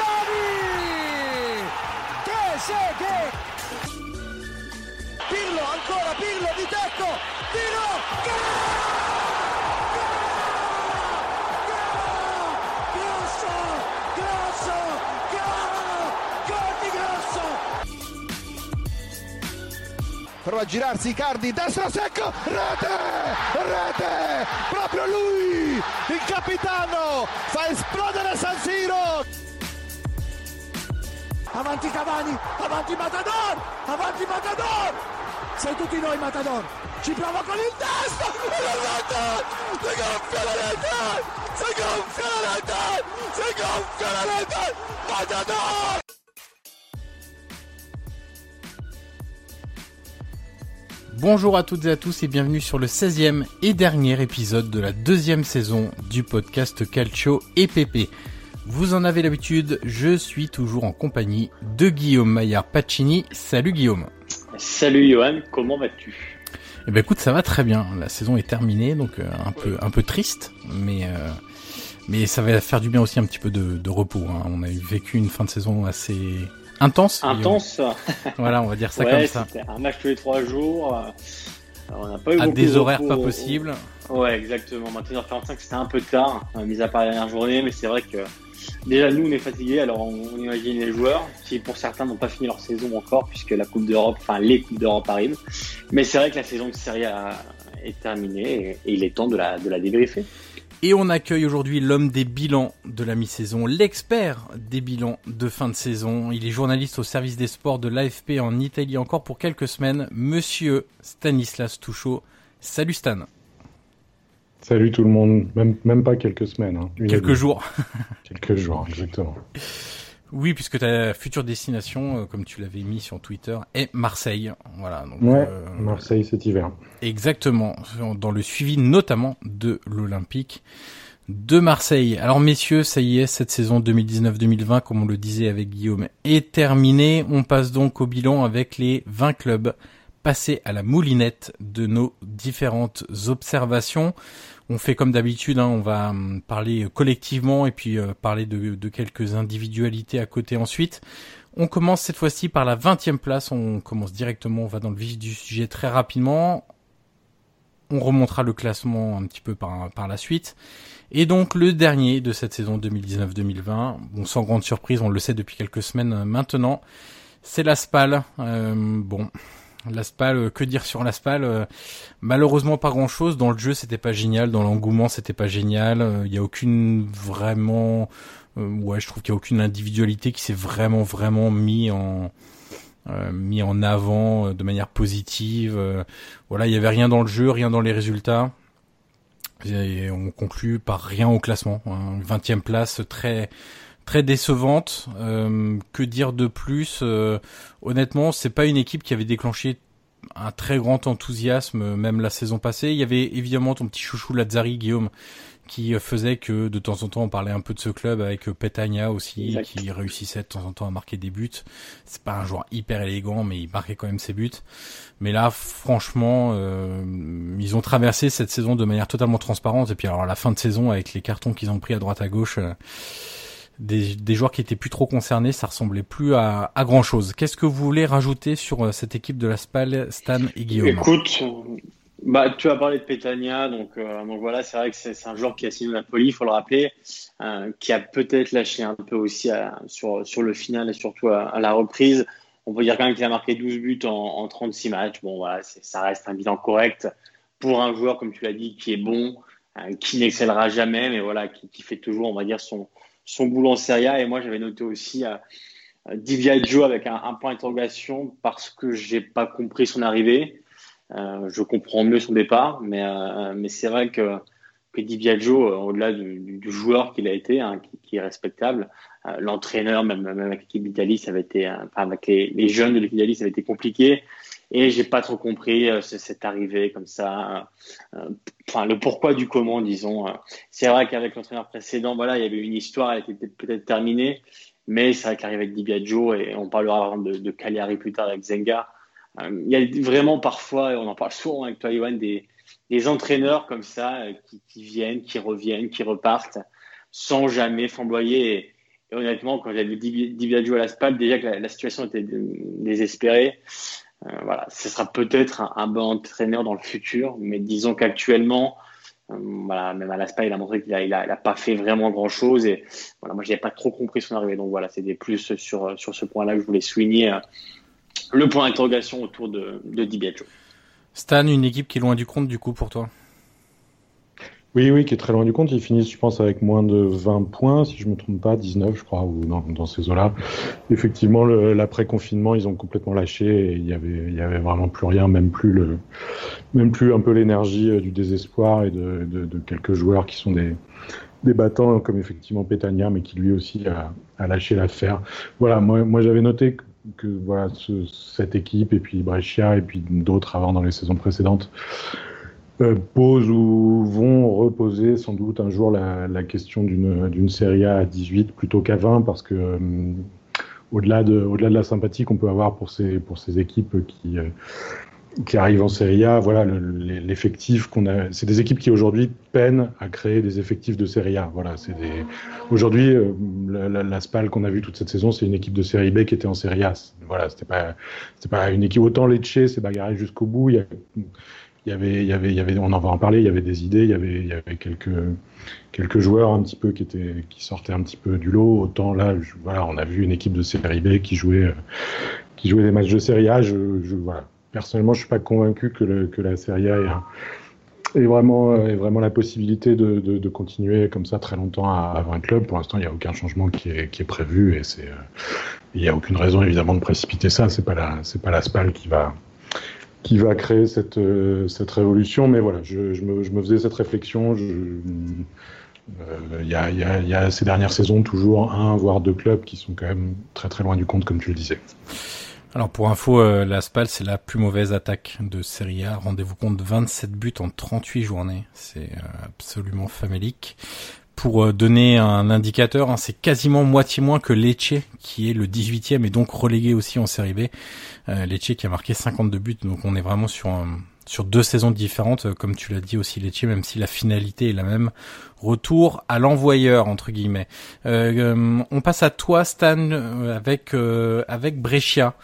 Totti! Trezeguet! Pirlo, ancora Pirlo di tecco! Tiro! Gol! Prova a girarsi Icardi, destro secco, rete, rete, proprio lui, il capitano, fa esplodere San Siro. Avanti Cavani, avanti Matador, avanti Matador, sei tutti noi Matador, ci prova con il rete, si gonfia la rete, si gonfia la rete, si gonfia la rete, Matador! Bonjour à toutes et à tous et bienvenue sur le 16e et dernier épisode de la deuxième saison du podcast Calcio EPP. Vous en avez l'habitude, je suis toujours en compagnie de Guillaume Maillard Pacini. Salut Guillaume. Salut Johan, comment vas-tu? Eh ben écoute, ça va très bien. La saison est terminée, donc euh, un peu un peu triste, mais euh, mais ça va faire du bien aussi un petit peu de, de repos. hein. On a vécu une fin de saison assez intense. Intense Voilà, on va dire ça Ouais, comme ça. un match tous les trois jours. euh, On n'a pas eu À beaucoup des de horaires pas possibles. Ouais, exactement. 21h45, c'était un peu tard, euh, mis à part la dernière journée, mais c'est vrai que déjà nous on est fatigués, alors on, imagine les joueurs qui pour certains n'ont pas fini leur saison encore puisque la Coupe d'Europe, enfin les Coupes d'Europe arrivent. Mais c'est vrai que la saison de Serie A est terminée et, il est temps de la, de débriefer. Et on accueille aujourd'hui l'homme des bilans de la mi-saison, l'expert des bilans de fin de saison. Il est journaliste au service des sports de l'AFP en Italie encore pour quelques semaines, monsieur Stanislas Touchot. Salut Stan. Salut tout le monde, même, même pas quelques semaines. Hein. Quelques jours. Quelques jours, exactement. Oui, puisque ta future destination, euh, comme tu l'avais mis sur Twitter, est Marseille. Voilà. Donc, Ouais, euh, Marseille cet hiver. Exactement, dans le suivi notamment de l'Olympique de Marseille. Alors messieurs, ça y est, cette saison 2019-2020, comme on le disait avec Guillaume, est terminée. On passe donc au bilan avec les 20 clubs passés à la moulinette de nos différentes observations. On fait comme d'habitude, hein, on va hum, parler collectivement et puis euh, parler de, de quelques individualités à côté ensuite. On commence cette fois-ci par la 20e place, on commence directement, on va dans le vif du sujet très rapidement. On remontera le classement un petit peu par, par la suite. Et donc le dernier de cette saison 2019-2020, bon sans grande surprise, on le sait depuis quelques semaines euh, maintenant, c'est la SPAL. Euh, bon, L'Aspal, que dire sur l'Aspal Malheureusement pas grand chose. Dans le jeu c'était pas génial, dans l'engouement c'était pas génial. Il y a aucune vraiment, ouais je trouve qu'il y a aucune individualité qui s'est vraiment vraiment mis en mis en avant de manière positive. voilà, il y avait rien dans le jeu, rien dans les résultats. Et on conclut par rien au classement. 20 e place très très décevante. Euh, que dire de plus euh, Honnêtement, c'est pas une équipe qui avait déclenché un très grand enthousiasme même la saison passée. Il y avait évidemment ton petit chouchou Lazzari Guillaume qui faisait que de temps en temps on parlait un peu de ce club avec Petagna aussi qui réussissait de temps en temps à marquer des buts. C'est pas un joueur hyper élégant mais il marquait quand même ses buts. Mais là franchement euh, ils ont traversé cette saison de manière totalement transparente et puis alors la fin de saison avec les cartons qu'ils ont pris à droite à gauche euh, des, des, joueurs qui étaient plus trop concernés, ça ressemblait plus à, à grand chose. Qu'est-ce que vous voulez rajouter sur euh, cette équipe de la SPAL, Stan et Guillaume Écoute, bah, tu as parlé de Petania, donc, euh, donc voilà, c'est vrai que c'est un joueur qui a signé Napoli, il faut le rappeler, euh, qui a peut-être lâché un peu aussi sur, sur le final et surtout à, la reprise. On peut dire quand même qu'il a marqué 12 buts en, en 36 matchs. Bon, voilà, ça reste un bilan correct pour un joueur, comme tu l'as dit, qui est bon, qui n'excellera jamais, mais voilà, qui, qui, fait toujours, on va dire, son, son boulot en Serie A. Et moi, j'avais noté aussi euh, Diviaggio avec un, point d'interrogation parce que j'ai pas compris son arrivée. Euh, je comprends mieux son départ, mais, euh, mais c'est vrai que, que Di euh, au-delà du, joueur qu'il a été, hein, qui, qui, est respectable, l'entraîneur, même, même avec l'équipe d'Italie, ça avait été, enfin, avec les, les jeunes de l'équipe d'Italie, ça avait été compliqué. Et j'ai pas trop compris cette arrivée comme ça, enfin le pourquoi du comment, disons. C'est vrai qu'avec l'entraîneur précédent, voilà, il y avait une histoire, elle était peut-être terminée, mais c'est vrai qu'arriver avec Di Biagio et on parlera de, de plus tard avec Zenga, euh, il y a vraiment parfois, et on en parle souvent avec toi, Yoann, des, entraîneurs comme ça euh, qui, viennent, qui reviennent, qui repartent sans jamais flamboyer. Et, honnêtement, quand j'avais dit Biagio à la SPAL, déjà que la, situation était désespérée. Euh, voilà, ce sera peut-être un, bon entraîneur dans le futur, mais disons qu'actuellement, euh, voilà, même à la SPAL, il a montré qu'il a, il a, il a, pas fait vraiment grand-chose. Et voilà, moi, je n'avais pas trop compris son arrivée. Donc voilà, c'était plus sur, sur ce point-là que je voulais souligner le point d'interrogation autour de, de Di Stan, une équipe qui est loin du compte du coup pour toi? Oui, oui, qui est très loin du compte. Ils finissent, je pense, avec moins de 20 points, si je me trompe pas, 19, je crois, ou dans, ces eaux-là. Effectivement, l'après-confinement, ils ont complètement lâché et il y avait, vraiment plus rien, même plus le, même plus un peu l'énergie euh, du désespoir et de, quelques joueurs qui sont des, battants, comme effectivement Pétania, mais qui lui aussi a, lâché l'affaire. Voilà, moi, j'avais noté que voilà, ce, cette équipe, et puis Brescia, et puis d'autres avant dans les saisons précédentes, euh, posent ou vont reposer sans doute un jour la, question d'une série A à 18 plutôt qu'à 20, parce que euh, au-delà de, au de la sympathie qu'on peut avoir pour ces, pour ces équipes qui, euh, qui arrivent en Serie A, voilà, l'effectif qu'on a, c'est des équipes qui aujourd'hui peinent à créer des effectifs de Serie A. Voilà, c'est aujourd'hui, la, la, SPAL qu'on a vu toute cette saison, c'est une équipe de Serie B qui était en Serie A. Voilà, c'était pas, c'était pas une équipe autant Lecce, c'est bagarré jusqu'au bout. Il y avait, on en va en parler. Il y avait des idées, il y avait, quelques, joueurs un petit peu qui sortaient un petit peu du lot. Autant là, voilà, on a vu une équipe de Serie B qui jouait, qui jouait des matchs de Serie A. Je, je voilà personnellement, je suis pas convaincu que, la Serie A est, vraiment, est vraiment la possibilité de, continuer comme ça très longtemps à, avoir un club. Pour l'instant, il n'y a aucun changement qui est, prévu et euh, il n'y a aucune raison évidemment de précipiter ça. C'est pas la, c'est pas la SPAL qui va, qui va créer cette, euh, cette révolution. Mais voilà, je, je, me, je me faisais cette réflexion. Il euh, y, a, y, a, y, a, ces dernières saisons toujours un voire deux clubs qui sont quand même très très loin du compte comme tu le disais. Alors pour info, euh, la SPAL c'est la plus mauvaise attaque de Serie A. Rendez-vous compte, 27 buts en 38 journées. C'est euh, absolument famélique. Pour euh, donner un indicateur, hein, c'est quasiment moitié moins que Lecce, qui est le 18e et donc relégué aussi en Série B. Euh, Lecce qui a marqué 52 buts, donc on est vraiment sur un, sur deux saisons différentes, euh, comme tu l'as dit aussi Lecce, même si la finalité est la même. Retour à l'envoyeur entre guillemets. Euh, euh on passe à toi Stan euh, avec avec Brescia,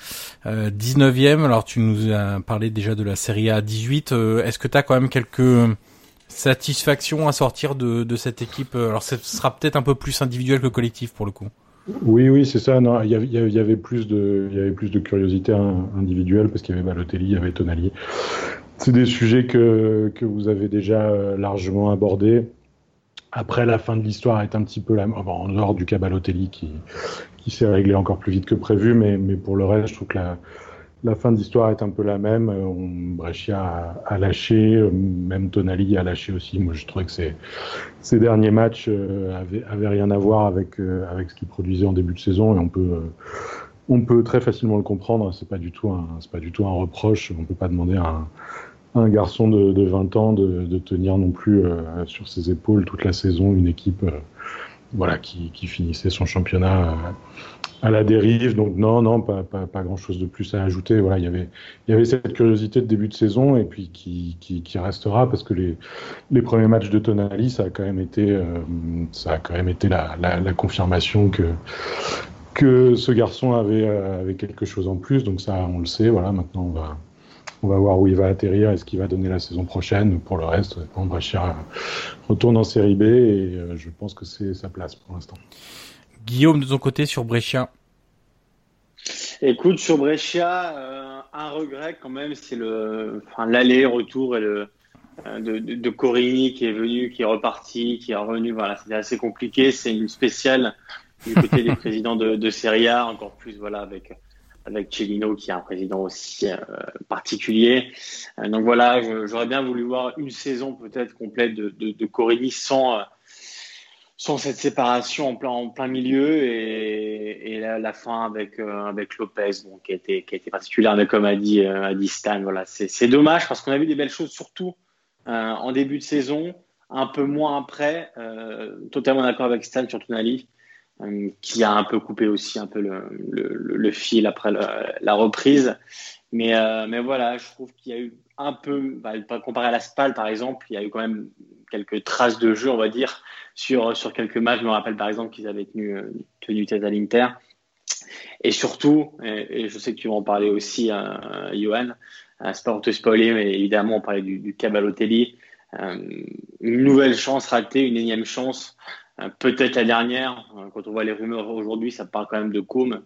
19e. Alors tu nous as parlé déjà de la Serie A 18. Est-ce que tu as quand même quelques satisfactions à sortir de, de cette équipe? Alors ce sera peut-être un peu plus individuel que collectif pour le coup. Oui, oui, c'est ça. Non, il y avait, plus de, il y avait plus de curiosité individuelle parce qu'il y avait Balotelli, il y avait Tonali. C'est des sujets que, que vous avez déjà euh, largement abordés. Après, la fin de l'histoire est un petit peu la, en dehors du cas Balotelli qui, qui s'est réglé encore plus vite que prévu, mais, mais pour le reste, je trouve que la, la fin de l'histoire est un peu la même. Euh, Brescia a, lâché, euh, même Tonali a lâché aussi. Moi, je trouvais que ces, derniers matchs euh, avaient, rien à voir avec, avec ce qu'ils produisaient en début de saison et on peut, très facilement le comprendre. Un, c'est pas du tout un reproche. On peut pas demander à un, garçon de, de, 20 ans de, tenir non plus sur ses épaules toute la saison une équipe, qui finissait son championnat à la dérive. Donc non, non, pas, pas, pas grand-chose de plus à ajouter. Voilà, il y avait, il y avait cette curiosité de début de saison et puis qui, qui, restera parce que les, les premiers matchs de Tonali, ça a quand même été, euh, ça a quand même été la, la, confirmation que que ce garçon avait, euh, avait quelque chose en plus. Donc ça, on le sait. Voilà, maintenant on va. On va voir où il va atterrir et ce qu'il va donner la saison prochaine. Pour le reste, Brescia retourne en série B et euh, je pense que c'est sa place pour l'instant. Guillaume, de ton côté, sur Brescia Écoute, sur Brescia, euh, un regret quand même, c'est le, enfin, l'aller-retour et le, euh, de, de, de, Corini qui est venu, qui est reparti, qui est revenu. Voilà, c'était assez compliqué. C'est une spéciale du côté des présidents de, de Serie A, encore plus voilà avec avec Cellino qui est un président aussi euh, particulier. Donc voilà, j'aurais bien voulu voir une saison peut-être complète de, de, de Corini sans sans cette séparation en plein, en plein milieu et, et la, la, fin avec, euh, avec Lopez, bon, qui, a été, qui a été particulière, mais comme a dit, euh, a dit Stan, voilà, c'est dommage parce qu'on a vu des belles choses, surtout euh, en début de saison, un peu moins après, euh, totalement d'accord avec Stan sur Tonali, euh, qui a un peu coupé aussi un peu le, le, le fil après la reprise. Mais, mais voilà, je trouve qu'il y a eu un peu, bah, comparé à la SPAL par exemple, il y a eu quand même quelques traces de jeu, on va dire, sur, sur quelques matchs. Je me rappelle par exemple qu'ils avaient tenu, euh, tenu tête à l'Inter. Et surtout, et, je sais que tu vas en parler aussi, euh, Johan, euh, c'est pas pour te spoiler, mais évidemment, on parlait du, du Cabalotelli. Euh, une nouvelle chance ratée, une énième chance, peut-être la dernière. quand on voit les rumeurs aujourd'hui, ça parle quand même de Côme,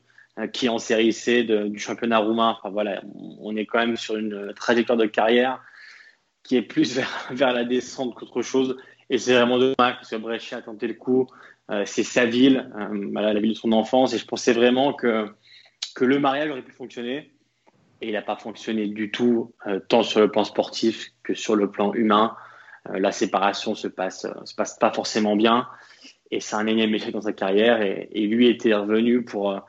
qui est en série C du championnat roumain. Enfin voilà, on est quand même sur une trajectoire de carrière qui est plus vers, la descente qu'autre chose. Et c'est vraiment dommage parce que Brescia a tenté le coup. Euh, c'est sa ville, euh, la ville de son enfance. Et je pensais vraiment que, que le mariage aurait pu fonctionner. Et il n'a pas fonctionné du tout, euh, tant sur le plan sportif que sur le plan humain. Euh, la séparation se passe, se passe pas forcément bien. Et c'est un énième échec dans sa carrière. Et lui était revenu pour,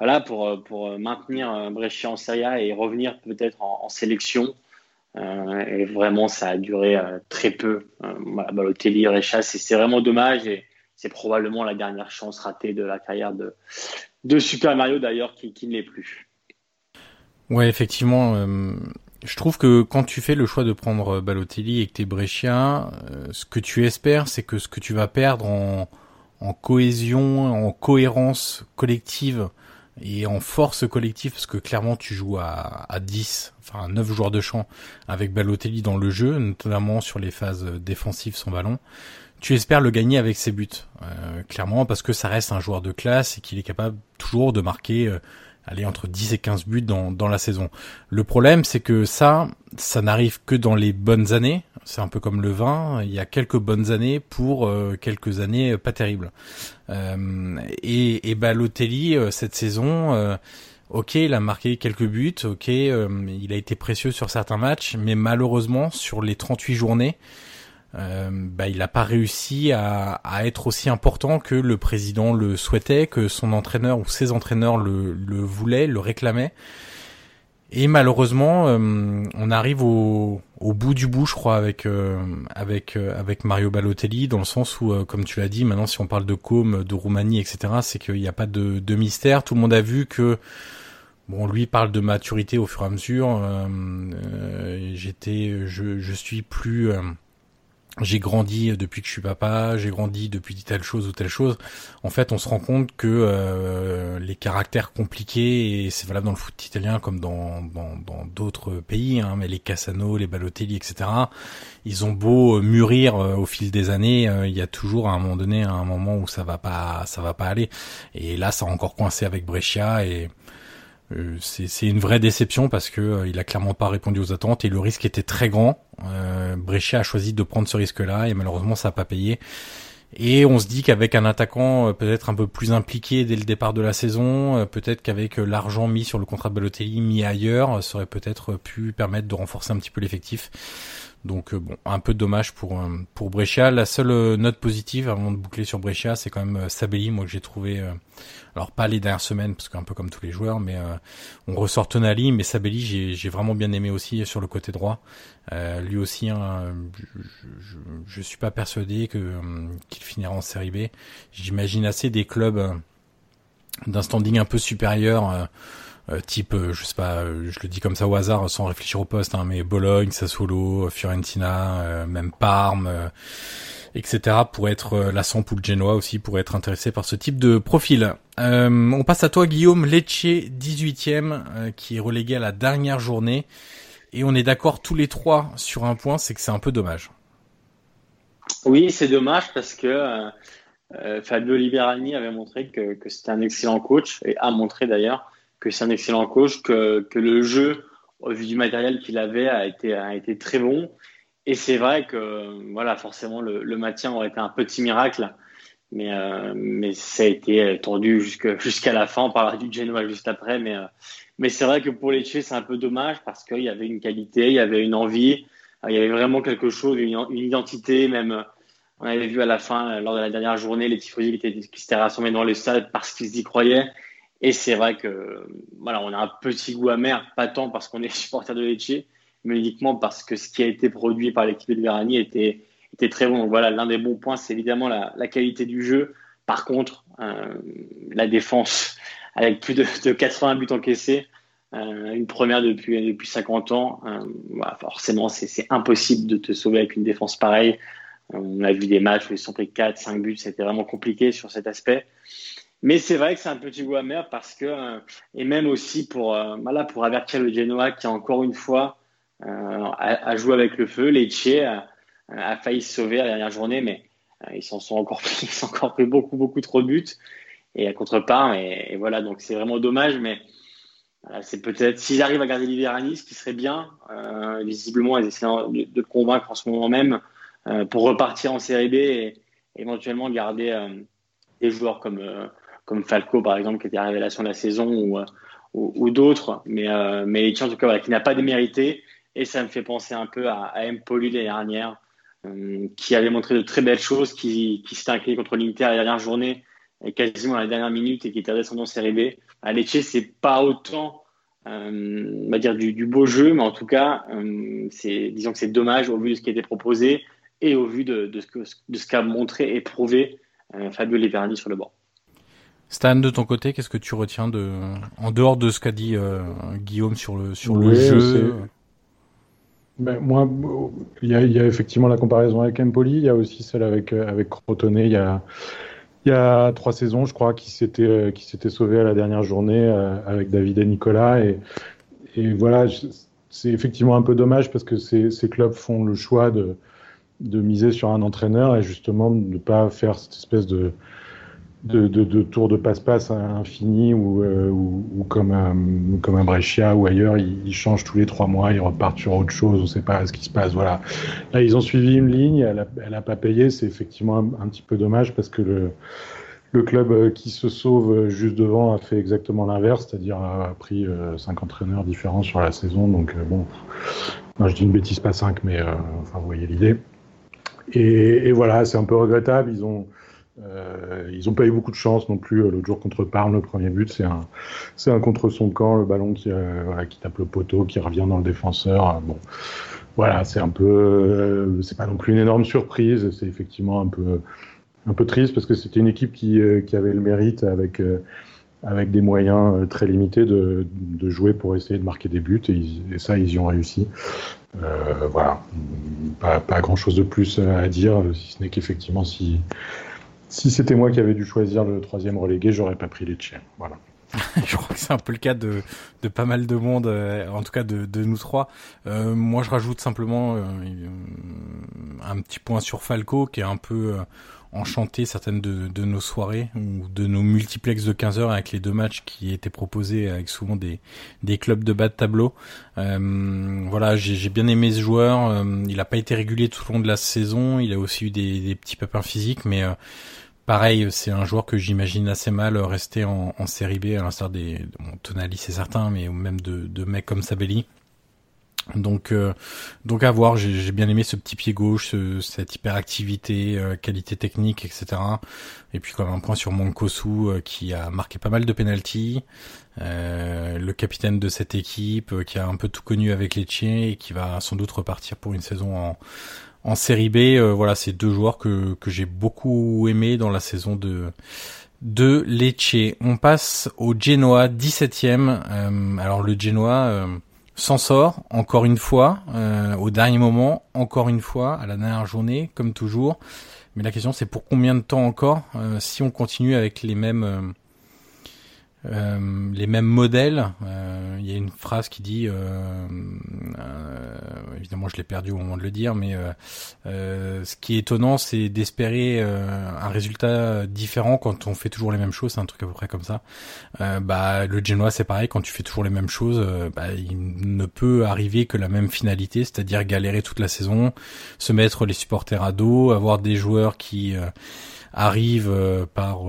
voilà, pour, pour maintenir Brescia en Serie A et revenir peut-être en, sélection. Euh, et vraiment, ça a duré euh, très peu. Euh, voilà, Balotelli, Recha, c'est vraiment dommage et c'est probablement la dernière chance ratée de la carrière de, de Super Mario d'ailleurs qui, ne l'est plus. Ouais, effectivement. Euh, je trouve que quand tu fais le choix de prendre Balotelli et que t'es euh, ce que tu espères, c'est que ce que tu vas perdre en, en cohésion, en cohérence collective et en force collective parce que clairement tu joues à, à 10, enfin 9 joueurs de champ avec Balotelli dans le jeu, notamment sur les phases défensives sans ballon. Tu espères le gagner avec ses buts, euh, clairement parce que ça reste un joueur de classe et qu'il est capable toujours de marquer euh, aller entre 10 et 15 buts dans, dans la saison. Le problème, c'est que ça, ça n'arrive que dans les bonnes années. C'est un peu comme le vin. Il y a quelques bonnes années pour euh, quelques années pas terribles. Euh, et, et Balotelli, euh, cette saison, euh, ok, il a marqué quelques buts, ok, il a été précieux sur certains matchs, mais malheureusement, sur les 38 journées, euh, bah, il n'a pas réussi à, à, être aussi important que le président le souhaitait, que son entraîneur ou ses entraîneurs le, le voulaient, le réclamaient. Et malheureusement, euh, on arrive au, au, bout du bout, je crois, avec euh, avec avec Mario Balotelli, dans le sens où, comme tu l'as dit, maintenant si on parle de Com, de Roumanie, etc., c'est qu'il n'y a pas de, de, mystère. Tout le monde a vu que Bon, lui parle de maturité au fur et à mesure. J'étais, je, je suis plus j'ai grandi depuis que je suis papa, j'ai grandi depuis telle chose ou telle chose. En fait, on se rend compte que euh, les caractères compliqués, et c'est valable dans le foot italien comme dans dans d'autres pays, hein, mais les Cassano, les Balotelli, etc. Ils ont beau mûrir euh, au fil des années, euh, il y a toujours à un moment donné un moment où ça va pas, ça va pas aller. Et là, ça a encore coincé avec Brescia et euh, c'est une vraie déception parce que euh, il a clairement pas répondu aux attentes et le risque était très grand. Euh, Brescia a choisi de prendre ce risque-là et malheureusement ça n'a pas payé. Et on se dit qu'avec un attaquant euh, peut-être un peu plus impliqué dès le départ de la saison, peut-être qu'avec l'argent mis sur le contrat de Balotelli mis ailleurs, ça aurait peut-être pu permettre de renforcer un petit peu l'effectif. Donc bon, un peu dommage pour pour Brescia. La seule note positive avant de boucler sur Brescia, c'est quand même Sabelli, moi que j'ai trouvé alors pas les dernières semaines, parce qu'un peu comme tous les joueurs, mais euh, on ressort Tonali, mais Sabelli, j'ai vraiment bien aimé aussi sur le côté droit. Euh, lui aussi, hein, je, je, suis pas persuadé que euh, qu'il finira en série B. J'imagine assez des clubs d'un standing un peu supérieur. Type, je sais pas, je le dis comme ça au hasard sans réfléchir au poste, hein, mais Bologne, Sassuolo, Fiorentina, même Parme, etc. pour être euh, la sample Genoa aussi pour être intéressé par ce type de profil. Euh, on passe à toi Guillaume, Lecce 18e euh, qui est relégué à la dernière journée et on est d'accord tous les trois sur un point, c'est que c'est un peu dommage. Oui, c'est dommage parce que Fabio Liberani avait montré que c'était un excellent coach et a montré d'ailleurs que c'est un excellent coach, que, que le jeu au vu du matériel qu'il avait a été, a été très bon et c'est vrai que voilà, forcément, le, le, maintien aurait été un petit miracle, mais, euh, mais ça a été tendu jusqu'à la fin. On parlera du Genoa juste après, mais, euh, mais c'est vrai que pour les tuer, c'est un peu dommage parce qu'il y avait une qualité, il y avait une envie, il y avait vraiment quelque chose, une, une identité, même. On avait vu à la fin, lors de la dernière journée, les tifosi qui, qui s'étaient rassemblés dans le stade parce qu'ils y croyaient. Et c'est vrai que on a un petit goût amer, pas tant parce qu'on est supporter de Lecce, mais uniquement parce que ce qui a été produit par l'équipe de Verani était, très bon. Donc voilà, l'un des bons points, c'est évidemment la, qualité du jeu. Par contre, euh, la défense, avec plus de, de 80 buts encaissés, euh, une première depuis, depuis 50 ans, euh, forcément, c'est impossible de te sauver avec une défense pareille. On a vu des matchs où ils sont pris 4, 5 buts, c'était vraiment compliqué sur cet aspect. Mais c'est vrai que c'est un petit goût amer parce que, euh, et même aussi pour, voilà, pour avertir le Genoa qui, encore une fois, euh, a, joué avec le feu. Lecce a, failli se sauver la dernière journée, mais euh, ils s'en sont encore pris, ils encore pris beaucoup, beaucoup trop de buts et à contre-part. Et, voilà, donc c'est vraiment dommage, mais c'est peut-être s'ils arrivent à garder Liverani, ce qui serait bien. Euh, visiblement, ils essaient de, convaincre en ce moment même euh, pour repartir en Série B et éventuellement garder euh, des joueurs comme comme Falco par exemple, qui était la révélation de la saison ou ou, ou d'autres. Mais mais en tout cas, voilà, qui n'a pas démérité et ça me fait penser un peu à, à Empoli l'année dernière, euh, qui avait montré de très belles choses, qui, qui s'était incliné contre l'Inter la dernière journée, et quasiment à la dernière minute, et qui était redescendu en série B. À Lecce, c'est pas autant, euh, on va dire, du, beau jeu, mais en tout cas, euh, c'est, disons que c'est dommage au vu de ce qui a été proposé et au vu de, de ce, qu'a montré et prouvé euh, Fabio Leverni sur le banc. Stan, de ton côté, qu'est-ce que tu retiens de, en dehors de ce qu'a dit euh, Guillaume sur le, sur oui, le jeu ben, moi, il y, a, il y, a, effectivement la comparaison avec Empoli, il y a aussi celle avec, euh, avec Crotone, il y a, il y a trois saisons, je crois, qui s'était euh, qui s'était sauvé à la dernière journée avec David et Nicolas. Et, et voilà, c'est effectivement un peu dommage parce que ces, ces clubs font le choix de, de miser sur un entraîneur et justement de ne pas faire cette espèce de, de, de, de tours de passe-passe infini ou, euh, ou, ou, comme comme un Brescia ou ailleurs, ils, changent tous les trois mois, ils repartent sur autre chose, on ne sait pas ce qui se passe. Voilà. Là, ils ont suivi une ligne, elle n'a pas payé, c'est effectivement un, petit peu dommage parce que le, le club euh, qui se sauve juste devant a fait exactement l'inverse, c'est-à-dire a pris euh, cinq entraîneurs différents sur la saison. Donc euh, bon, je dis une bêtise, pas cinq, mais euh, enfin vous voyez l'idée. Et, et, voilà, c'est un peu regrettable. Ils ont euh, ils n'ont pas eu beaucoup de chance non plus. Euh, l'autre jour contre Parme, le premier but, c'est un, contre son camp, le ballon qui, euh, qui tape le poteau, qui revient dans le défenseur. Bon, voilà, c'est un peu, c'est pas non plus une énorme surprise. C'est effectivement un peu, un peu triste parce que c'était une équipe qui, qui avait le mérite avec avec des moyens très limités, de, jouer pour essayer de marquer des buts, et, ça, ils y ont réussi. voilà, pas, pas grand-chose de plus à dire, si ce n'est qu'effectivement, si, si c'était moi qui avais dû choisir le troisième relégué, j'aurais pas pris les Tchèques. Voilà. je crois que c'est un peu le cas de, de pas mal de monde, euh, en tout cas de, de nous trois. Euh, moi, je rajoute simplement euh, un petit point sur Falco, qui est un peu enchanté certaines de, de, nos soirées ou de nos multiplex de 15 heures avec les deux matchs qui étaient proposés avec souvent des, des clubs de bas de tableau. voilà, j'ai bien aimé ce joueur. il n'a pas été régulier tout au long de la saison. Il a aussi eu des, des petits pépins physiques, mais Pareil, c'est un joueur que j'imagine assez mal rester en, série B, à l'instar des bon, Tonali, c'est certain, mais même de, de mecs comme Sabelli. Donc, euh, donc à voir. J'ai bien aimé ce petit pied gauche, cette hyperactivité, euh, qualité technique, etc. Et puis quand même un point sur Monkosu euh, qui a marqué pas mal de penalties. le capitaine de cette équipe qui a un peu tout connu avec les Tchés et qui va sans doute repartir pour une saison en, en série B, euh, voilà, c'est deux joueurs que, que j'ai beaucoup aimé dans la saison de de Lecce. On passe au Genoa 17e. Euh, alors le Genoa euh, s'en sort encore une fois au dernier moment, encore une fois à la dernière journée, comme toujours. Mais la question c'est pour combien de temps encore si on continue avec les mêmes euh, les mêmes modèles. Euh, il y a une phrase qui dit, euh, évidemment je l'ai perdu au moment de le dire, mais ce qui est étonnant, c'est d'espérer un résultat différent quand on fait toujours les mêmes choses. C'est un truc à peu près comme ça. bah le Genoa c'est pareil, quand tu fais toujours les mêmes choses, bah, il ne peut arriver que la même finalité, c'est-à-dire galérer toute la saison, se mettre les supporters à dos, avoir des joueurs qui arrivent par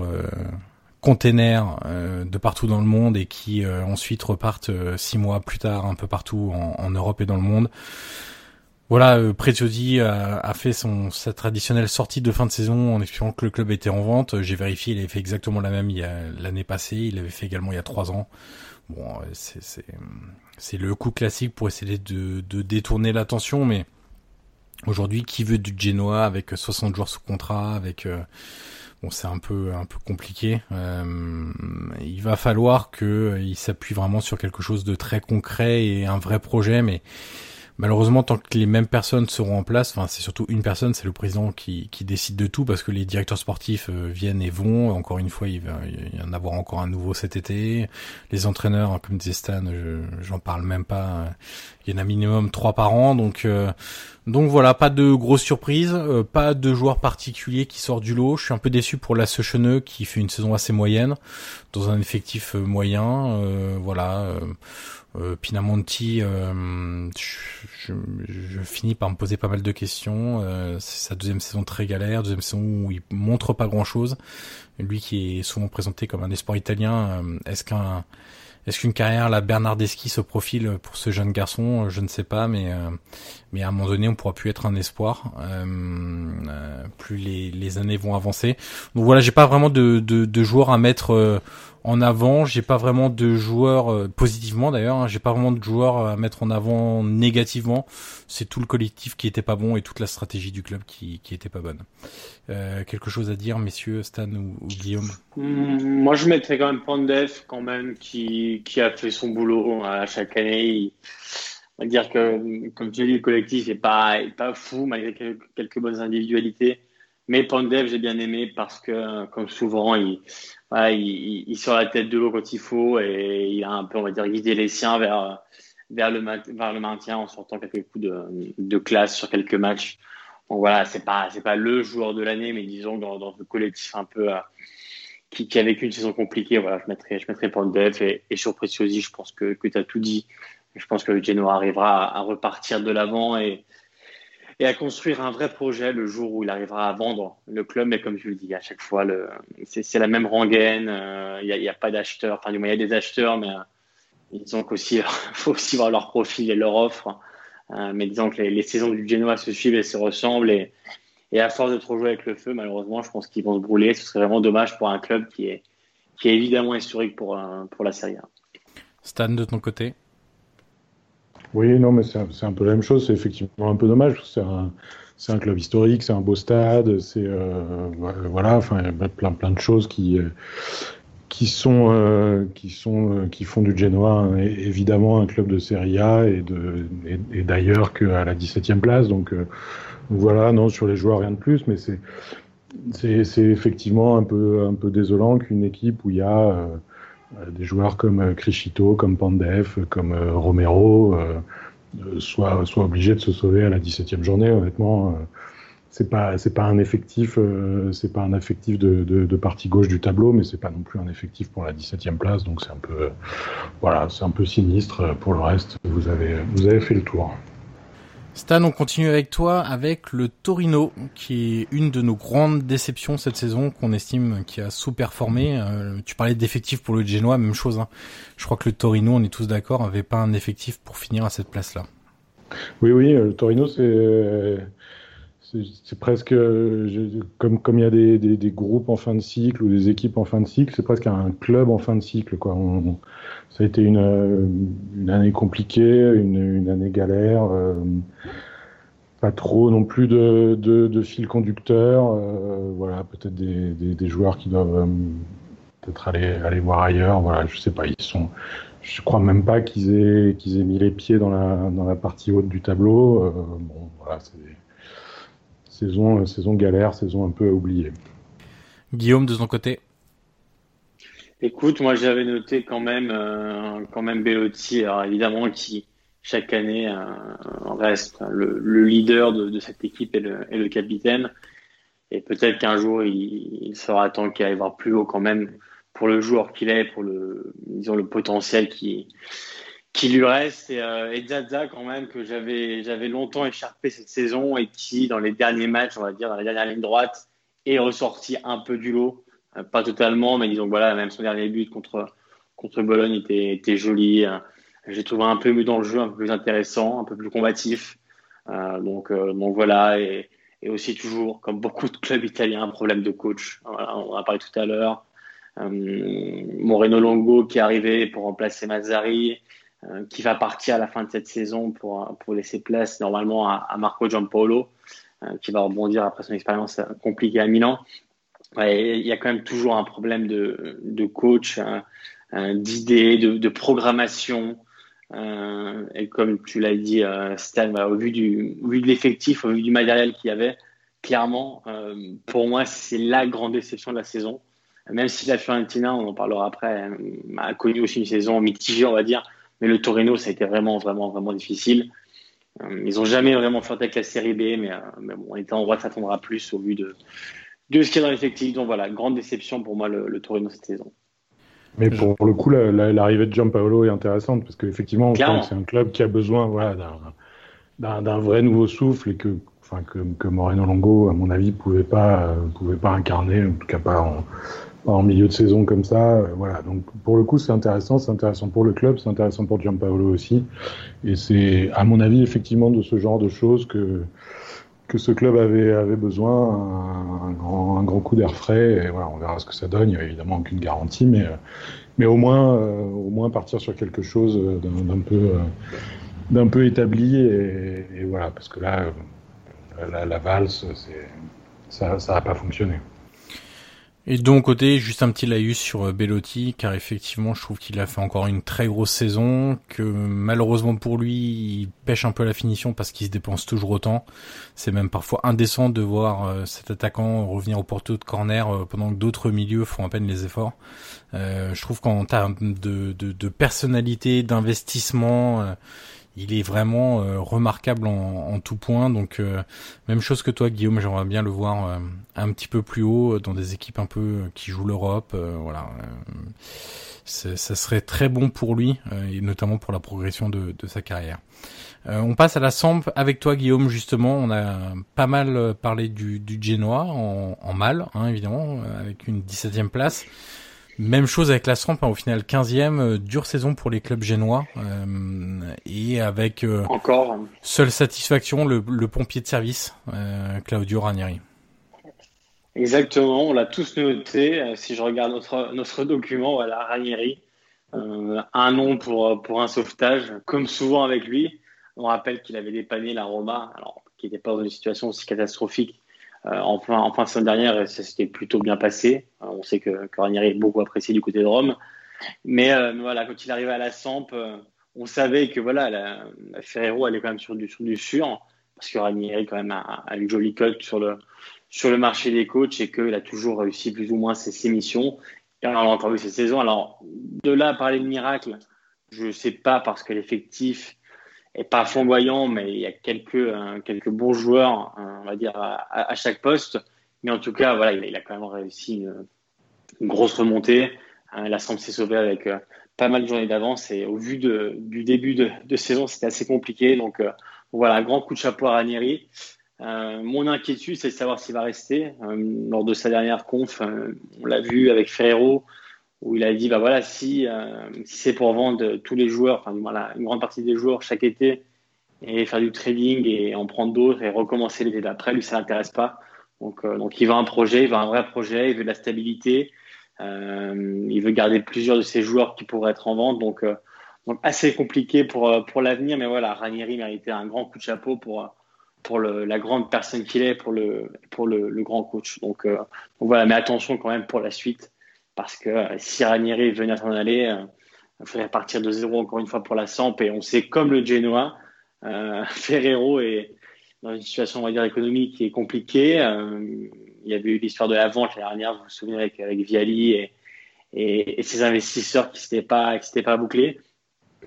containers euh, de partout dans le monde et qui euh, ensuite repartent euh, six mois plus tard un peu partout en, Europe et dans le monde. Voilà, euh, Preziosi a, fait son sa traditionnelle sortie de fin de saison en expliquant que le club était en vente. J'ai vérifié, il avait fait exactement la même l'année passée, il l'avait fait également il y a trois ans. Bon, c'est c'est le coup classique pour essayer de, de détourner l'attention, mais aujourd'hui, qui veut du Genoa avec 60 joueurs sous contrat, avec Bon, c'est un peu un peu compliqué. Euh, il va falloir qu'il euh, s'appuie vraiment sur quelque chose de très concret et un vrai projet, mais malheureusement, tant que les mêmes personnes seront en place, enfin, c'est surtout une personne, c'est le président qui, qui décide de tout, parce que les directeurs sportifs euh, viennent et vont. Encore une fois, il va y en avoir encore un nouveau cet été. Les entraîneurs, comme disait Stan, j'en parle même pas. Il y en a minimum trois par an, donc donc voilà, pas de grosses surprises, euh, pas de joueurs particuliers qui sortent du lot. Je suis un peu déçu pour la Secheneux qui fait une saison assez moyenne dans un effectif euh, moyen. Euh, voilà, Pinamonti, je, finis par me poser pas mal de questions. c'est sa deuxième saison très galère, deuxième saison où il montre pas grand chose. Lui qui est souvent présenté comme un espoir italien, est-ce qu'un est-ce qu'une carrière la Bernardeschi se profile pour ce jeune garçon? Je ne sais pas, mais euh, mais à un moment donné, on pourra plus être un espoir. Euh, euh, plus les, les années vont avancer. Donc voilà, j'ai pas vraiment de, de, de joueurs à mettre en avant. J'ai pas vraiment de joueurs euh, positivement d'ailleurs. Hein, j'ai pas vraiment de joueurs à mettre en avant négativement. C'est tout le collectif qui était pas bon et toute la stratégie du club qui qui était pas bonne. Euh, quelque chose à dire, messieurs Stan ou, Guillaume? Hmm, Moi, je mettrais quand même Pandef quand même qui a fait son boulot à chaque année. on va dire que, comme tu as dit, le collectif est pas pas fou malgré quelques, bonnes individualités. Mais Pandev, j'ai bien aimé parce que, comme souvent, il, il, il, sort la tête de l'eau quand il faut et il a un peu, on va dire, guidé les siens vers, vers, le, maintien en sortant quelques coups de, classe sur quelques matchs. Donc voilà, c'est pas, c'est pas le joueur de l'année, mais disons dans, dans le collectif un peu euh, qui, qui, a vécu une saison compliquée, voilà, je mettrais, je mettrais Pandev et, et sur Preciosi, je pense que, que tu as tout dit. Je pense que le Genoa arrivera à, à repartir de l'avant et, et à construire un vrai projet le jour où il arrivera à vendre le club. Mais comme je le dis à chaque fois, c'est la même rengaine. Euh, il n'y a, pas d'acheteurs. Enfin, du moins, il y a des acheteurs, mais euh, disons qu'il faut aussi voir leur profil et leur offre. Euh, mais disons que les, saisons du Genoa se suivent et se ressemblent. Et, à force de trop jouer avec le feu, malheureusement, je pense qu'ils vont se brûler. Ce serait vraiment dommage pour un club qui est, qui est évidemment historique pour, pour la Serie A. Stan, de ton côté? Oui, non, mais c'est un, peu la même chose. C'est effectivement un peu dommage. C'est un, club historique, c'est un beau stade, c'est euh, voilà, enfin, plein, plein de choses qui, qui sont qui sont qui font du Genoa hein, évidemment un club de Serie A et de et, d'ailleurs qu'à la 17e place donc voilà non sur les joueurs rien de plus mais c'est c'est effectivement un peu un peu désolant qu'une équipe où il y a des joueurs comme Criscito, comme Pandev, comme Romero soit soit obligé de se sauver à la 17e journée honnêtement c'est pas pas un effectif euh, pas de, partie gauche du tableau mais c'est pas non plus un effectif pour la 17e place donc c'est un peu voilà c'est un peu sinistre pour le reste vous avez fait le tour Stan, on continue avec toi avec le Torino, qui est une de nos grandes déceptions cette saison, qu'on estime qui a sous-performé. Euh, tu parlais d'effectifs pour le Genoa, même chose. Hein. Je crois que le Torino, on est tous d'accord, avait pas un effectif pour finir à cette place-là. Oui, oui, le Torino, c'est c'est presque comme comme il y a des, des, groupes en fin de cycle ou des équipes en fin de cycle, c'est presque un club en fin de cycle quoi. Ça a été une, une année compliquée, une, année galère, euh, pas trop non plus de, fil conducteur. Euh, voilà, peut-être des, joueurs qui doivent euh, peut-être aller aller voir ailleurs. Voilà, je sais pas, ils sont. Je crois même pas qu'ils aient qu'ils aient mis les pieds dans la dans la partie haute du tableau. bon, voilà, saison, euh, saison galère, saison un peu oubliée. Guillaume, de son côté? Écoute, moi j'avais noté quand même, euh, quand même Bellotti, alors évidemment qui chaque année euh, reste le, leader de, cette équipe et le, et capitaine. Et peut-être qu'un jour il, sera temps qu'il aille voir plus haut quand même pour le joueur qu'il est, pour le, disons, le potentiel qui, qui lui reste et, euh, Zaza quand même que j'avais j'avais longtemps écharpé cette saison et qui dans les derniers matchs on va dire dans les dernières lignes droites est ressorti un peu du lot pas totalement mais disons voilà même son dernier but contre contre Bologne était joli. Euh, j'ai trouvé un peu mieux dans le jeu un peu plus intéressant un peu plus combatif. Euh, donc donc voilà et, aussi toujours comme beaucoup de clubs italiens un problème de coach. On en a parlé tout à l'heure. Moreno Longo qui est arrivé pour remplacer Mazzari euh, qui va partir à la fin de cette saison pour, pour laisser place normalement à, Marco Giampaolo, euh, qui va rebondir après son expérience compliquée à Milan. Il y a quand même toujours un problème de, coach, euh, d'idées, de, programmation. Euh, et comme tu l'as dit, euh, Stan, au, vu du, vu de l'effectif, au vu du matériel qu'il y avait, clairement, pour moi, c'est la grande déception de la saison. Même si la Fiorentina, on en parlera après, a connu aussi une saison mitigée, on va dire, mais le Torino, ça a été vraiment, vraiment, vraiment difficile. Euh, ils n'ont jamais vraiment fait avec la série B, mais, euh, mais, bon, on était en droit de s'attendre à plus au vu de, de ce qu'il y a dans l'effectif. Donc voilà, grande déception pour moi le, Torino cette saison. Mais pour, le coup, l'arrivée de Giampaolo est intéressante parce qu'effectivement, c'est un club qui a besoin voilà, d'un vrai nouveau souffle et que, enfin, que, que, Moreno Longo, à mon avis, pouvait pas, pouvait pas incarner, en tout cas pas en, en milieu de saison comme ça. Euh, voilà. Donc pour le coup, c'est intéressant. C'est intéressant pour le club, c'est intéressant pour Gianpaolo aussi. Et c'est, à mon avis, effectivement, de ce genre de choses que que ce club avait avait besoin, un, grand, un grand coup d'air frais. Et voilà, on verra ce que ça donne. Il n'y a évidemment aucune garantie, mais mais au moins euh, au moins partir sur quelque chose d'un peu euh, d'un peu établi. Et, voilà, parce que là, la, la valse, ça n'a pas fonctionné. Et de mon côté, juste un petit laïus sur euh, Bellotti, car effectivement, je trouve qu'il a fait encore une très grosse saison, que malheureusement pour lui, il pêche un peu la finition parce qu'il se dépense toujours autant. C'est même parfois indécent de voir euh, cet attaquant revenir au porto de corner euh, pendant que d'autres milieux font à peine les efforts. je trouve qu'en termes de, de, de personnalité, d'investissement, il est vraiment euh, remarquable en, tout point. Donc euh, même chose que toi, Guillaume, j'aimerais bien le voir euh, un petit peu plus haut dans des équipes un peu qui jouent l'Europe. voilà, ça serait très bon pour lui et notamment pour la progression de, sa carrière. on passe à la Samp avec toi, Guillaume. Justement, on a pas mal parlé du, du Genoa en, en mal, hein, évidemment, avec une 17e place. Même chose avec la Samp, hein, au final 15e, euh, dure saison pour les clubs génois euh, et avec euh, encore seule satisfaction le, pompier de service Claudio Ranieri. Exactement, on l'a tous noté. si je regarde notre notre document, voilà Ranieri, un nom pour pour un sauvetage, comme souvent avec lui. On rappelle qu'il avait dépanné la Roma, alors qui n'était pas dans une situation aussi catastrophique en fin, en fin de saison dernière, ça s'était plutôt bien passé. on sait que, que est beaucoup apprécié du côté de Rome. Mais voilà, quand il arrivait à la Samp, on savait que voilà, la, Ferrero allait quand même sur du, sur du sûr, parce que Ranieri quand même a, une jolie cote sur le, sur le marché des coachs et qu'il a toujours réussi plus ou moins ses, missions. Et on a encore vu cette saison. Alors, de là à parler de miracle, je ne sais pas parce que l'effectif est pas flamboyant, mais il y a quelques, euh, quelques bons joueurs, euh, on va dire, à, chaque poste. Mais en tout cas, voilà, il a, quand même réussi une, grosse remontée. Euh, la Samp s'est sauvée avec pas mal de journées d'avance et au vu du début de, saison, c'était assez compliqué. Donc voilà, grand coup de chapeau à Ranieri. mon inquiétude, c'est de savoir s'il va rester. lors de sa dernière conf, on l'a vu avec Ferrero, où il a dit bah voilà si, euh, si c'est pour vendre tous les joueurs, enfin voilà une grande partie des joueurs chaque été et faire du trading et en prendre d'autres et recommencer l'été d'après, lui ça l'intéresse pas. Donc euh, donc il veut un projet, il veut un vrai projet, il veut de la stabilité, euh, il veut garder plusieurs de ses joueurs qui pourraient être en vente. Donc donc assez compliqué pour pour l'avenir, mais voilà Ranieri méritait un grand coup de chapeau pour pour la grande personne qu'il est, pour le pour le, grand coach. Donc voilà, mais attention quand même pour la suite parce que euh, si Ranieri venait à s'en aller, euh, il faudrait partir de zéro encore une fois pour la Samp. Et on sait, comme le Genoa, euh, Ferrero est dans une situation, on va dire, économique qui est compliquée. il y avait eu l'histoire de la vente l'année dernière, vous vous souvenez, avec, avec Viali et, ses investisseurs qui ne s'étaient pas, pas bouclés.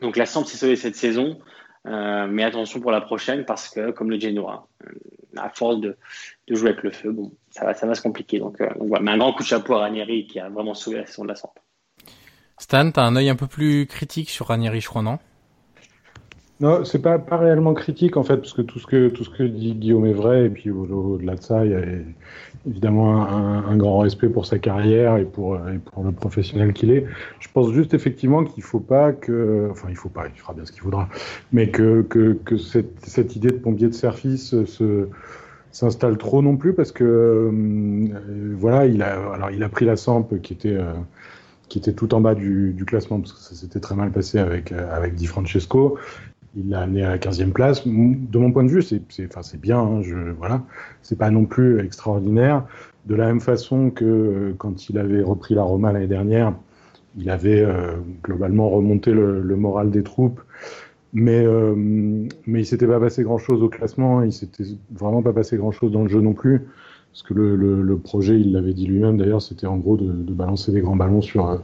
Donc la Samp s'est sauvée cette saison. Euh, mais attention pour la prochaine parce que, comme le Genoa, à force de, de, jouer avec le feu, bon, ça va, ça va se compliquer. Donc, euh, donc voilà. Mais un grand coup de chapeau à Ranieri qui a vraiment sauvé la saison de la Samp. Stan, t'as un œil un peu plus critique sur Ranieri, je crois, non? Non, c'est pas, pas réellement critique en fait, parce que tout ce que, tout ce que dit Guillaume est vrai, et puis au-delà de ça, il y a évidemment un, grand respect pour sa carrière et pour, pour le professionnel qu'il est. Je pense juste effectivement qu'il faut pas que, enfin il faut pas, il fera bien ce qu'il voudra, mais que, que, que cette, cette, idée de pompier de service se s'installe trop non plus parce que euh, voilà, il a, alors il a pris la Samp qui était euh, qui était tout en bas du, du, classement parce que ça s'était très mal passé avec euh, avec Di Francesco il l'a amené à la 15e place. De mon point de vue, c'est enfin, bien, hein, je, voilà. c'est pas non plus extraordinaire. De la même façon que euh, quand il avait repris la Roma l'année dernière, il avait euh, globalement remonté le, le, moral des troupes, mais, euh, mais il s'était pas passé grand-chose au classement, il s'était vraiment pas passé grand-chose dans le jeu non plus. Parce que le, projet, il l'avait dit lui-même d'ailleurs, c'était en gros de, balancer des grands ballons sur,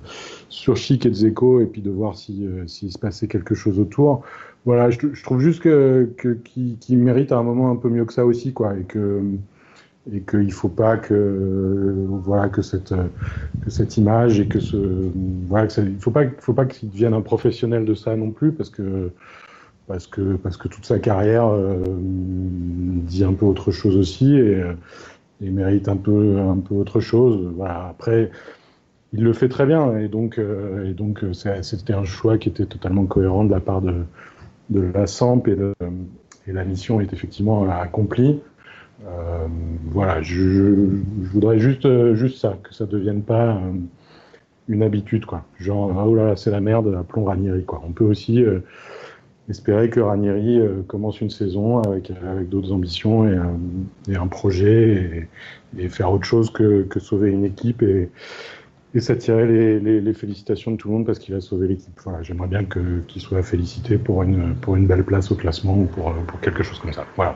sur Chic et Zeko et puis de voir s'il si, se passait quelque chose autour. Voilà, je, trouve juste que, qu'il mérite à un moment un peu mieux que ça aussi, quoi, et que et qu'il faut pas que voilà que cette que cette image et que ce voilà que ça, il faut pas faut pas qu'il devienne un professionnel de ça non plus parce que parce que parce que toute sa carrière euh, dit un peu autre chose aussi et, et mérite un peu un peu autre chose après il le fait très bien et donc euh, donc c'était un choix qui était totalement cohérent de la part de de la SAMP et, et la mission est effectivement accomplie. Euh, voilà, je, voudrais juste, juste ça, que ça ne devienne pas euh, une habitude, quoi. Genre, ah, oh c'est la merde, appelons Ranieri, quoi. On peut aussi euh, espérer que Ranieri euh, commence une saison avec, avec d'autres ambitions et, et, un projet et, faire autre chose que, que sauver une équipe et, et s'attirer les, les, félicitations de tout le monde parce qu'il a sauvé l'équipe. Voilà, J'aimerais bien qu'il soit félicité pour une, pour une belle place au classement ou pour, pour quelque chose comme ça. Voilà.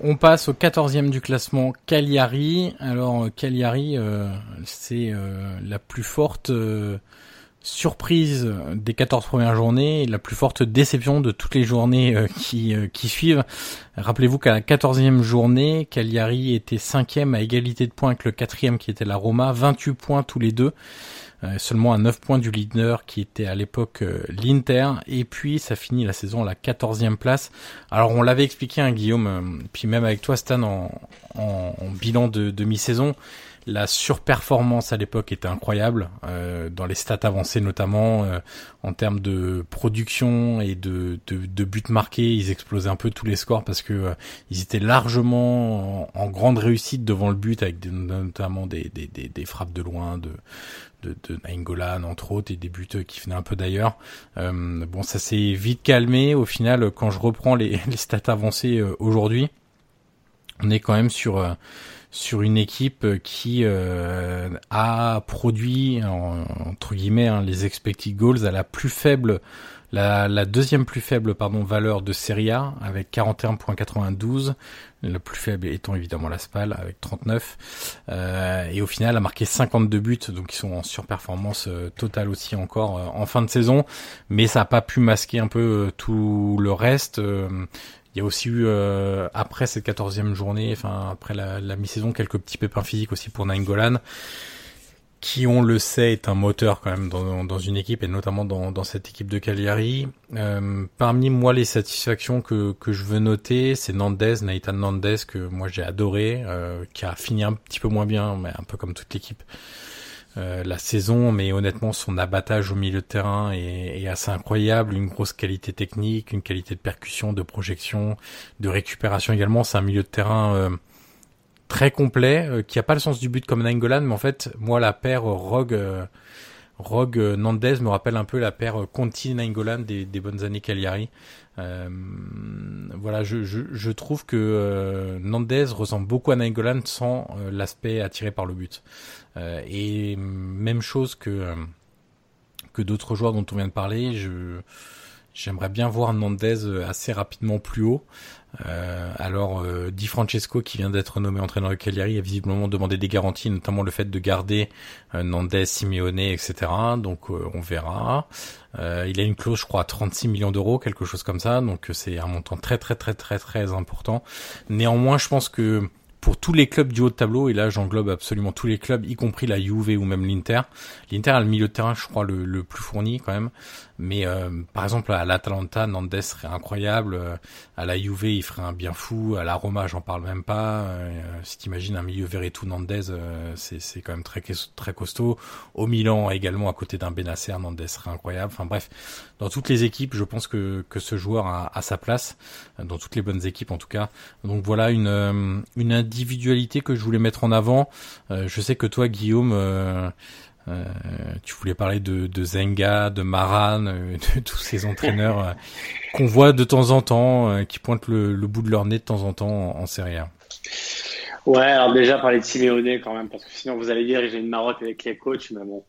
On passe au 14e du classement Cagliari. Alors Cagliari, euh, c'est euh, la plus forte euh, surprise des 14 premières journées la plus forte déception de toutes les journées euh, qui, euh, qui suivent. Rappelez-vous qu'à la 14e journée, Cagliari était cinquième à égalité de points avec le quatrième qui était la Roma, 28 points tous les deux. Euh, seulement à 9 points du leader qui était à l'époque l'Inter et puis ça finit la saison à la 14e place. Alors on l'avait expliqué hein, Guillaume, puis même avec toi Stan en bilan de demi-saison, la surperformance à l'époque était incroyable, euh, dans les stats avancées notamment, euh, en termes de production et de, de, de, buts marqués, ils explosaient un peu tous les scores parce que euh, ils étaient largement en, grande réussite devant le but, avec notamment des, des, des, des, frappes de loin de, de, de entre autres et des buts qui venaient un peu d'ailleurs. bon, ça s'est vite calmé au final quand je reprends les, les stats avancées aujourd'hui on est quand même sur sur une équipe qui a produit entre guillemets hein, les expected goals à la plus faible la, deuxième plus faible pardon, valeur de Serie A avec 41.92, la plus faible étant évidemment la SPAL avec 39, euh, et au final a marqué 52 buts, donc ils sont en surperformance euh, totale aussi encore euh, en fin de saison, mais ça n'a pas pu masquer un peu tout le reste. Il y a aussi eu après cette quatorzième journée, enfin après la, la mi-saison, quelques petits pépins physiques aussi pour Nainggolan qui on le sait est un moteur quand même dans, dans une équipe et notamment dans, dans cette équipe de Cagliari. Euh, parmi moi les satisfactions que, que je veux noter, c'est Nandez, Nathan Nandez que moi j'ai adoré, euh, qui a fini un petit peu moins bien, mais un peu comme toute l'équipe. Euh, la saison, mais honnêtement son abattage au milieu de terrain est, assez incroyable, une grosse qualité technique, une qualité de percussion, de projection, de récupération également. C'est un milieu de terrain euh, très complet, euh, qui a pas le sens du but comme Nangolan, mais en fait, moi, la paire Rogue, euh, Rogue euh, Nandez me rappelle un peu la paire Conti Nangolan des, bonnes années Cagliari. voilà, je, trouve que Nandez ressemble beaucoup à Nangolan sans l'aspect attiré par le but. Et même chose que que d'autres joueurs dont on vient de parler, je j'aimerais bien voir Nandez assez rapidement plus haut. Euh, alors, euh, Di Francesco, qui vient d'être nommé entraîneur de Cagliari, a visiblement demandé des garanties, notamment le fait de garder euh, Nandez, Simeone, etc. Donc, euh, on verra. il a une clause, je crois, à 36 millions d'euros, quelque chose comme ça. Donc, c'est un montant très, très, très, très, très important. Néanmoins, je pense que pour tous les clubs du haut de tableau, et là j'englobe absolument tous les clubs, y compris la Juve ou même l'Inter. L'Inter a le milieu de terrain, je crois, le, le plus fourni quand même. Mais euh, par exemple, à l'Atalanta, Nandes serait incroyable. Euh, à la Juve, il ferait un bien fou. À la Roma, j'en parle même pas. Euh, si t'imagines un milieu Veretout Nandes, euh, c'est quand même très très costaud. Au Milan, également à côté d'un Benacer, Nandes serait incroyable. Enfin bref, dans toutes les équipes, je pense que que ce joueur a, a sa place. Dans toutes les bonnes équipes, en tout cas. Donc voilà une une individualité que je voulais mettre en avant. je sais que toi, Guillaume euh, tu voulais parler de, Zenga, de Maran, euh, de tous ces entraîneurs euh, qu'on voit de temps en temps, qui pointent le, bout de leur nez de temps en temps en, Serie A. Ouais, alors déjà parler de Simeone quand même, parce que sinon vous allez dire j'ai une marotte avec les coachs, mais bon,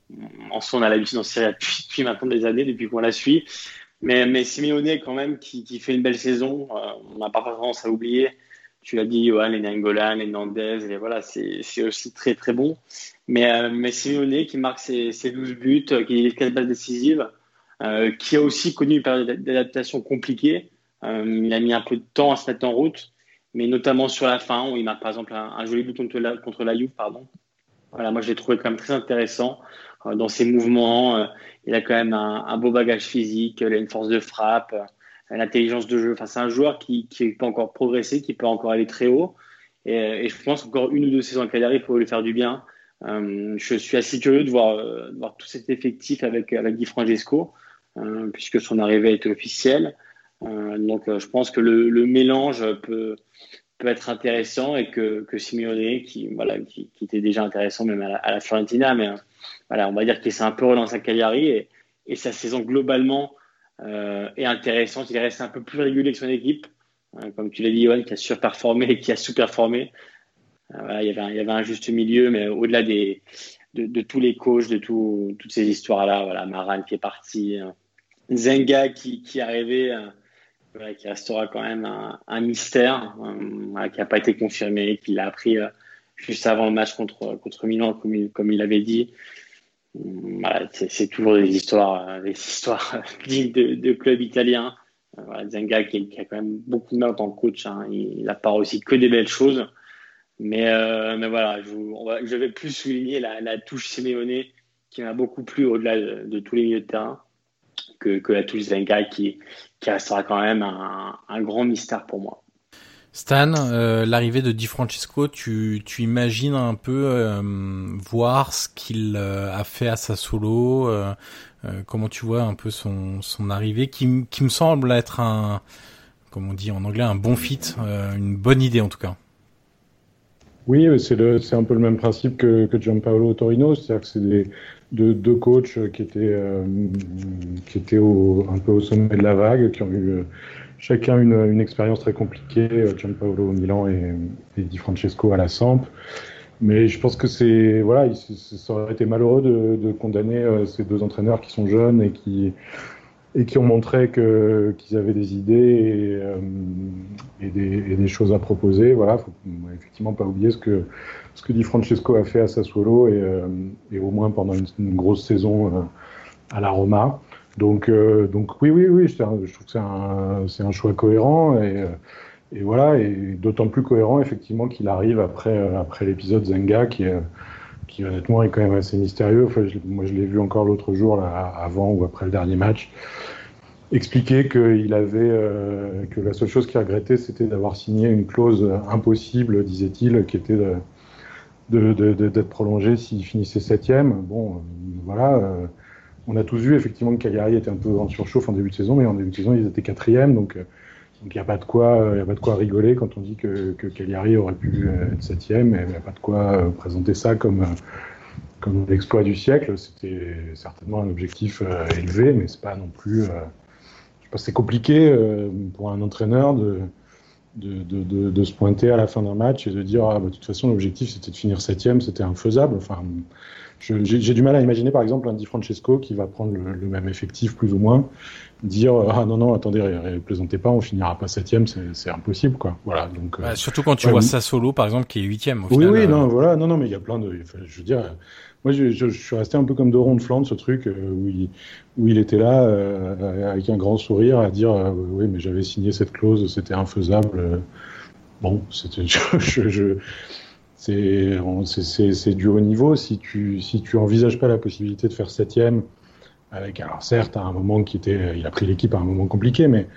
en soi on a l'habitude en Serie A depuis, maintenant des années, depuis qu'on la suit. Mais, mais Simeone quand même qui, qui fait une belle saison, on n'a pas tendance à oublier. Tu l'as dit, Johan, les Nangolan, les Nandez, et voilà, c'est aussi très très bon. Mais, euh, mais Simeone qui marque ses, ses 12 buts, euh, qui est 4 balles décisives, euh, qui a aussi connu une période d'adaptation compliquée. Il a mis un peu de temps à se mettre en route, mais notamment sur la fin, où il marque par exemple un, joli but contre la, contre la Juve. Pardon. Voilà, moi je l'ai trouvé quand même très intéressant dans ses mouvements. Il a quand même un, beau bagage physique, il a une force de frappe, l'intelligence de jeu. Enfin, c'est un joueur qui, qui peut encore progresser, qui peut encore aller très haut. Et, je pense qu'encore une ou deux saisons à Cagliari, il faut lui faire du bien. Euh, je suis assez curieux de voir, euh, tout cet effectif avec, avec Di Francesco, euh, puisque son arrivée a été officielle. donc je pense que le, mélange peut, être intéressant et que, que Simeone, qui, était déjà intéressant même à la, à Fiorentina, mais voilà, on va dire qu'il s'est un peu relancé à Cagliari et, et sa saison globalement euh, est intéressante. Il est resté un peu plus régulier que son équipe, comme tu l'as dit, Johan, qui a surperformé et qui a sous-performé. Euh, il, y avait un, juste milieu, mais au-delà de, tous les coachs, de tout, toutes ces histoires-là, voilà, Maran qui est parti, hein. Zenga qui, qui est arrivé, euh, qui restera quand même un, mystère, euh, qui n'a pas été confirmé, qui l'a appris juste avant le match contre, contre Milan, comme il, comme il avait dit. Voilà, c'est toujours des histoires, des histoires dignes de, de club italien. Voilà, Zenga qui, a quand même beaucoup de mal en tant que coach, hein, il n'a pas aussi que des belles choses. Mais, euh, mais voilà, je, je, vais plus souligner la, la touche Simeone qui m'a beaucoup plu au-delà de, tous les milieux de terrain que, que la touche Zenga qui, qui restera quand même un, un grand mystère pour moi. Stan, euh, l'arrivée de Di Francesco, tu, tu imagines un peu euh, voir ce qu'il euh, a fait à sa solo, euh, euh, comment tu vois un peu son, son arrivée, qui, qui me semble être un, comme on dit en anglais, un bon fit, une bonne idée en tout cas. Oui, c'est un peu le même principe que, Gianpaolo Torino, c'est-à-dire que c'est deux, coachs qui étaient, euh, un peu au sommet de la vague, qui ont eu chacun une, expérience très compliquée, Gianpaolo au Milan et, et Di Francesco à la Samp. Mais je pense que c'est voilà, ça aurait été malheureux de condamner ces deux entraîneurs qui sont jeunes et qui et qui ont montré qu'ils avaient des idées et, euh, et, des, choses à proposer. Voilà, faut effectivement pas oublier ce que ce que Di Francesco a fait à Sassuolo et, euh, au moins pendant une, grosse saison euh, à la Roma. Donc donc oui oui oui, je trouve que c'est un choix cohérent et et voilà et d'autant plus cohérent effectivement qu'il arrive après après l'épisode Zenga qui est qui honnêtement est quand même assez mystérieux. Je, moi, je l'ai vu encore l'autre jour, avant ou après le dernier match, expliquer qu'il avait euh, que la seule chose qu'il regrettait, c'était d'avoir signé une clause impossible, disait-il, qui était d'être prolongé s'il finissait septième. Bon, euh, voilà. Euh, on a tous vu effectivement que Cagliari était un peu en surchauffe en début de saison, mais en début de saison, ils étaient quatrième, donc donc il n'y a pas de quoi, il a pas de quoi rigoler quand on dit que, que Cagliari aurait pu être septième. Il n'y a pas de quoi présenter ça comme comme l'exploit du siècle. C'était certainement un objectif élevé, mais c'est pas non plus. je pense c'est compliqué pour un entraîneur de de, se pointer à la fin d'un match et de dire ah, bah, de toute façon l'objectif c'était de finir septième, c'était infaisable. Enfin, j'ai du mal à imaginer par exemple un Di Francesco qui va prendre le même effectif plus ou moins dire ah non non attendez plaisantez pas on finira pas septième c'est impossible quoi. Voilà donc bah, surtout quand tu ouais, vois ça solo par exemple qui est huitième oui final, oui euh... non voilà non non mais il y a plein de je veux dire moi je, je, je, suis resté un peu comme de rond de flanc de ce truc euh, où il où il était là euh, avec un grand sourire à dire euh, oui mais j'avais signé cette clause c'était infaisable bon c'était je, je c'est du haut niveau si tu si tu envisages pas la possibilité de faire septième alors certes à un moment était il a pris l'équipe à un moment compliqué mais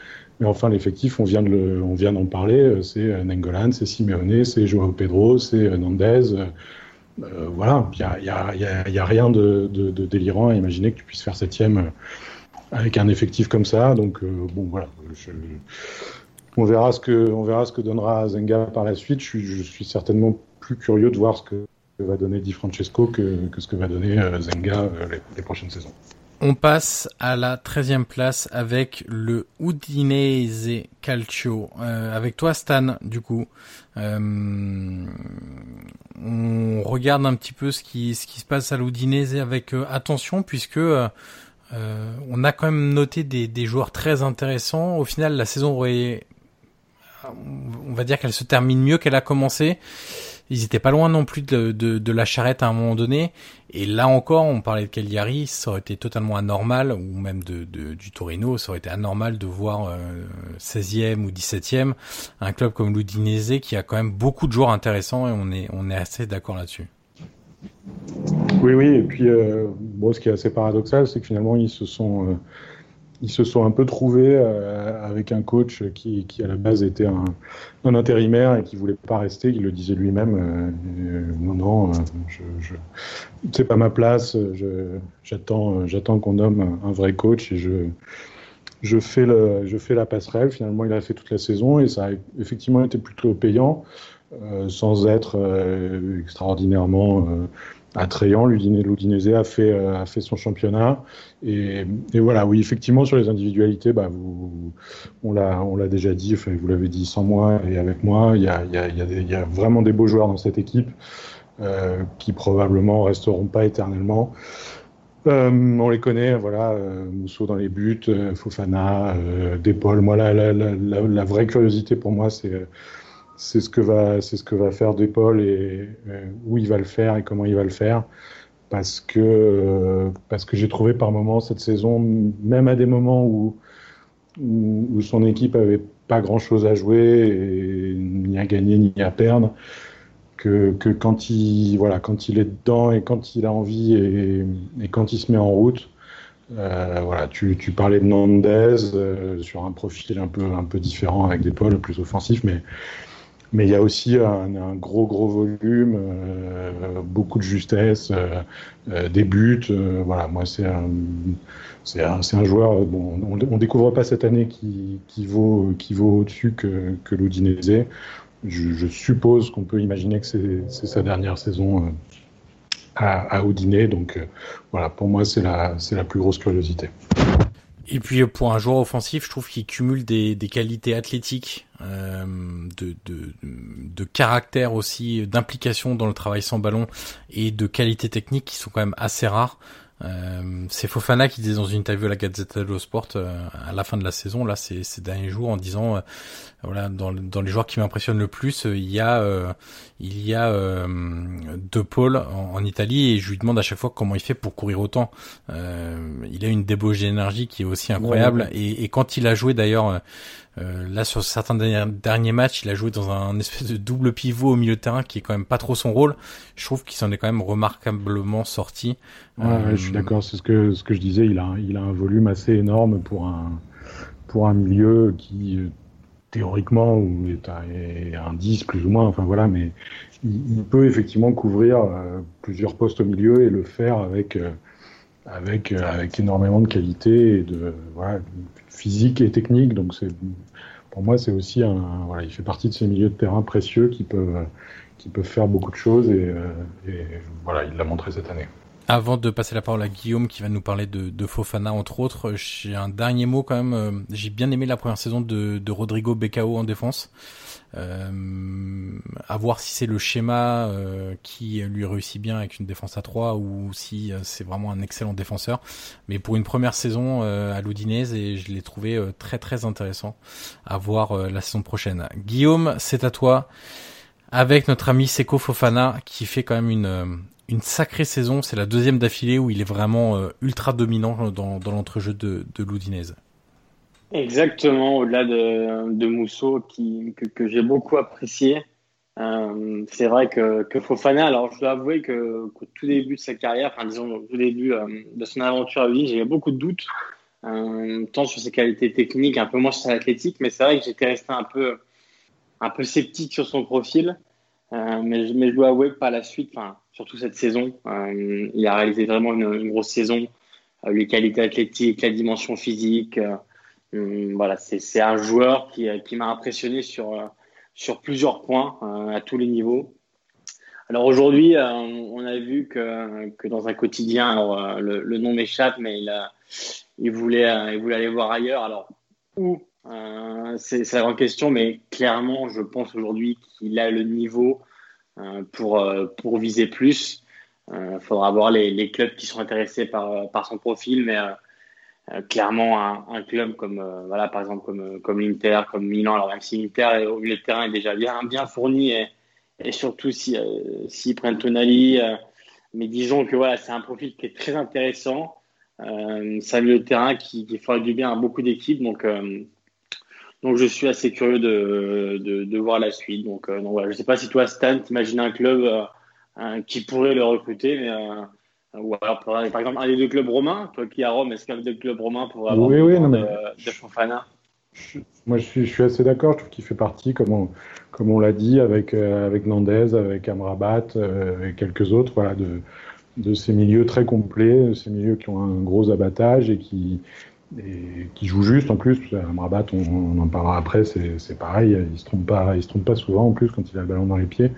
enfin l'effectif on vient de le, on vient d'en parler c'est Nengolan c'est Simeone c'est Joao Pedro c'est Nandez euh, voilà. Il y a, rien de, délirant à imaginer que tu puisses faire septième avec un effectif comme ça. Donc euh, bon voilà. On verra ce que donnera Zenga par la suite. Je suis, certainement plus curieux de voir ce que va donner Di Francesco que, ce que va donner euh, Zenga les prochaines saisons on passe à la 13e place avec le Udinese Calcio. Euh, avec toi Stan, du coup. Euh, on regarde un petit peu ce qui, se passe à l'Udinese avec euh, attention puisque on a quand même noté des, des, joueurs très intéressants. Au final, la saison. On va dire qu'elle se termine mieux qu'elle a commencé ils étaient pas loin non plus de, la charrette à un moment donné. Et là encore, on parlait de Cagliari, ça aurait été totalement anormal, ou même de, du Torino, ça aurait été anormal de voir euh, 16e ou 17e un club comme l'Udinese qui a quand même beaucoup de joueurs intéressants et on est, on est assez d'accord là-dessus. Oui, oui, et puis euh, ce qui est assez paradoxal, c'est que finalement ils se sont euh, ils se sont un peu trouvés euh, avec un coach qui, qui, à la base était un, intérimaire et qui voulait pas rester. Il le disait lui-même. Euh, non, non, je, je c'est pas ma place. J'attends, qu'on nomme un vrai coach et je, je fais le, je fais la passerelle. Finalement, il a fait toute la saison et ça a effectivement été plutôt payant, euh, sans être euh, extraordinairement euh, attrayant. L'Udinese a fait a fait son championnat et, et, voilà. Oui, effectivement, sur les individualités, bah, vous, on l'a déjà dit. Enfin, vous l'avez dit sans moi et avec moi. Il y a y a, y a, y a vraiment des beaux joueurs dans cette équipe euh, qui probablement resteront pas éternellement. Euh, on les connaît, voilà, euh, Mousseau dans les buts, euh, Fofana, euh, Dépol. Moi, la, la, la, la, vraie curiosité pour moi, c'est c'est ce que va c'est ce que va faire Dépol et où il va le faire et comment il va le faire. Parce que parce que j'ai trouvé par moments cette saison, même à des moments où où, son équipe avait pas grand chose à jouer ni à gagner ni à perdre que, que, quand il voilà quand il est dedans et quand il a envie et, et quand il se met en route euh, voilà tu, parlais de Nandez euh, sur un profil un peu un peu différent avec des pôles plus offensifs mais mais il y a aussi un, gros gros volume euh, beaucoup de justesse euh, euh, des buts voilà moi c'est un c'est un, joueur bon on, on découvre pas cette année qui, qui vaut qui vaut au-dessus que, que l'Udinese je, suppose qu'on peut imaginer que c'est sa dernière saison à, à Audinet. Donc voilà, pour moi, c'est la, la plus grosse curiosité. Et puis pour un joueur offensif, je trouve qu'il cumule des, qualités athlétiques, euh, de, de, de, caractère aussi, d'implication dans le travail sans ballon et de qualités techniques qui sont quand même assez rares. Euh, c'est Fofana qui disait dans une interview à la Gazette dello Sport euh, à la fin de la saison, là, ces, ces derniers jours, en disant, euh, voilà, dans, dans, les joueurs qui m'impressionnent le plus, il y a, il y a De Paul en, en, Italie et je lui demande à chaque fois comment il fait pour courir autant. il a une débauche d'énergie qui est aussi incroyable et, et, quand il a joué d'ailleurs euh, là, sur certains derniers, matchs, il a joué dans un espèce de double pivot au milieu de terrain qui est quand même pas trop son rôle. Je trouve qu'il s'en est quand même remarquablement sorti. Ouais, je suis euh, d'accord. C'est ce que ce que je disais. Il a il a un volume assez énorme pour un pour un milieu qui théoriquement ou est un, 10 plus ou moins. Enfin voilà, mais il, peut effectivement couvrir euh, plusieurs postes au milieu et le faire avec avec avec énormément de qualité et de voilà physique et technique. Donc c'est pour moi c'est aussi un voilà, il fait partie de ces milieux de terrain précieux qui peuvent qui peuvent faire beaucoup de choses et, euh, et voilà il l'a montré cette année. Avant de passer la parole à Guillaume qui va nous parler de, de Fofana entre autres, j'ai un dernier mot quand même. Euh, j'ai bien aimé la première saison de, de Rodrigo Becao en défense. Euh, à voir si c'est le schéma euh, qui lui réussit bien avec une défense à 3 ou si euh, c'est vraiment un excellent défenseur. Mais pour une première saison à l'Oudinez, et je l'ai trouvé très très intéressant à voir la saison prochaine. Guillaume, c'est à toi avec notre ami Seko Fofana qui fait quand même une sacrée saison. C'est la deuxième d'affilée où il est vraiment ultra dominant dans, dans l'entrejeu de, de. Exactement, au-delà de, de Mousseau que, j'ai beaucoup apprécié. Euh, c'est vrai que, que Fofana, alors je dois avouer que, qu'au tout début de sa carrière, enfin disons au tout début euh, de son aventure à Ville, j'avais beaucoup de doutes, euh, tant sur ses qualités techniques, un peu moins sur l'athlétique, mais c'est vrai que j'étais resté un peu, un peu sceptique sur son profil. Mais, je dois avouer que par la suite, surtout cette saison, il a réalisé vraiment une, grosse saison. les qualités athlétiques, la dimension physique, voilà, c'est un joueur qui, qui m'a impressionné sur, euh, sur plusieurs points euh, à tous les niveaux. Alors aujourd'hui, euh, on a vu que, que dans un quotidien, le, nom m'échappe, mais il, a, il, voulait, il voulait aller voir ailleurs. Alors, où C'est la grande question, mais clairement, je pense aujourd'hui qu'il a le niveau pour, pour viser plus. Il faudra voir les, les, clubs qui sont intéressés par, par son profil, mais euh, clairement un, club comme euh, voilà par exemple comme euh, comme l'Inter, comme Milan. Alors même si l'Inter au milieu de terrain est déjà bien bien fourni et, et surtout si s'ils prennent Tonali, mais disons que voilà c'est un profil qui est très intéressant. c'est un milieu de terrain qui, qui fera du bien à beaucoup d'équipes donc donc je suis assez curieux de, de, voir la suite. Donc, donc voilà, je sais pas si toi Stan, t'imagines un club qui pourrait le recruter, mais ou alors, par exemple, un des deux clubs romains, toi qui es à Rome, est-ce qu'un des deux clubs romains pourrait avoir oui, oui, non, de, de Fofana? Moi, je suis, je suis assez d'accord. Je trouve qu'il fait partie, comme on, comme on l'a dit, avec, euh, avec Nandez, avec Amrabat euh, et quelques autres, voilà, de, de ces milieux très complets, de ces milieux qui ont un gros abattage et qui, et qui jouent juste en plus. Amrabat, on, on en parlera après, c'est pareil, il se trompe pas, il se trompe pas souvent en plus quand il a le ballon dans les pieds.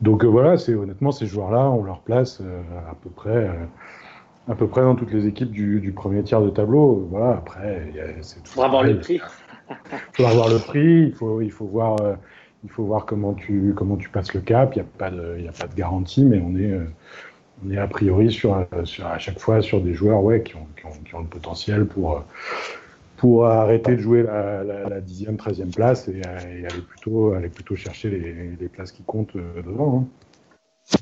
Donc euh, voilà, c'est honnêtement ces joueurs-là, on leur place euh, à peu près, euh, à peu près dans toutes les équipes du, du premier tiers de tableau. Voilà, après, c'est tout. Faudra voir le prix. Il faudra voir le prix. Il faut, il faut voir, il faut voir comment tu, comment tu passes le cap. Il n'y a pas de, il y a pas de garantie, mais on est, on est a priori sur, sur à chaque fois sur des joueurs, ouais, qui ont, qui ont, qui ont le potentiel pour pour arrêter de jouer la, 10e, 13e place et, et, aller, plutôt, aller plutôt chercher les, places qui comptent euh, devant. Hein.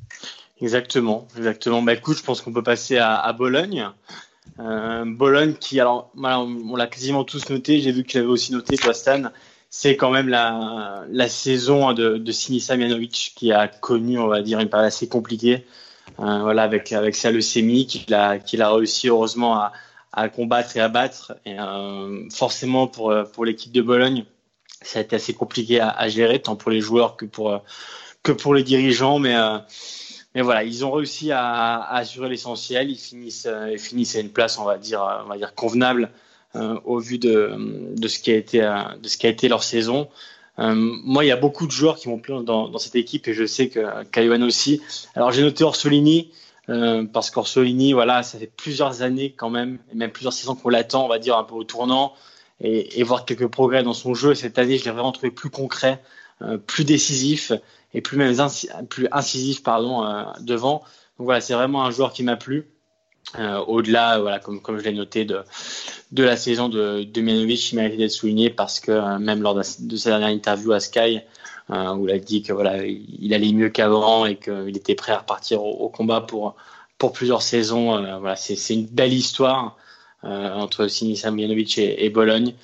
Exactement, exactement. Bah, écoute, je pense qu'on peut passer à, Bologne. Euh, Bologne qui, alors, on l'a quasiment tous noté, j'ai vu qu'il avait aussi noté, toi Stan, c'est quand même la, la saison de, de Sinisa Mianovic qui a connu, on va dire, une période assez compliquée. Euh, voilà, avec, avec sa leucémie, qu'il a, qu'il a réussi heureusement à, à combattre et à battre. Et euh, forcément, pour, euh, pour l'équipe de Bologne, ça a été assez compliqué à, gérer, tant pour les joueurs que pour, euh, que pour les dirigeants. Mais, mais voilà, ils ont réussi à, assurer l'essentiel. Ils finissent, ils finissent à une place, on va dire, on va dire convenable au vu de, de, ce qui a été, de ce qui a été leur saison. Moi, il y a beaucoup de joueurs qui m'ont plu dans, cette équipe et je sais que Caillouan aussi. Alors, j'ai noté Orsolini, Euh, parce qu'Orsolini, voilà, ça fait plusieurs années quand même, et même plusieurs saisons qu'on l'attend, on va dire, un peu au tournant, et, et, voir quelques progrès dans son jeu. Cette année, je l'ai vraiment trouvé plus concret, euh, plus décisif, et plus même plus incisif pardon, euh, devant. Donc voilà, c'est vraiment un joueur qui m'a plu. Euh, Au-delà, voilà, comme, comme je l'ai noté, de, de la saison de, de Mianovic, il mérite d'être souligné parce que euh, même lors de, de, sa dernière interview à Sky, euh, où il a dit que voilà, il allait mieux qu'avant et qu'il était prêt à repartir au, combat pour, pour plusieurs saisons. Euh, voilà, c'est une belle histoire. Euh, entre Sinisa Mianovic et, Bologne.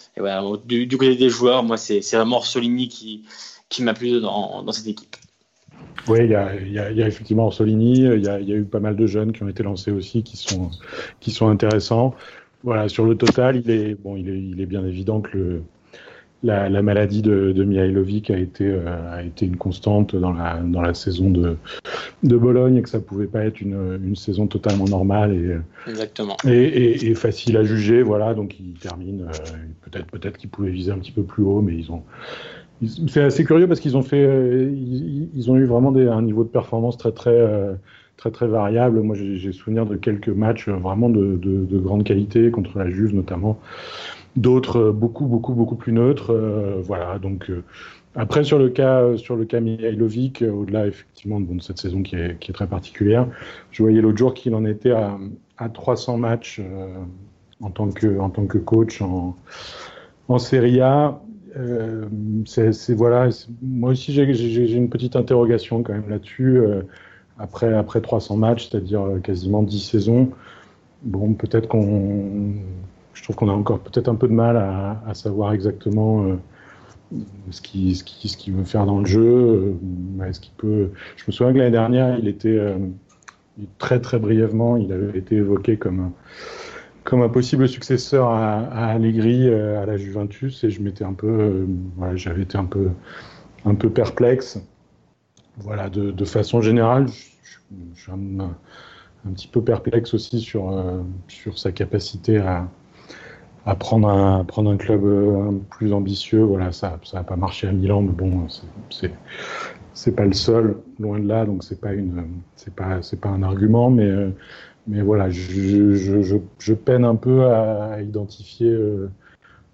Du, côté des joueurs, moi, c'est vraiment Orsolini qui, qui m'a plu dans, dans cette équipe. Oui, il y a, y, y a, effectivement Orsolini, il y a, y a, eu pas mal de jeunes qui ont été lancés aussi, qui sont, qui sont intéressants. Voilà, sur le total, il est, bon, il est, il est bien évident que le, la, la, maladie de, de Mihailovic a été, euh, a été une constante dans la, dans la saison de, de Bologne et que ça pouvait pas être une, une saison totalement normale et, Exactement. Et, et, et, facile à juger. Voilà, donc il termine. Euh, peut-être peut-être qu'il pouvait viser un petit peu plus haut, mais ils ont. C'est assez curieux parce qu'ils ont fait, euh, ils, ils, ont eu vraiment des, un niveau de performance très très euh, très très variable. Moi, j'ai souvenir de quelques matchs vraiment de, de, de, grande qualité contre la Juve notamment. D'autres beaucoup beaucoup beaucoup plus neutres. Euh, voilà. Donc après sur le cas sur le cas Mihailovic, au-delà effectivement de cette saison qui est, qui est très particulière, je voyais l'autre jour qu'il en était à, à 300 matchs en tant que en tant que coach en en Serie A. Euh, c'est voilà, moi aussi j'ai une petite interrogation quand même là-dessus. Euh, après après 300 matchs, c'est-à-dire quasiment 10 saisons, bon peut-être qu'on, je trouve qu'on a encore peut-être un peu de mal à, savoir exactement euh, ce qu'il qui, veut faire dans le jeu. Est-ce qu'il peut Je me souviens que l'année dernière, il était très très brièvement, il avait été évoqué comme un possible successeur à, à Allegri euh, à la Juventus et je m'étais un peu euh, j'avais été un peu perplexe voilà de, façon générale je, suis un, petit peu perplexe aussi euh, sur sa capacité à à prendre un prendre un club euh, plus ambitieux voilà ça ça a pas marché à Milan mais bon c'est c'est pas le seul loin de là donc c'est pas pas pas un argument mais euh, mais voilà, je, je, peine un peu à, identifier euh,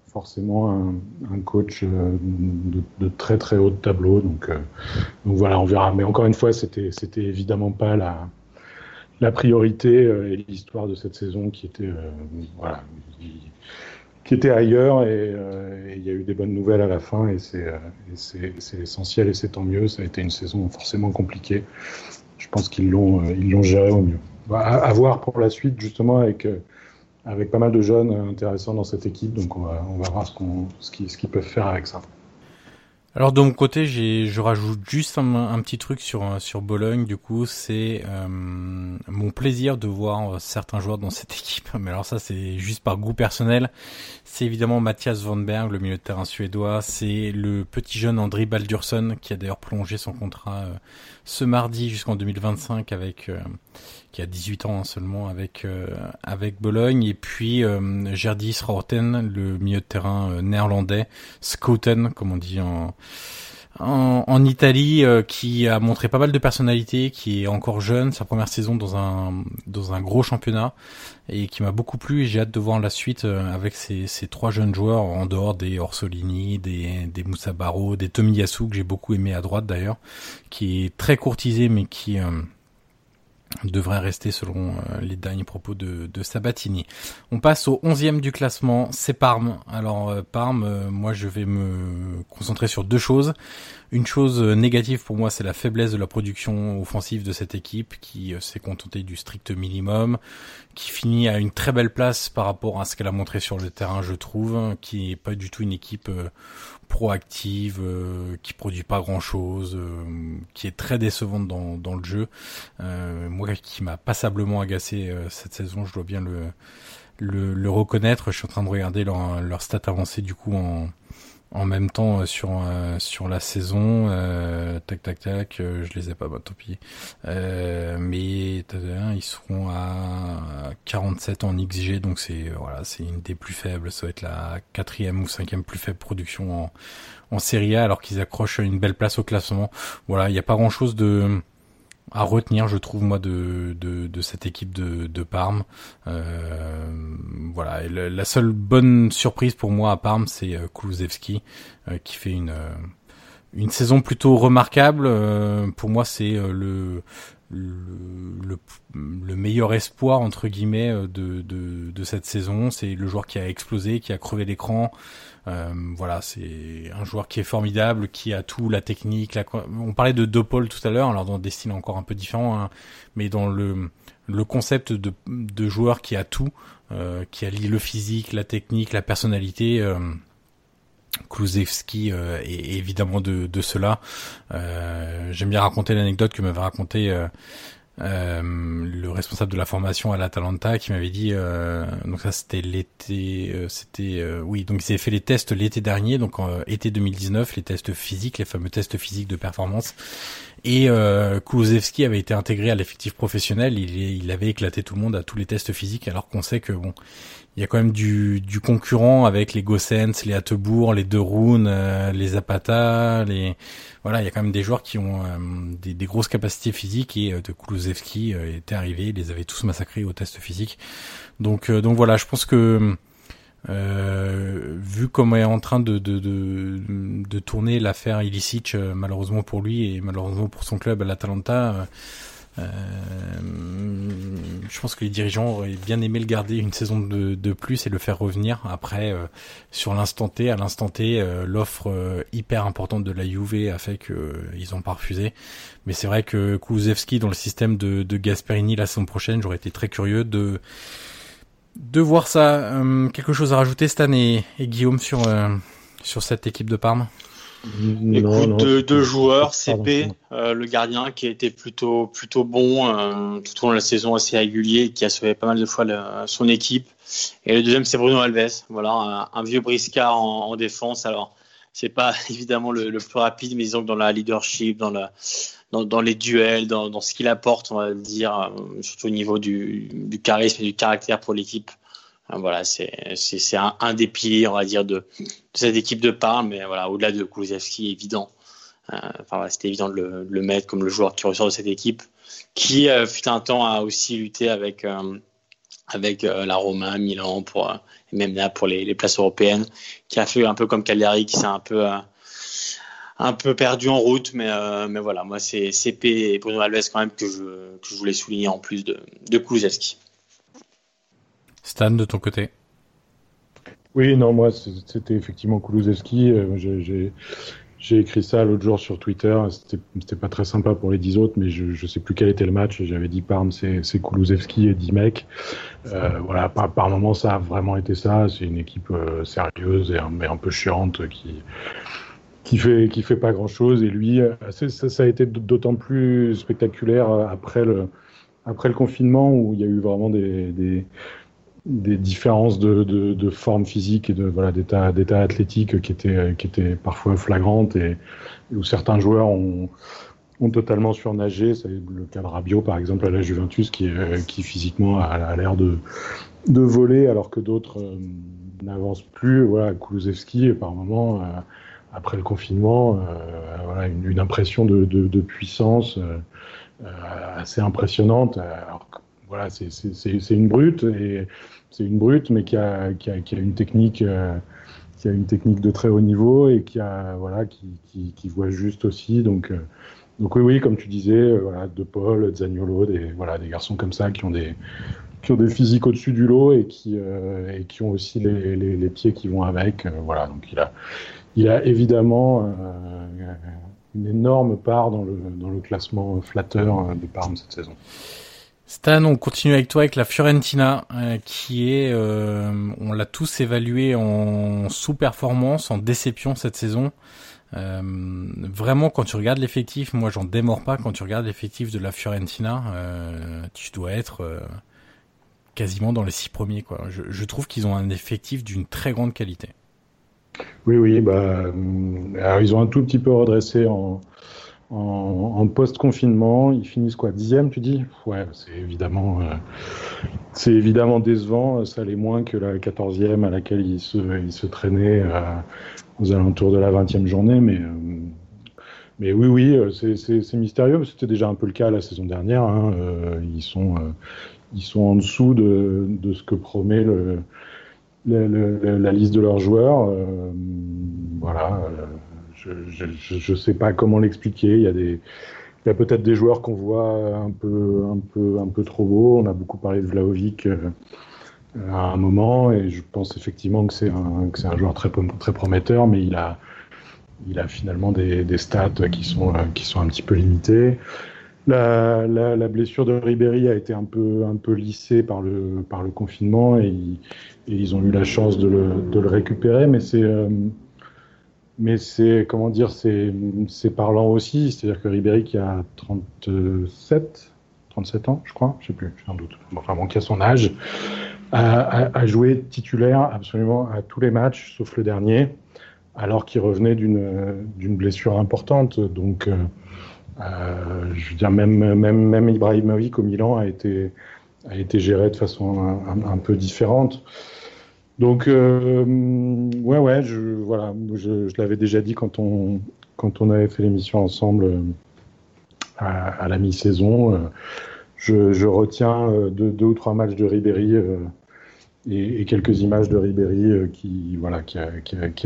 forcément un, un coach de, très très haut de tableau. Donc, donc voilà, on verra. Mais encore une fois, c'était c'était évidemment pas la la priorité et l'histoire de cette saison qui était voilà qui était ailleurs et il y a eu des bonnes nouvelles à la fin et c'est essentiel et c'est tant mieux. Ça a été une saison forcément compliquée. Je pense qu'ils l'ont l'ont géré au mieux à, voir pour la suite, justement, avec, euh, avec pas mal de jeunes intéressants dans cette équipe. Donc, on va, on va voir ce qu ce qu'ils peuvent faire avec ça. Alors de mon côté, j'ai, je rajoute juste un, petit truc sur sur Bologne. Du coup, c'est euh, mon plaisir de voir certains joueurs dans cette équipe. Mais alors ça, c'est juste par goût personnel. C'est évidemment Mathias Van Berg, le milieu de terrain suédois. C'est le petit jeune André Baldursson qui a d'ailleurs prolongé son contrat euh, ce mardi jusqu'en 2025 avec euh, qui a 18 ans seulement avec euh, avec Bologne. Et puis euh, Gerdis Rorten le milieu de terrain euh, néerlandais Schouten comme on dit en en, en Italie euh, qui a montré pas mal de personnalité qui est encore jeune sa première saison dans un dans un gros championnat et qui m'a beaucoup plu. Et j'ai hâte de voir la suite euh, avec ces, ces trois jeunes joueurs en dehors des Orsolini, des, des Moussa Barro, des Tomiyasu que j'ai beaucoup aimé à droite d'ailleurs qui est très courtisé mais qui euh, devrait rester selon euh, les derniers propos de, Sabatini. On passe au 11e du classement, c'est Parme. Alors euh, Parme, euh, moi je vais me concentrer sur deux choses. Une chose négative pour moi, c'est la faiblesse de la production offensive de cette équipe qui s'est contentée du strict minimum, qui finit à une très belle place par rapport à ce qu'elle a montré sur le terrain, je trouve, qui est pas du tout une équipe proactive, euh, qui produit pas grand chose, euh, qui est très décevante dans, dans le jeu. Euh, moi qui m'a passablement agacé cette saison, je dois bien le, le, le, reconnaître. Je suis en train de regarder leur, leur stat avancée du coup en, en même temps euh, sur euh, sur la saison euh, tac tac tac je les ai pas bah, tant pis. Mais ils seront à 47 en XG donc c'est voilà c'est une des plus faibles. Ça va être la quatrième ou cinquième plus faible production en en Serie A alors qu'ils accrochent une belle place au classement. Voilà il n'y a pas grand chose de à retenir, je trouve moi de de, de cette équipe de, de Parme. Euh, voilà, la seule bonne surprise pour moi à Parme, c'est euh, Kulusevski qui fait une une saison plutôt remarquable. pour moi, c'est le le, le, meilleur espoir entre guillemets de, de, de cette saison. C'est le joueur qui a explosé, qui a crevé l'écran. Euh, voilà, c'est un joueur qui est formidable, qui a tout, la technique. La... On parlait de pôles tout à l'heure, alors dans des styles encore un peu différents, hein, mais dans le le concept de, de joueur qui a tout, euh, qui allie le physique, la technique, la personnalité. Euh, Kluzewski est évidemment de, de cela. J'aime bien raconter l'anecdote que m'avait raconté euh, le responsable de la formation à l'Atalanta qui m'avait dit euh, donc ça c'était l'été euh, c'était euh, oui donc ils avaient fait les tests l'été dernier donc en été 2019 les tests physiques les fameux tests physiques de performance et euh, avait été intégré à l'effectif professionnel il, il avait éclaté tout le monde à tous les tests physiques alors qu'on sait que bon il y a quand même du, du concurrent avec les Gossens, les Hattebourg, les De euh, les Zapata, les voilà, il y a quand même des joueurs qui ont euh, des, des, grosses capacités physiques et euh, de Kulusevski était arrivé, ils les avait tous massacrés au test physique. Donc donc voilà, je pense que vu comment est en train de, de, de, de tourner l'affaire Ilicic, malheureusement pour lui et malheureusement pour son club à l'Atalanta, euh, je pense que les dirigeants auraient bien aimé le garder une saison de, plus et le faire revenir. Après, euh, sur l'instant T, à l'instant T, euh, l'offre hyper importante de la Juve a fait qu'ils ont pas refusé. Mais c'est vrai que Kulusevski dans le système de, de Gasperini la saison prochaine, j'aurais été très curieux de de voir ça. quelque chose à rajouter Stan et, et Guillaume sur sur cette équipe de Parme? Écoute, deux, joueurs, CP, euh, le gardien qui a été plutôt plutôt bon euh, tout au long de la saison, assez régulier, qui a sauvé pas mal de fois son équipe. Et le deuxième, c'est Bruno Alves, voilà, un, vieux briscard en, défense. Alors, c'est pas évidemment le, plus rapide, mais disons que dans la leadership, dans la dans, les duels, dans, ce qu'il apporte, on va dire, euh, surtout au niveau du, du charisme et du caractère pour l'équipe, voilà, c'est un, des piliers, on va dire, de, cette équipe de Parme. Mais voilà, au-delà de Kulusevski, évident. Euh, c'était évident de le, mettre comme le joueur qui ressort de cette équipe, qui euh, fut un temps à aussi lutter avec euh, avec la Roma, Milan pour et même là pour les, places européennes, qui a fait un peu comme Cagliari, qui s'est un peu un peu perdu en route, mais mais voilà, moi c'est CP et Bruno Alves quand même que je que je voulais souligner en plus de de. Stan, de ton côté Oui, non, moi, c'était effectivement Kulusevski. Euh, j'ai écrit ça l'autre jour sur Twitter. C'était pas très sympa pour les dix autres, mais je, je sais plus quel était le match. J'avais dit Parme, c'est Kulusevski et 10 mecs. Euh, voilà, par, par moment, ça a vraiment été ça. C'est une équipe euh, sérieuse mais un peu chiante qui qui fait qui fait pas grand chose. Et lui, ça, a été d'autant plus spectaculaire après le après le confinement où il y a eu vraiment des des différences de, de, de, forme physique et de voilà d'état d'état athlétique qui étaient qui étaient parfois flagrantes et, où certains joueurs ont ont totalement surnagé. C'est le cas de Rabiot par exemple à la Juventus qui qui physiquement a, l'air de de voler alors que d'autres euh, n'avancent plus. Voilà Kulusevski par moment euh, après le confinement euh, voilà une, une, impression de, de, de puissance assez impressionnante alors voilà, c'est une brute et c'est une brute, mais qui a, euh, une technique de très haut niveau et qui voit juste aussi. Donc, euh, donc oui, oui, comme tu disais, euh, De Paul, Zaniolo, des, garçons comme ça qui ont des, physiques au-dessus du lot et qui, ont aussi les, pieds qui vont avec. voilà, donc il a, il a évidemment une énorme part dans le, dans le classement flatteur de Parme cette saison. Stan, on continue avec toi avec la Fiorentina, euh, qui est, euh, on l'a tous évalué en sous-performance, en déception cette saison. Euh, vraiment, quand tu regardes l'effectif, moi j'en démords pas. Quand tu regardes l'effectif de la Fiorentina, tu dois être quasiment dans les six premiers. Quoi. Je, je trouve qu'ils ont un effectif d'une très grande qualité. Oui, oui, bah, alors ils ont un tout petit peu redressé en en, post-confinement. Ils finissent quoi Dixième, tu dis? Ouais, c'est évidemment, euh, évidemment décevant. Ça l'est moins que la quatorzième à laquelle ils se, traînaient euh, aux alentours de la vingtième journée. Mais, euh, mais oui, oui, c'est mystérieux. C'était déjà un peu le cas la saison dernière. Hein. ils sont ils sont en dessous de, ce que promet la liste de leurs joueurs. Voilà, je ne sais pas comment l'expliquer. Il y a peut-être des joueurs qu'on voit un peu, trop beaux. On a beaucoup parlé de Vlaovic euh, à un moment, et je pense effectivement que c'est un, joueur très, prometteur, mais il a, finalement des, stats qui sont, un petit peu limitées. La, blessure de Ribéry a été un peu, lissée par le, confinement et, ils ont eu la chance de le, de le récupérer, mais c'est, euh, mais c'est, comment dire, c'est, parlant aussi. C'est-à-dire que Ribéry qui a 37, 37 ans, je crois, je sais plus, j'ai un doute. Enfin bon, qui a son âge, a, joué titulaire absolument à tous les matchs, sauf le dernier, alors qu'il revenait d'une, d'une blessure importante. Donc, euh, euh, je veux dire, même, même, même Ibrahimovic au Milan a été, a été géré de façon un, peu différente. Donc, euh, ouais, ouais, je, voilà, je, l'avais déjà dit quand on, quand avait fait l'émission ensemble euh, à, la mi-saison. Euh, je, retiens deux, deux, ou trois matchs de Ribéry et, quelques images de Ribéry qui, voilà, qui a,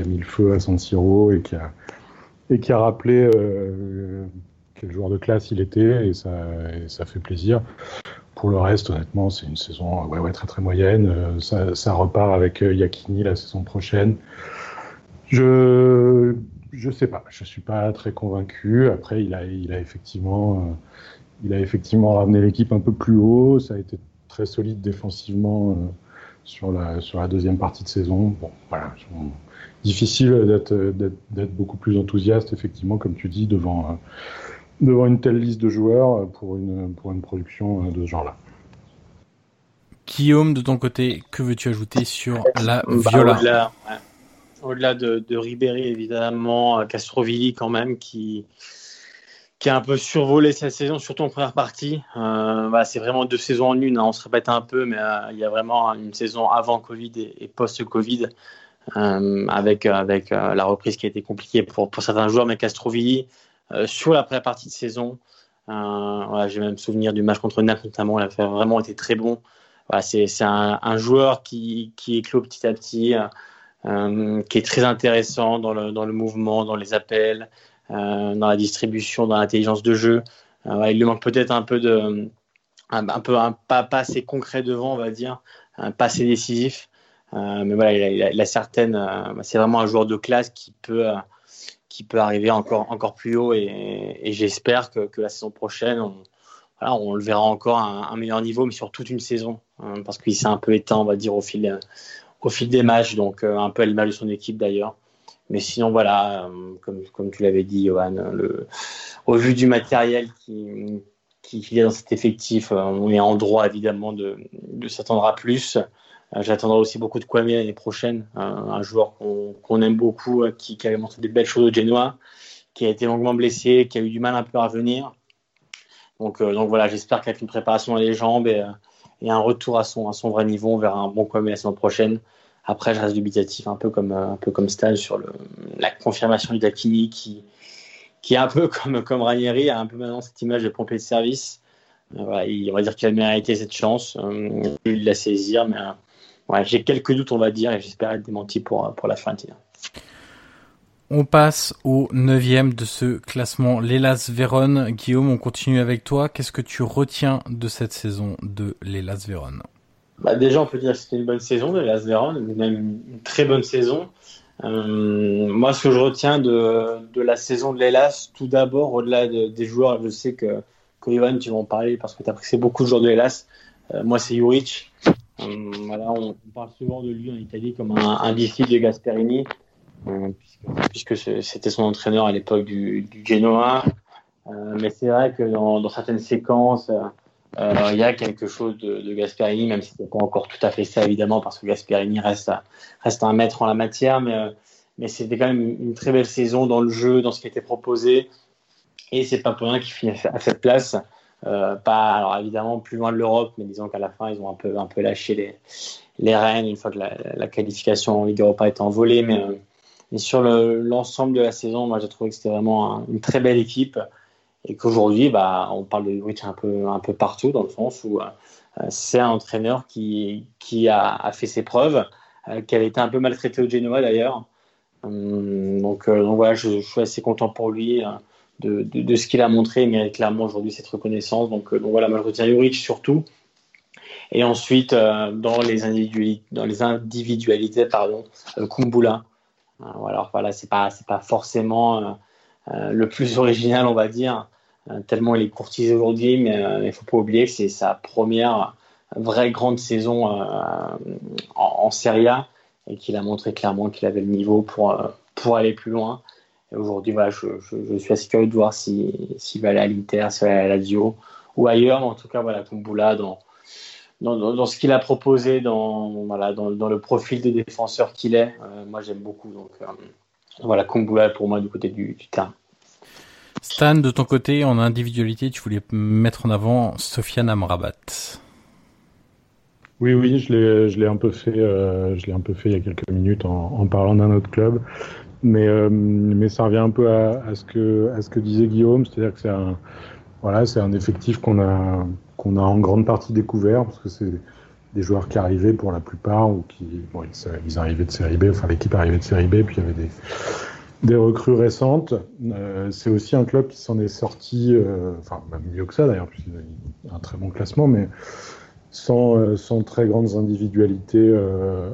mis le feu à San Siro et qui a, rappelé quel joueur de classe il était et ça, ça fait plaisir. Pour le reste, honnêtement, c'est une saison très très moyenne. Euh, ça, ça repart avec euh, Yakini la saison prochaine. Je je sais pas, je suis pas très convaincu. Après, il a, il a effectivement, euh, il a effectivement ramené l'équipe un peu plus haut. Ça a été très solide défensivement sur la sur la deuxième partie de saison. Bon, voilà, difficile d'être d'être beaucoup plus enthousiaste effectivement, comme tu dis, devant devant une telle liste de joueurs pour une, pour une production euh, de ce genre-là. Guillaume, de ton côté, que veux-tu ajouter sur la bah, Viola Au-delà de, Ribéry, évidemment, euh, Castrovilli quand même, qui, qui a un peu survolé cette saison, surtout en première partie. Euh, c'est vraiment deux saisons en une, hein. on se répète un peu, mais euh, il y a vraiment une saison avant Covid et, post-Covid, avec, avec la reprise qui a été compliquée pour, pour certains joueurs, mais Castrovilli, sur la première partie de saison. J'ai même souvenir du match contre Naples notamment, il a vraiment été très bon. C'est un, un, joueur qui, qui éclot petit à petit, qui est très intéressant dans le, mouvement, dans les appels, euh, dans la distribution, dans l'intelligence de jeu. Euh, il lui manque peut-être un peu de, un, peu un pas, assez concret devant, on va dire, un pas assez décisif. Euh, mais voilà, il a, certaines. c'est vraiment un joueur de classe qui peut qui peut arriver encore, encore plus haut et, j'espère que, la saison prochaine, on le verra encore à un, meilleur niveau, mais sur toute une saison, hein, parce qu'il s'est un peu éteint, on va dire, au fil, au fil des matchs, donc euh, un peu à l'image de son équipe d'ailleurs. Mais sinon, voilà, euh, comme, comme tu l'avais dit, Johan, le, au vu du matériel qui, qui, est dans cet effectif, euh, on est en droit évidemment de, de s'attendre à plus. J'attendrai aussi beaucoup de Kwame l'année prochaine, un joueur qu'on aime beaucoup, qui, qui, a montré des belles choses au Genoa, qui a été longuement blessé, qui a eu du mal un peu à revenir. Donc, donc voilà, j'espère qu'avec une préparation à les jambes et, et, un retour à son, à son vrai niveau, verra un bon Kwame la saison prochaine. Après, je reste dubitatif, un peu comme, un peu comme sur le, la confirmation du Dakini, qui, qui est un peu comme, comme Ranieri, a un peu maintenant cette image de pompier de service. il, on va dire qu'il a mérité cette chance. il la saisir, mais ouais, j'ai quelques doutes, on va dire, et j'espère être démenti pour, pour la fin. On passe au neuvième de ce classement, l'Elas Vérone. Guillaume, on continue avec toi. Qu'est-ce que tu retiens de cette saison de l'Elas Vérone? Bah Déjà, on peut dire que c'était une bonne saison de l'Elas Vérone, même une très bonne saison. Euh, moi, ce que je retiens de, de la saison de l'Elas, tout d'abord, au-delà de, des joueurs, je sais que, que Ivan, tu vas en parler parce que tu as apprécié beaucoup de joueurs de l'Elas. Euh, moi, c'est Juric. Euh, voilà, on, parle souvent de lui en Italie comme un, un disciple de Gasperini, puisque, puisque c'était son entraîneur à l'époque du, Genoa. Euh, mais c'est vrai que dans, certaines séquences, il y a quelque chose de, Gasperini, même si c'est pas encore tout à fait ça évidemment, parce que Gasperini reste, reste un maître en la matière, mais, c'était quand même une, très belle saison dans le jeu, dans ce qui était proposé. Et c'est pas pour rien qu'il finit à cette place. Euh, pas, alors évidemment, plus loin de l'Europe, mais disons qu'à la fin, ils ont un peu, un peu lâché les, les rênes une fois que la, qualification en Ligue Europa est envolée. Mais, euh, mais sur l'ensemble de la saison, moi j'ai trouvé que c'était vraiment une très belle équipe et qu'aujourd'hui, bah, on parle de Juric un peu, un peu partout dans le sens où c'est un entraîneur qui, qui a, fait ses preuves, qui avait été un peu maltraité au Genoa d'ailleurs. donc, donc voilà, je, suis assez content pour lui de, de, ce qu'il a montré. Il mérite clairement aujourd'hui cette reconnaissance. Donc, donc voilà, moi je retiens Juric surtout. Et ensuite, euh, dans, les dans les individualités, pardon, euh, Kumbula. Euh, alors voilà, c'est pas, pas forcément le plus original, on va dire, tellement il est courtisé aujourd'hui, mais il faut pas oublier que c'est sa première vraie grande saison en, Serie A et qu'il a montré clairement qu'il avait le niveau pour, pour aller plus loin. Aujourd'hui, voilà, je, je, suis assez curieux de voir s'il si, va aller à l'Inter, s'il va aller à la Lazio ou ailleurs. En tout cas, voilà, Kumbula, dans, ce qu'il a proposé, dans, voilà, dans, le profil de défenseur qu'il est. Euh, moi, j'aime beaucoup. Donc, euh, voilà, Kumbula pour moi du côté du, terrain. Stan, de ton côté, en individualité, tu voulais mettre en avant Sofiane Amrabat. Oui, oui, je l'ai, un peu fait, euh, je l'ai un peu fait il y a quelques minutes en, parlant d'un autre club, mais mais ça revient un peu à, à, ce que à ce que disait Guillaume, c'est-à-dire que c'est un voilà, c'est un effectif qu'on a qu'on a en grande partie découvert parce que c'est des joueurs qui arrivaient pour la plupart ou qui bon, ils, arrivaient de série B, enfin l'équipe arrivait de série B, puis il y avait des des recrues récentes. Euh, c'est aussi un club qui s'en est sorti, euh, enfin même mieux que ça d'ailleurs, puisqu'il a un très bon classement, mais sans, euh, sans très grandes individualités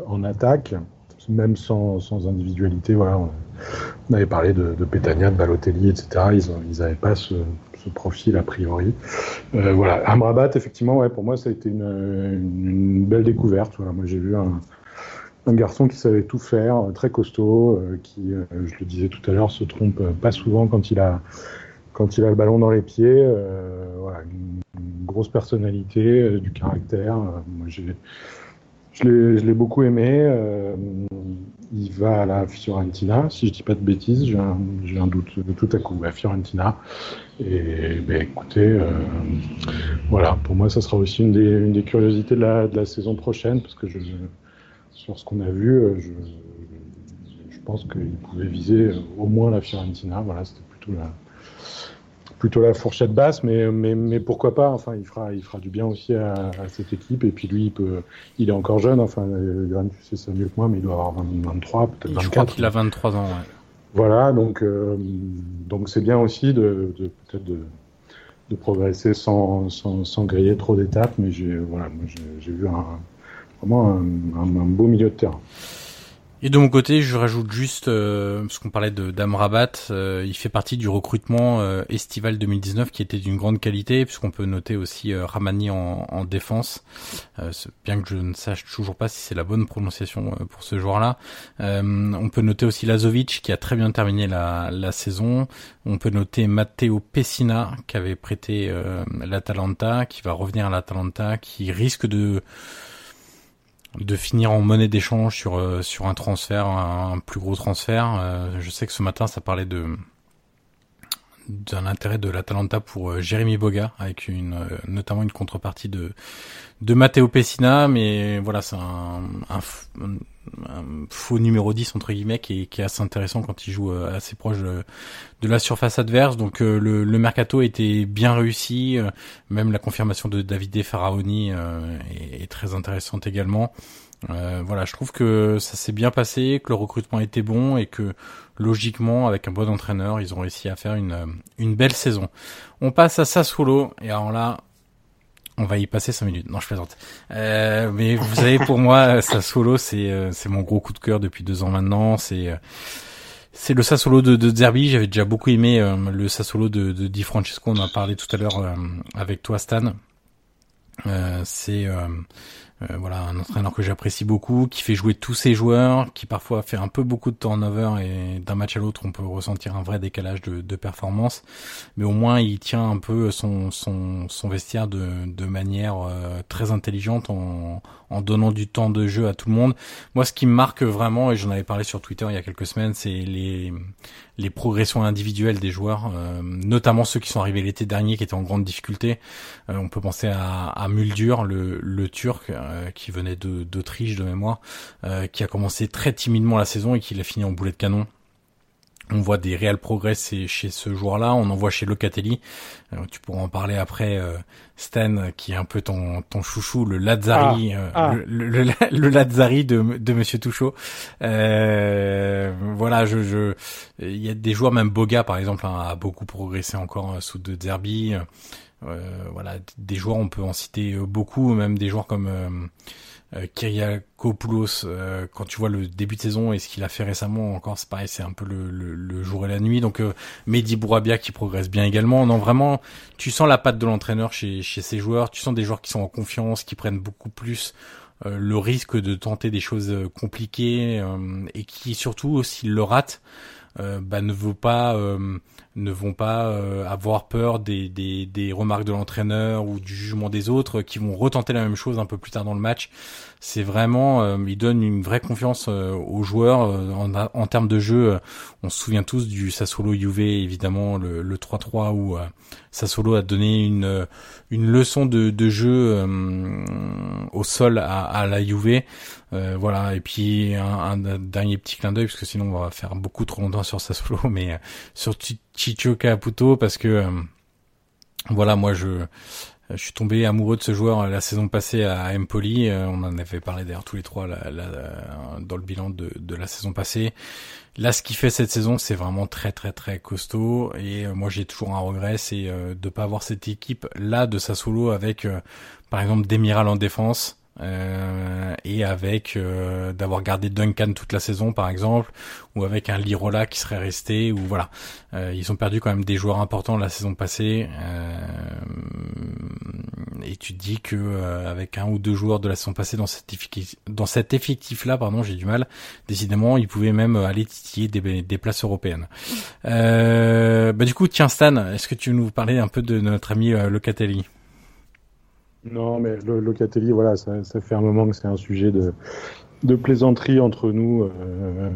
en attaque, même sans, sans individualité. Voilà, on, avait parlé de, de Pétania, de Balotelli, etc. Ils n'avaient pas ce, profil a priori. Euh, voilà, Amrabat, effectivement, ouais, pour moi, ça a été une, belle découverte. Voilà, moi, j'ai vu un, garçon qui savait tout faire, très costaud, euh, qui, euh, je le disais tout à l'heure, se trompe pas souvent quand il a quand il a le ballon dans les pieds. voilà, une, grosse personnalité, du caractère. moi, j'ai je l'ai beaucoup aimé il va à la Fiorentina, si je dis pas de bêtises, j'ai un, doute tout à coup, à Fiorentina. Et ben, écoutez, euh, voilà, pour moi, ça sera aussi une des, curiosités de la, de saison prochaine, parce que sur ce qu'on a vu, euh, je, je pense qu'il pouvait viser au moins la Fiorentina. Voilà, c'était plutôt la, plutôt la fourchette basse, mais, mais, mais pourquoi pas Enfin, il fera, il fera du bien aussi à, à, cette équipe. Et puis lui, il peut, il est encore jeune. Enfin, Yann, tu sais ça mieux que moi, mais il doit avoir 23, peut-être 24. Je crois qu'il a 23 ans. Ouais. Voilà, donc euh, donc c'est bien aussi de, de peut-être de, de, progresser sans, sans, sans griller trop d'étapes. Mais j'ai voilà, j'ai vu un, vraiment un, un, un beau milieu de terrain. Et de mon côté, je rajoute juste, euh, parce qu'on parlait de d'Amrabat, euh, il fait partie du recrutement euh, estival 2019 qui était d'une grande qualité, puisqu'on peut noter aussi euh, Ramani en, en défense, bien que je ne sache toujours pas si c'est la bonne prononciation pour ce joueur-là. on peut noter aussi Lazovic qui a très bien terminé la, la saison. On peut noter Matteo Pessina qui avait prêté l'Atalanta, qui va revenir à l'Atalanta, qui risque de de finir en monnaie d'échange sur euh, sur un transfert, un, plus gros transfert. Euh, je sais que ce matin ça parlait de d'un intérêt de l'Atalanta pour euh, Jérémy Boga avec une notamment une contrepartie de de Matteo Pessina mais voilà c'est un, un, un faux numéro 10 entre guillemets qui est, qui est assez intéressant quand il joue euh, assez proche de, la surface adverse. Donc euh, le, le, mercato était bien réussi euh, même la confirmation de David Faraoni est, est, très intéressante également. Voilà je trouve que ça s'est bien passé que le recrutement était bon et que logiquement avec un bon entraîneur ils ont réussi à faire une, une belle saison. On passe à Sassuolo. Et alors là on va y passer 5 minutes. Non, je plaisante. Euh, mais vous savez, pour moi, Sassuolo, c'est euh, c'est mon gros coup de cœur depuis deux ans maintenant. C'est euh, c'est le Sassuolo de, de Zerbi. J'avais déjà beaucoup aimé euh, le Sassuolo de, de Di Francesco. On en a parlé tout à l'heure avec toi, Stan. c'est euh, voilà, un entraîneur que j'apprécie beaucoup, qui fait jouer tous ses joueurs, qui parfois fait un peu beaucoup de turnover et d'un match à l'autre on peut ressentir un vrai décalage de, de, performance, mais au moins il tient un peu son, son, son vestiaire de, de manière euh, très intelligente en, en donnant du temps de jeu à tout le monde. Moi, ce qui me marque vraiment, et j'en avais parlé sur Twitter il y a quelques semaines, c'est les, les progressions individuelles des joueurs, euh, notamment ceux qui sont arrivés l'été dernier, qui étaient en grande difficulté. Euh, on peut penser à, à Muldur, le, le Turc, qui venait d'Autriche de, mémoire, qui a commencé très timidement la saison et qui l'a fini en boulet de canon on voit des réels progrès chez ce joueur-là. On en voit chez Locatelli. Euh, tu pourras en parler après, euh, Stan, qui est un peu ton, ton chouchou, le Lazzari, ah, euh, ah. Le, le, Lazzari de, de Monsieur Touchot. voilà, je, je, il y a des joueurs, même Boga par exemple, hein, a beaucoup progressé encore sous De Zerbi. Voilà, des joueurs, on peut en citer beaucoup, même des joueurs comme euh, Kyriakopoulos, euh, quand tu vois le début de saison et ce qu'il a fait récemment, encore c'est pareil, c'est un peu le, jour et la nuit. Donc euh, Mehdi Bourabia qui progresse bien également. Non, vraiment, tu sens la patte de l'entraîneur chez, chez ces joueurs. Tu sens des joueurs qui sont en confiance, qui prennent beaucoup plus euh, le risque de tenter des choses compliquées et qui surtout, s'ils le ratent, bah, ne veut pas ne vont pas euh, avoir peur des, des, des remarques de l'entraîneur ou du jugement des autres qui vont retenter la même chose un peu plus tard dans le match. C'est vraiment, euh, il donne une vraie confiance euh, aux joueurs en, en, termes de jeu. on se souvient tous du Sassuolo Juve évidemment le, le 3-3 où Sassuolo a donné une une leçon de, de jeu au sol à, à la Juve. Voilà et puis un, un, dernier petit clin d'œil parce que sinon on va faire beaucoup trop longtemps sur Sassuolo mais sur Chicho Caputo parce que euh, voilà, moi je je suis tombé amoureux de ce joueur euh, la saison passée à Empoli. Euh, on en avait parlé d'ailleurs tous les trois dans le bilan de, de, la saison passée. Là, ce qu'il fait cette saison, c'est vraiment très très très costaud. Et moi, j'ai toujours un regret, c'est de pas avoir cette équipe là de Sassuolo avec, par exemple, Demiral en défense. Euh, et avec euh, d'avoir gardé Duncan toute la saison par exemple ou avec un Lirola qui serait resté ou voilà. Euh, ils ont perdu quand même des joueurs importants la saison passée. Et tu te dis que avec un ou deux joueurs de la saison passée dans cet effectif, dans cet effectif là pardon j'ai du mal. Décidément ils pouvaient même aller titiller des, des places européennes. Bah du coup tiens Stan est-ce que tu veux nous parler un peu de notre ami Locatelli? Non, mais le Locatelli, voilà, ça, ça, fait un moment que c'est un sujet de, de plaisanterie entre nous, euh,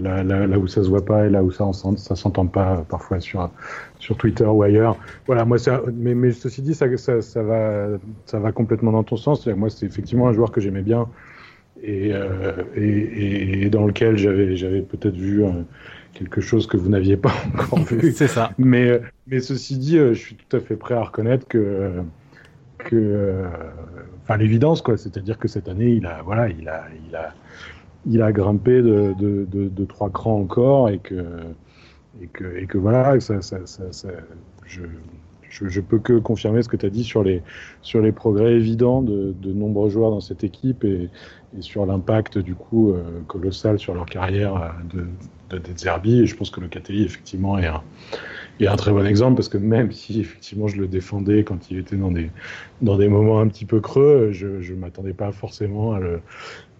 là, là, là, où ça se voit pas et là où ça, ça s'entend pas parfois sur, sur Twitter ou ailleurs. Voilà, moi, ça, mais, mais ceci dit, ça, ça, ça, va, ça va complètement dans ton sens. Moi, c'est effectivement un joueur que j'aimais bien et, euh, et, et, dans lequel j'avais, j'avais peut-être vu euh, quelque chose que vous n'aviez pas encore vu. c'est ça. Mais, mais ceci dit, euh, je suis tout à fait prêt à reconnaître que que, euh, enfin l'évidence quoi, c'est-à-dire que cette année il a, voilà, il a, il a, il a grimpé de, trois crans encore et que, et que, et que voilà, ça, ça, je, je, peux que confirmer ce que tu as dit sur les, sur les progrès évidents de, de nombreux joueurs dans cette équipe et, sur l'impact du coup euh, colossal sur leur carrière euh, de, de, Zerbi. Et je pense que le Catelli effectivement est un, a un très bon exemple parce que même si effectivement je le défendais quand il était dans des, dans des moments un petit peu creux, je ne m'attendais pas forcément à le,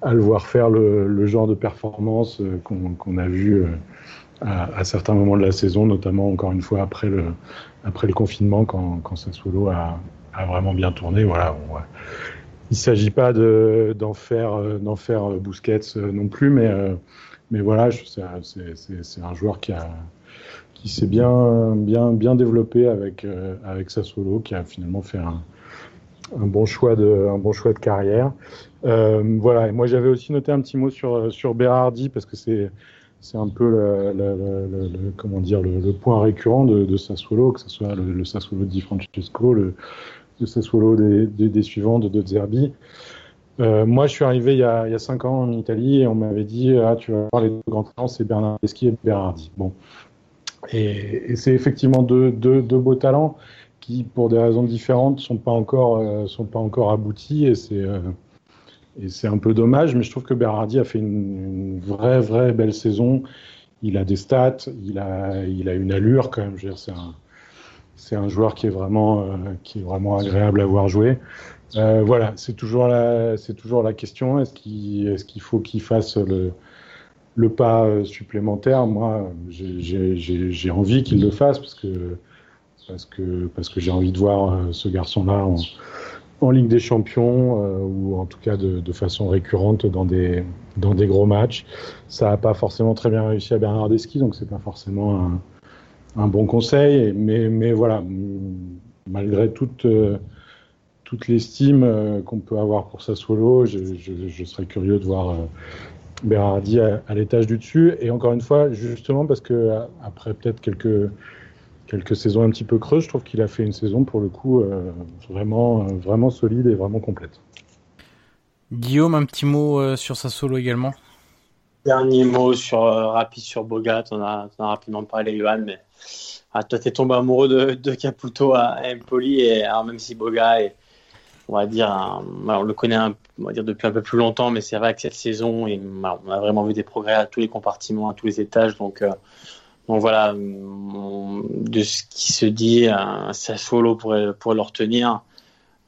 à le voir faire le, le genre de performance euh, qu'on a vu euh, à, certains moments de la saison, notamment encore une fois après le, après le confinement quand, quand Sassuolo a, a vraiment bien tourné. Voilà, il ne s'agit pas d'en faire, euh, faire Busquets non plus, mais, mais voilà, c'est un joueur qui a, qui s'est bien, bien, bien développé avec, euh, avec Sassuolo, qui a finalement fait un, un, bon, choix de, un bon choix de carrière. Euh, voilà, et moi j'avais aussi noté un petit mot sur, sur Berardi, parce que c'est c'est un peu le, comment dire le, point récurrent de, de Sassuolo, que ce soit le, Sassuolo di Francesco, le, Sassuolo des, des, des suivants de De Zerbi. Euh, moi, je suis arrivé il y, a, il y a cinq ans en Italie et on m'avait dit ah tu vas voir les deux grands talents, c'est Bernardeschi et Berardi. Bon, et, c'est effectivement deux, deux, beaux talents qui, pour des raisons différentes, sont euh, sont pas encore aboutis et c'est euh, et c'est un peu dommage. Mais je trouve que Berardi a fait une, vraie vraie belle saison. Il a des stats, il a il a une allure quand même. C'est un un joueur qui est vraiment euh, qui est vraiment agréable à voir jouer. Voilà, c'est toujours la toujours la question. Est-ce qu'il est-ce qu'il faut qu'il fasse le le pas euh, supplémentaire, moi, j'ai envie qu'il le fasse parce que parce que parce que j'ai envie de voir euh, ce garçon-là en, Ligue des Champions euh, ou en tout cas de, de, façon récurrente dans des dans des gros matchs. Ça n'a pas forcément très bien réussi à Bernardeschi, donc c'est pas forcément un, un, bon conseil. Mais mais voilà, malgré toute toute l'estime qu'on peut avoir pour Sassuolo. Je, je, serais curieux de voir Berardi à, l'étage du dessus. Et encore une fois, justement parce que après peut-être quelques quelques saisons un petit peu creuses, je trouve qu'il a fait une saison pour le coup vraiment vraiment solide et vraiment complète. Guillaume, un petit mot sur Sassuolo également? Dernier mot sur rapide sur Bogat, on a, on a rapidement parlé Johan, mais ah, toi, es tombé amoureux de, de Caputo à Empoli, et alors même si Boga est, on va dire, on le connaît on va dire depuis un peu plus longtemps, mais c'est vrai que cette saison, on a vraiment vu des progrès à tous les compartiments, à tous les étages, donc, euh, donc voilà, de ce qui se dit, un Sassuolo pourrait, pourrait le retenir.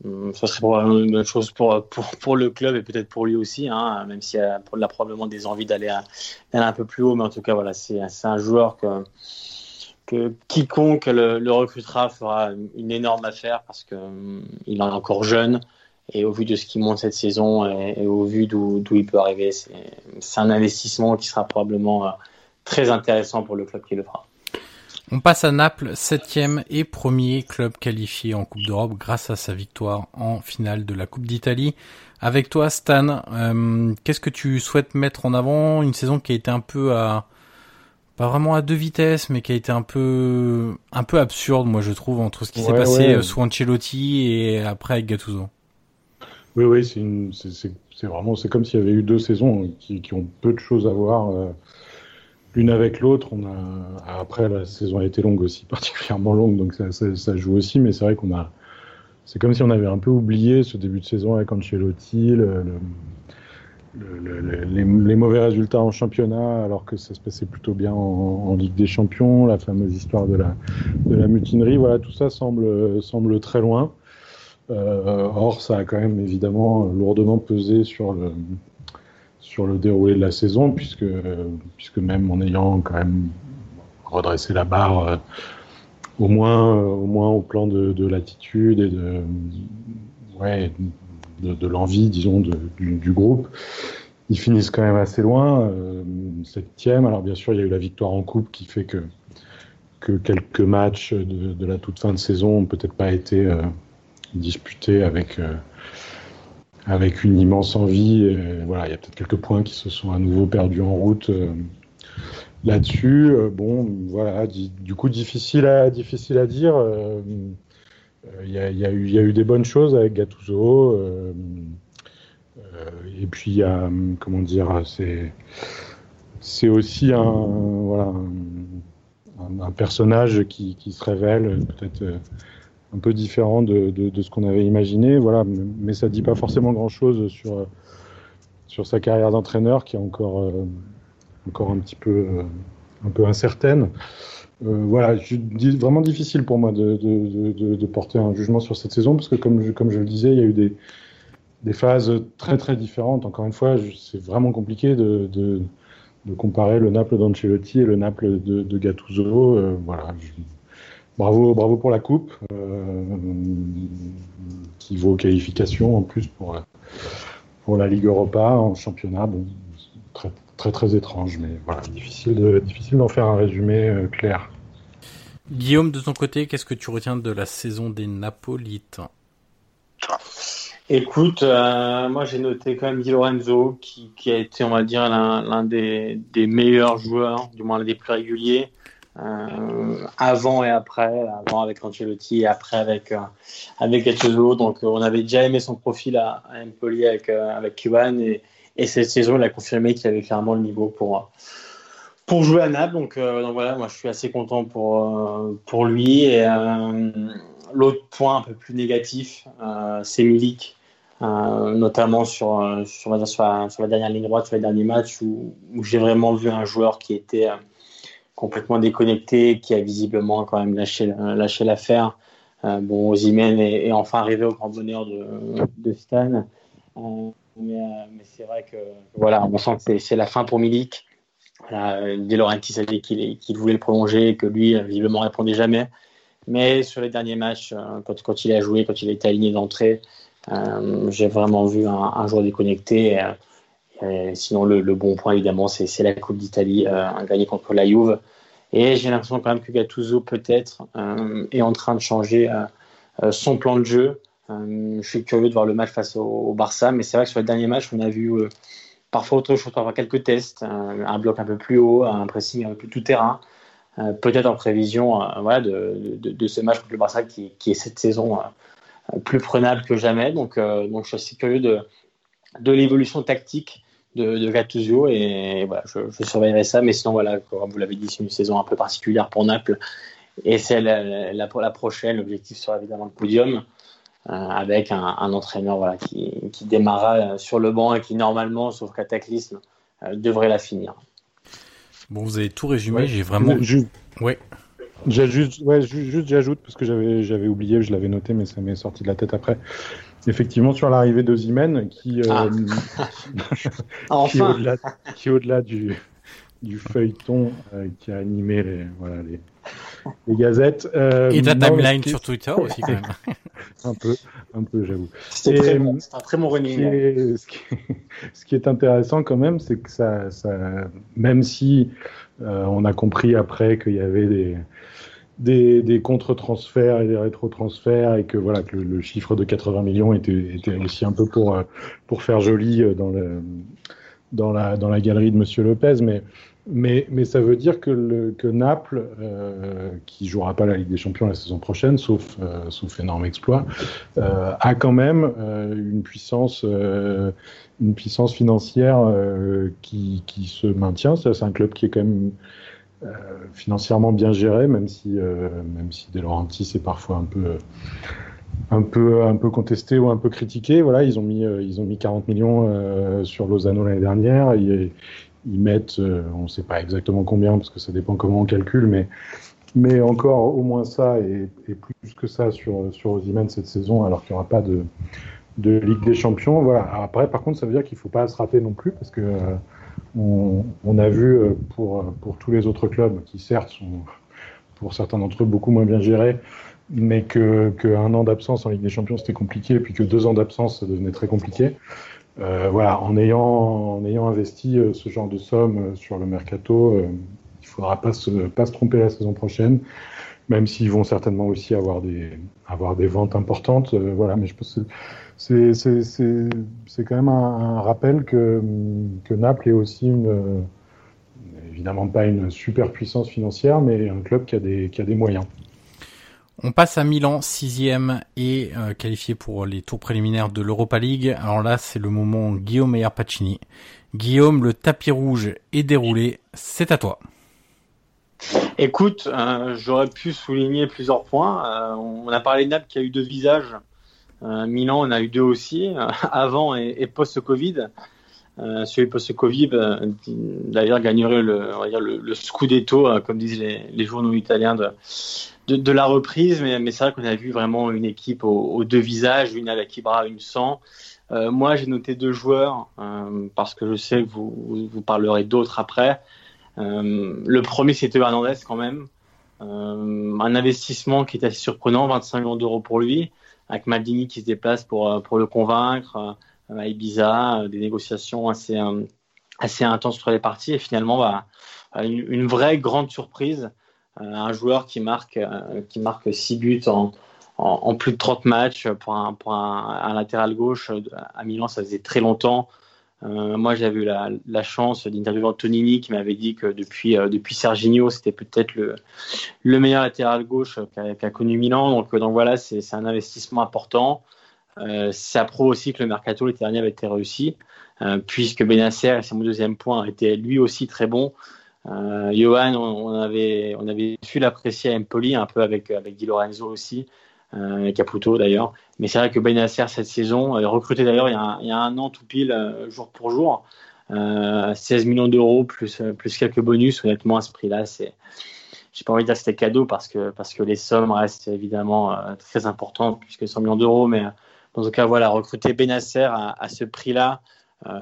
Hum, ça serait probablement une bonne chose pour, pour, pour le club et peut-être pour lui aussi, hein, même s'il a, a probablement des envies d'aller un peu plus haut. Mais en tout cas, voilà, c'est un joueur que, que quiconque le, recrutera fera une énorme affaire parce qu'il hum, est encore jeune et au vu de ce qu'il montre cette saison et, au vu d'où il peut arriver, c'est un investissement qui sera probablement euh, très intéressant pour le club qui le fera. On passe à Naples, septième et premier club qualifié en Coupe d'Europe grâce à sa victoire en finale de la Coupe d'Italie. Avec toi, Stan, euh, qu'est-ce que tu souhaites mettre en avant? Une saison qui a été un peu à, pas vraiment à deux vitesses, mais qui a été un peu, un peu absurde, moi je trouve, entre ce qui s'est passé ouais. Euh, sous Ancelotti et après avec Gattuso. Oui, oui, c'est vraiment, c'est comme s'il y avait eu deux saisons qui, qui, ont peu de choses à voir euh, l'une avec l'autre. On a, après la saison a été longue aussi, particulièrement longue, donc ça, ça, ça joue aussi, mais c'est vrai qu'on a, c'est comme si on avait un peu oublié ce début de saison avec Ancelotti, le, le les, mauvais résultats en championnat alors que ça se passait plutôt bien en, Ligue des Champions, la fameuse histoire de la, mutinerie, voilà, tout ça semble, semble très loin. Euh, or, ça a quand même évidemment lourdement pesé sur le, sur le déroulé de la saison, puisque, puisque même en ayant quand même redressé la barre, euh, au, moins, au moins au plan de, de et de, ouais, de, l'envie, disons, du, groupe. Ils finissent quand même assez loin, euh, septième. Alors bien sûr, il y a eu la victoire en coupe qui fait que, que quelques matchs de, la toute fin de saison n'ont peut-être pas été euh, disputés avec, euh, avec une immense envie. voilà, il y a peut-être quelques points qui se sont à nouveau perdus en route là-dessus. bon, voilà, du coup, difficile à, difficile à dire. Il y, y, a eu des bonnes choses avec Gattuso. Euh, euh, et puis, y a, comment dire, c'est, aussi un, personnage qui, se révèle peut-être euh, un peu différent de, ce qu'on avait imaginé. Voilà, mais ça dit pas forcément grand-chose sur sa carrière d'entraîneur qui est encore, encore un petit peu, un peu incertaine. Euh, voilà, vraiment difficile pour moi de, porter un jugement sur cette saison parce que comme je, le disais, il y a eu des, phases très très différentes. Encore une fois, c'est vraiment compliqué de, comparer le Naples d'Ancelotti et le Naples de, Gattuso. Euh, voilà, bravo, bravo pour la coupe euh, qui vaut qualification en plus pour pour la Ligue Europa en championnat. Bon, très très étrange, mais voilà, difficile d'en faire un résumé clair. Guillaume, de ton côté, qu'est-ce que tu retiens de la saison des Napolitains? Écoute, euh, moi j'ai noté quand même Di Lorenzo, qui, a été, on va dire, l'un des, meilleurs joueurs, du moins l'un des plus réguliers, euh, avant et après, avant avec Ancelotti et après avec, euh, avec Gattuso. Donc euh, on avait déjà aimé son profil à, à Empoli avec, avec et cette saison il a confirmé qu'il avait clairement le niveau pour pour jouer à Naples. Euh, donc, voilà, moi je suis assez content pour, euh, lui. Et euh, l'autre point un peu plus négatif, c'est Milik. notamment sur, sur, la, dernière ligne droite, sur les derniers matchs, où, j'ai vraiment vu un joueur qui était complètement déconnecté, qui a visiblement quand même lâché, lâché l'affaire. bon, Ozymen est, est, enfin arrivé au grand bonheur de, de Stan. mais, mais c'est vrai que voilà, on sent que c'est la fin pour Milik. Voilà, De Laurentiis a dit qu'il voulait le prolonger que lui, euh, visiblement, répondait jamais. Mais sur les derniers matchs, euh, quand, il a joué, quand il été aligné d'entrée, euh, j'ai vraiment vu un, joueur déconnecté. Sinon, le, bon point, évidemment, c'est la Coupe d'Italie, un gagné contre la Juve. Et j'ai l'impression quand même que Gattuso, peut-être, est en train de changer son plan de jeu. je suis curieux de voir le match face au, Barça, mais c'est vrai que sur le dernier match, on a vu parfois autre chose, parfois quelques tests, un bloc un peu plus haut, un pressing un peu plus tout terrain. peut-être en prévision voilà, de, ce match contre le Barça qui, est cette saison plus prenable que jamais. Donc, donc je suis assez curieux de, l'évolution tactique de, de Gattuso et je, surveillerai ça. Mais sinon, voilà, comme vous l'avez dit, c'est une saison un peu particulière pour Naples et c'est la, prochaine. L'objectif sera évidemment le podium. Euh, avec un, un, entraîneur voilà, qui, qui démarra sur le banc et qui normalement, sauf cataclysme, euh, devrait la finir. Bon, vous avez tout résumé, j'ai vraiment... Juste, ouais. Juste, ouais, juste j'ajoute, parce que j'avais, j'avais oublié, je l'avais noté, mais ça m'est sorti de la tête après. Effectivement, sur l'arrivée de Zimen, qui, euh, ah. qui, est au-delà, qui au-delà du, du feuilleton euh, qui a animé les, voilà, les, les gazettes. Euh, Et ta timeline sur Twitter aussi, quand même. un peu, un peu, j'avoue. C'est très bon, c'est un très bon running. Ce qui, est, ce qui est intéressant quand même, c'est que ça, ça même si euh, on a compris après qu'il y avait des, des, des contre-transferts et des rétro-transferts et que voilà que le, chiffre de 80 millions était, était, aussi un peu pour euh, pour faire joli dans le dans la dans la galerie de Monsieur Lopez, mais mais, ça veut dire que, le, que Naples, euh, qui jouera pas la Ligue des Champions la saison prochaine, sauf, euh, énorme exploit, euh, a quand même euh, une puissance, euh, une puissance financière qui, se maintient. C'est un club qui est quand même financièrement bien géré, même si, même si est parfois un peu contesté ou un peu critiqué. Voilà, ils ont mis ils ont mis 40 millions sur Lozano l'année dernière. Ils mettent, euh, on ne sait pas exactement combien parce que ça dépend comment on calcule, mais mais encore au moins ça et, et plus que ça sur sur cette saison, alors qu'il n'y aura pas de de Ligue des Champions. Voilà. Après, par contre, ça veut dire qu'il ne faut pas se rater non plus parce que euh, on, a vu euh, pour pour tous les autres clubs qui certes sont pour certains d'entre eux beaucoup moins bien gérés, mais que qu'un an d'absence en Ligue des Champions c'était compliqué, puis que deux ans d'absence ça devenait très compliqué. Euh, voilà, en ayant, en ayant investi euh, ce genre de somme euh, sur le mercato, il ne faudra pas se, pas se tromper la saison prochaine, même s'ils vont certainement aussi avoir des, avoir des ventes importantes. voilà, mais je pense c'est, quand même un, un, rappel que, que Naples est aussi une, évidemment pas une super puissance financière, mais un club qui a des, qui a des moyens. On passe à Milan, sixième et euh, qualifié pour les tours préliminaires de l'Europa League. Alors là, c'est le moment Guillaume et Pacini. Guillaume, le tapis rouge est déroulé. C'est à toi. Écoute, euh, j'aurais pu souligner plusieurs points. Euh, on a parlé de Naples qui a eu deux visages. Milan, on a eu deux aussi, avant et, post-Covid. celui post-Covid, d'ailleurs, gagnerait le, on va Scudetto, comme disent les, journaux italiens de, la reprise, mais, mais c'est vrai qu'on a vu vraiment une équipe aux, deux visages, une avec Ibra, une sans. Euh, moi, j'ai noté deux joueurs euh, parce que je sais que vous, vous parlerez d'autres après. Euh, le premier, c'était Hernandez quand même. un investissement qui est assez surprenant, 25 millions d'euros pour lui, avec Maldini qui se déplace pour, pour le convaincre, à Ibiza, des négociations assez, assez intenses entre les parties, et finalement, bah, une, une vraie grande surprise euh, un joueur qui marque, euh, qui marque 6 buts en, en, plus de 30 matchs pour un, pour un, latéral gauche euh, à Milan, ça faisait très longtemps. moi, j'avais eu la, chance d'interviewer Antonini qui m'avait dit que depuis, depuis Serginho, c'était peut-être le, le meilleur latéral gauche qu'a connu Milan. Donc, donc voilà, c'est un investissement important. ça prouve aussi que le mercato l'été dernier avait été réussi, puisque Benacer, c'est mon deuxième point, était lui aussi très bon. Euh, Johan, on, avait, su l'apprécier à Empoli, un peu avec, avec Di Lorenzo aussi, euh, Caputo d'ailleurs. Mais c'est vrai que Benacer cette saison, euh, recruté d'ailleurs il, y a un an tout pile, euh, jour pour jour, euh, 16 millions d'euros plus, plus quelques bonus. Honnêtement, à ce prix-là, c'est, j'ai pas envie de que cadeau parce que, parce que les sommes restent évidemment très importantes puisque 100 millions d'euros. Mais en tout cas, voilà, recruter Benacer à ce prix-là,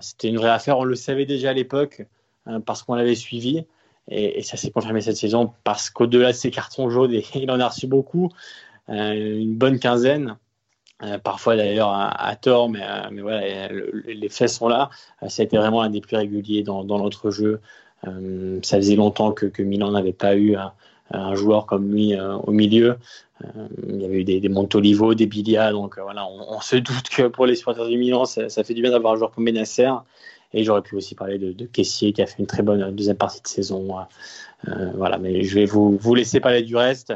c'était une vraie affaire. On le savait déjà à l'époque. Hein, parce qu'on l'avait suivi. Et, ça s'est confirmé cette saison parce qu'au-delà de ses cartons jaunes, il en a reçu beaucoup, euh, une bonne quinzaine. Euh, parfois d'ailleurs à, tort, mais, euh, voilà, les faits sont là. ça a été vraiment un des plus réguliers dans, notre jeu. ça faisait longtemps que, Milan n'avait pas eu un joueur comme lui au milieu. il y avait eu des, Montolivo, des Bilia, donc voilà, on, se doute que pour les supporters du Milan, ça, fait du bien d'avoir un joueur comme Benacer. Et j'aurais pu aussi parler de, de Caissier qui a fait une très bonne deuxième partie de saison. voilà, mais je vais vous, vous laisser parler du reste,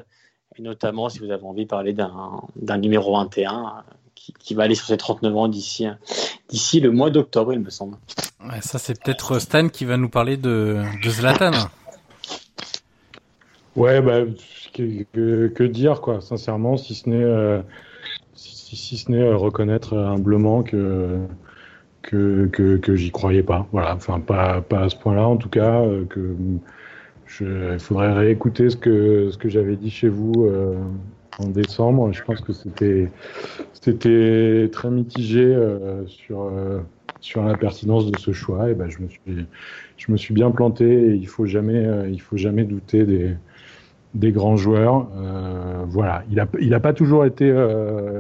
et notamment si vous avez envie de parler d'un numéro 21 qui, va aller sur ses 39 ans d'ici d'ici le mois d'octobre, il me semble. ça, c'est peut-être Stan qui va nous parler de, de Zlatan. Ouais, bah, que, dire, quoi, sincèrement, si ce n'est euh, si, ce n'est euh, reconnaître humblement que que, que, j'y croyais pas. Voilà, enfin, pas, pas à ce point-là, en tout cas, euh, que il faudrait réécouter ce que, ce que j'avais dit chez vous en décembre. Je pense que c'était très mitigé euh, sur euh, sur la pertinence de ce choix. Et ben je me suis je me suis bien planté. Et il faut jamais euh, faut jamais douter des des grands joueurs. voilà, il a il a pas toujours été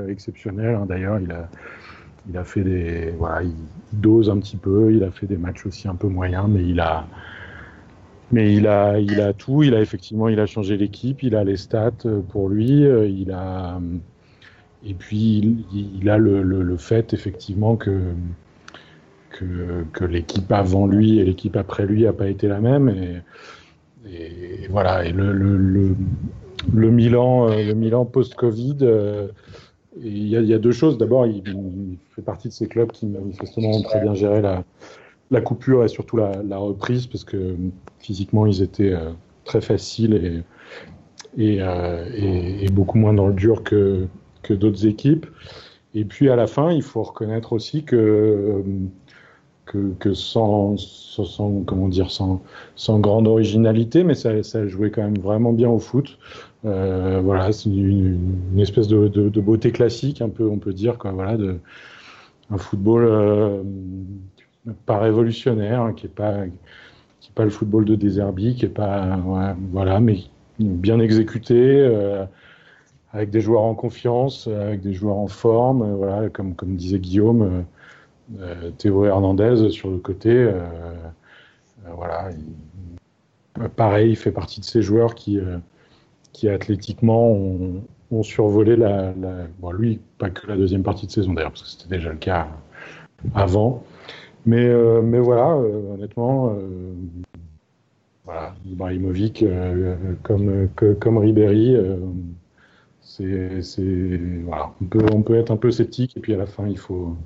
exceptionnel. Hein. D'ailleurs, il a fait des voilà, il dose un petit peu. Il a fait des matchs aussi un peu moyens, mais il a mais il a, il a tout. Il a effectivement, il a changé l'équipe. Il a les stats euh, pour lui. Euh, il a, et puis il, a le, le, fait effectivement que que, l'équipe avant lui et l'équipe après lui a pas été la même. Et, voilà. Et le, le Milan, euh, le Milan post-Covid. Il y, a, deux choses. D'abord, il, fait partie de ces clubs qui manifestement ont très bien géré la, coupure et surtout la, reprise parce que physiquement ils étaient euh, très faciles et, euh, et, beaucoup moins dans le dur que, d'autres équipes. Et puis à la fin, il faut reconnaître aussi que, que sans, comment dire, sans grande originalité, mais ça, ça jouait quand même vraiment bien au foot. Euh, voilà, c'est une, espèce de, beauté classique, un peu, on peut dire, quoi, voilà, de, un football euh, pas révolutionnaire, hein, qui est pas pas le football de Deserbi, qui est pas voilà, mais bien exécuté, euh, avec des joueurs en confiance, avec des joueurs en forme, voilà, comme comme disait Guillaume, Théo Hernandez sur le côté, voilà, pareil, il fait partie de ces joueurs qui qui athlétiquement ont, survolé la, bon, lui pas que la deuxième partie de saison d'ailleurs parce que c'était déjà le cas avant. Mais, euh, mais voilà, euh, honnêtement, euh, voilà, Ibrahimovic comme, comme Ribéry, voilà, on peut, on peut être un peu sceptique et puis à la fin il faut,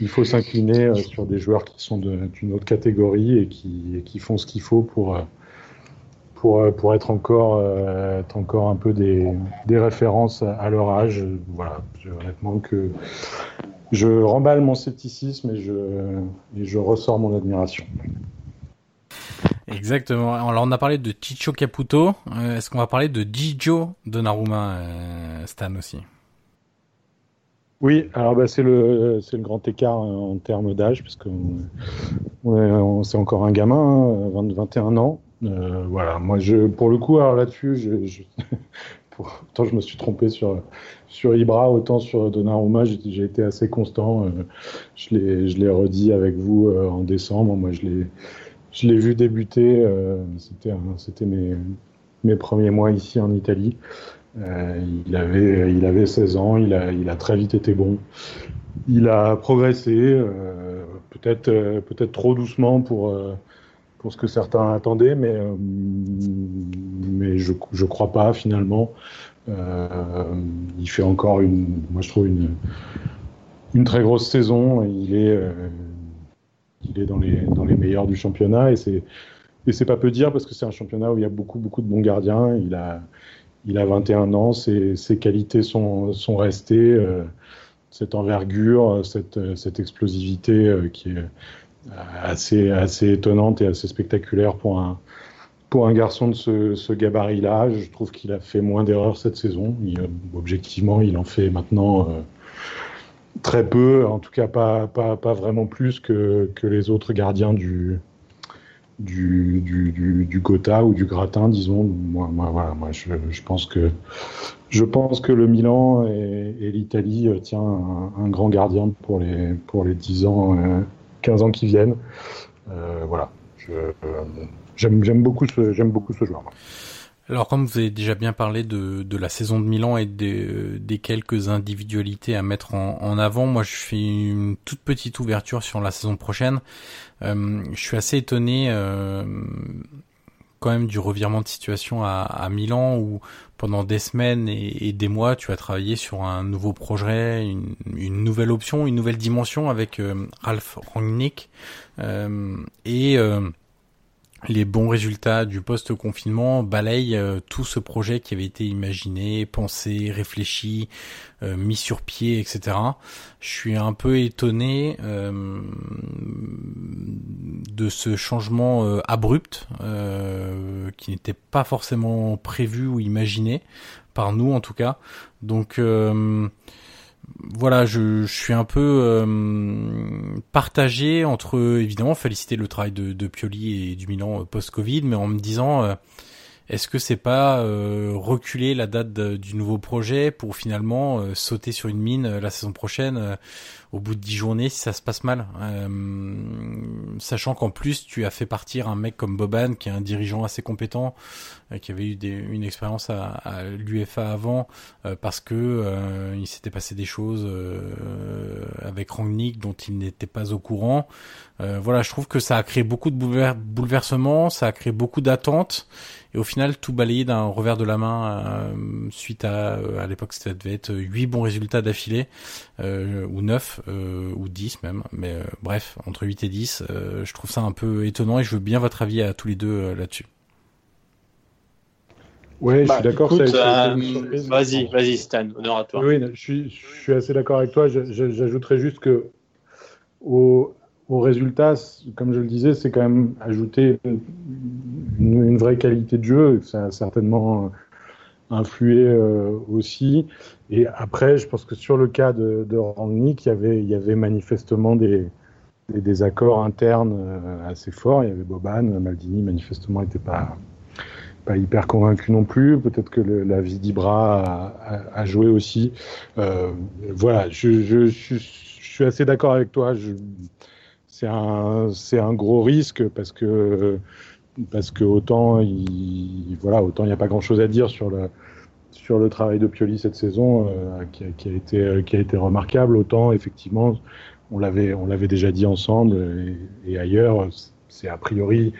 il faut s'incliner sur des joueurs qui sont d'une autre catégorie et qui, et qui font ce qu'il faut pour, pour, pour être encore, être encore un peu des, des références à, leur âge. Voilà, honnêtement que je remballe mon scepticisme et je, et je ressors mon admiration. Exactement. Alors on a parlé de Chicho Caputo. Euh, est-ce qu'on va parler de Gigio Donnarumma, euh, Stan aussi? Oui, alors bah, c'est le c'est le grand écart en termes d'âge parce que c'est encore un gamin, 21 hein, ans. Euh, voilà, moi je pour le coup alors là-dessus je, je pourtant je me suis trompé sur sur Ibra, autant sur Donnarumma, j'ai été assez constant. Euh, je l'ai redit avec vous euh, en décembre. Moi, je l'ai vu débuter. Euh, c'était mes mes premiers mois ici en Italie. il avait il avait 16 ans. Il a il a très vite été bon. Il a progressé, peut-être peut-être trop doucement pour pour ce que certains attendaient, mais mais je je crois pas finalement. Euh, il fait encore une, moi je trouve une, une très grosse saison. Il est, euh, il est dans les, dans les meilleurs du championnat et c'est, et c'est pas peu dire parce que c'est un championnat où il y a beaucoup, beaucoup de bons gardiens. Il a, il a 21 ans, ses, ses qualités sont, sont restées. Euh, cette envergure, cette, cette explosivité qui est assez, assez étonnante et assez spectaculaire pour un, pour un garçon de ce, gabarit-là, je trouve qu'il a fait moins d'erreurs cette saison. objectivement, il en fait maintenant euh, très peu, en tout cas pas, pas, pas vraiment plus que, que, les autres gardiens du, du, du, du, Gotha ou du Gratin, disons. Moi, moi, voilà, moi je, je, pense que, je pense que le Milan et, l'Italie euh, tient un, grand gardien pour les, pour les 10 ans, 15 euh, ans qui viennent. voilà. Je, J'aime beaucoup ce beaucoup ce joueur. Alors comme vous avez déjà bien parlé de, de la saison de Milan et des, des quelques individualités à mettre en, avant, moi je fais une toute petite ouverture sur la saison prochaine. Euh, je suis assez étonné euh, quand même du revirement de situation à, à, Milan où pendant des semaines et, des mois tu as travaillé sur un nouveau projet, une, une nouvelle option, une nouvelle dimension avec euh, Ralph Rangnick. Euh, et euh, les bons résultats du post-confinement balayent euh, tout ce projet qui avait été imaginé, pensé, réfléchi, euh, mis sur pied, etc. Je suis un peu étonné euh, de ce changement euh, abrupt qui n'était pas forcément prévu ou imaginé par nous en tout cas. Donc voilà, je, suis un peu euh, partagé entre évidemment féliciter le travail de, de Pioli et du Milan post-Covid, mais en me disant euh, est-ce que c'est pas euh, reculer la date du nouveau projet pour finalement euh, sauter sur une mine euh, la saison prochaine euh, au bout de dix journées si ça se passe mal Sachant qu'en plus tu as fait partir un mec comme Boban qui est un dirigeant assez compétent, qui avait eu une expérience à, l'UFA avant parce que il s'était passé des choses avec Rangnick dont il n'était pas au courant. voilà, je trouve que ça a créé beaucoup de bouleversements, ça a créé beaucoup d'attentes et au final tout balayé d'un revers de la main euh, suite à à l'époque ça devait être huit bons résultats d'affilée euh, ou neuf euh, ou dix même mais euh, bref entre 8 et 10 euh, je trouve ça un peu étonnant et je veux bien votre avis à tous les deux euh, là-dessus Ouais, bah, je suis d'accord. Vas-y, vas-y, Stan, honneur à toi. Oui, je suis, je suis assez d'accord avec toi. J'ajouterais juste que au, au résultat, comme je le disais, c'est quand même ajouter une, vraie qualité de jeu. Ça a certainement influé euh, aussi. Et après, je pense que sur le cas de, de Rangnick, il y avait, manifestement des, des, internes euh, assez forts. Il y avait Boban, Maldini, manifestement, n'était pas pas hyper convaincu non plus. Peut-être que la vie d'Ibra a, joué aussi. Euh, voilà, je, suis assez d'accord avec toi. C'est un, gros risque parce que, parce que autant il, voilà, autant il n'y a pas grand chose à dire sur le, travail de Pioli cette saison euh, qui, a, été, remarquable, autant effectivement on l'avait, déjà dit ensemble et, ailleurs, c'est a priori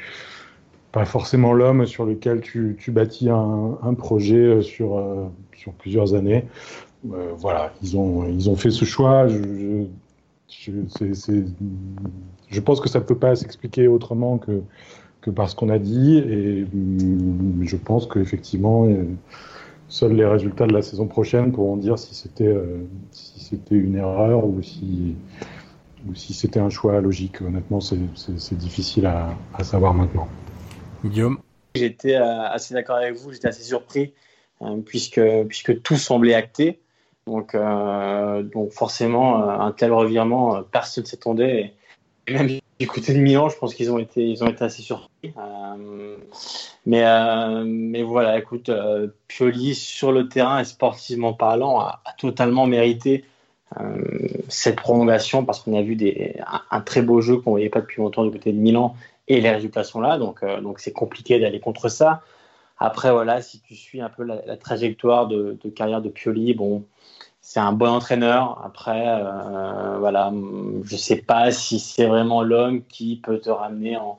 pas forcément l'homme sur lequel tu, bâtis un, projet sur, euh, plusieurs années. Euh, voilà, ils ont, fait ce choix. Je, pense que ça ne peut pas s'expliquer autrement que, que par ce qu'on a dit. Et je pense qu'effectivement, seuls les résultats de la saison prochaine pourront dire si c'était, euh, si c'était une erreur ou si, ou si c'était un choix logique. Honnêtement, c'est, difficile à, à, savoir maintenant. Guillaume? J'étais euh, assez d'accord avec vous, j'étais assez surpris euh, puisque, puisque tout semblait acté. Donc, euh, donc forcément, euh, un tel revirement, euh, personne ne s'attendait. Et même du côté de Milan, je pense qu'ils ont été, ils ont été assez surpris. Mais, mais voilà, écoute, Pioli sur le terrain et sportivement parlant a, totalement mérité cette prolongation parce qu'on a vu des, un, très beau jeu qu'on voyait pas depuis longtemps du côté de Milan et les résultats sont là, donc donc c'est compliqué d'aller contre ça. Après voilà, si tu suis un peu la, la trajectoire de, de, carrière de Pioli, bon, c'est un bon entraîneur. Après, euh, voilà, je sais pas si c'est vraiment l'homme qui peut te ramener en,